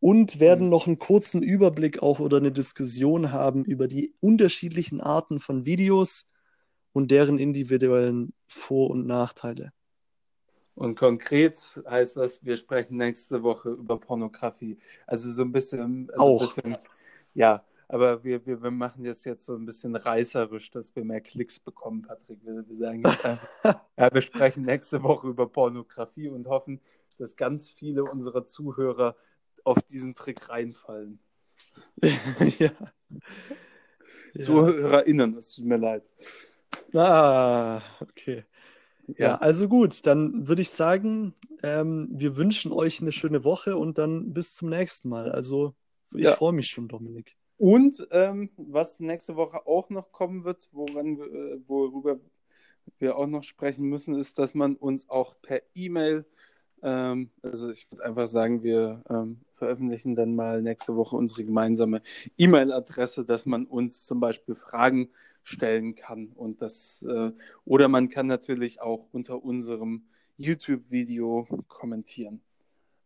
und werden mhm. noch einen kurzen Überblick auch oder eine Diskussion haben über die unterschiedlichen Arten von Videos und deren individuellen Vor- und Nachteile. Und konkret heißt das, wir sprechen nächste Woche über Pornografie. Also so ein bisschen. Also auch. Ein bisschen, ja, aber wir, wir, wir machen das jetzt so ein bisschen reißerisch, dass wir mehr Klicks bekommen, Patrick. Wir, wir sagen jetzt einfach, ja, wir sprechen nächste Woche über Pornografie und hoffen, dass ganz viele unserer Zuhörer auf diesen Trick reinfallen. ja. ZuhörerInnen, es tut mir leid. Ah, okay. Ja, ja also gut, dann würde ich sagen, ähm, wir wünschen euch eine schöne Woche und dann bis zum nächsten Mal. Also ich ja. freue mich schon, Dominik. Und ähm, was nächste Woche auch noch kommen wird, woran, äh, worüber wir auch noch sprechen müssen, ist, dass man uns auch per E-Mail, ähm, also ich würde einfach sagen, wir ähm, veröffentlichen dann mal nächste Woche unsere gemeinsame E-Mail-Adresse, dass man uns zum Beispiel Fragen stellen kann und das äh, oder man kann natürlich auch unter unserem YouTube-Video kommentieren.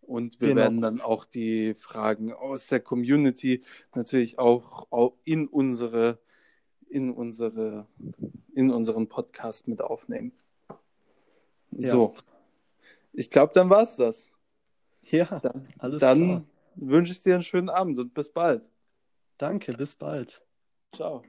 Und wir genau. werden dann auch die Fragen aus der Community natürlich auch, auch in unsere in, unsere, in unseren Podcast mit aufnehmen. Ja. So. Ich glaube, dann war es das. Ja, Dann, alles dann klar. wünsche ich dir einen schönen Abend und bis bald. Danke, bis bald. Ciao.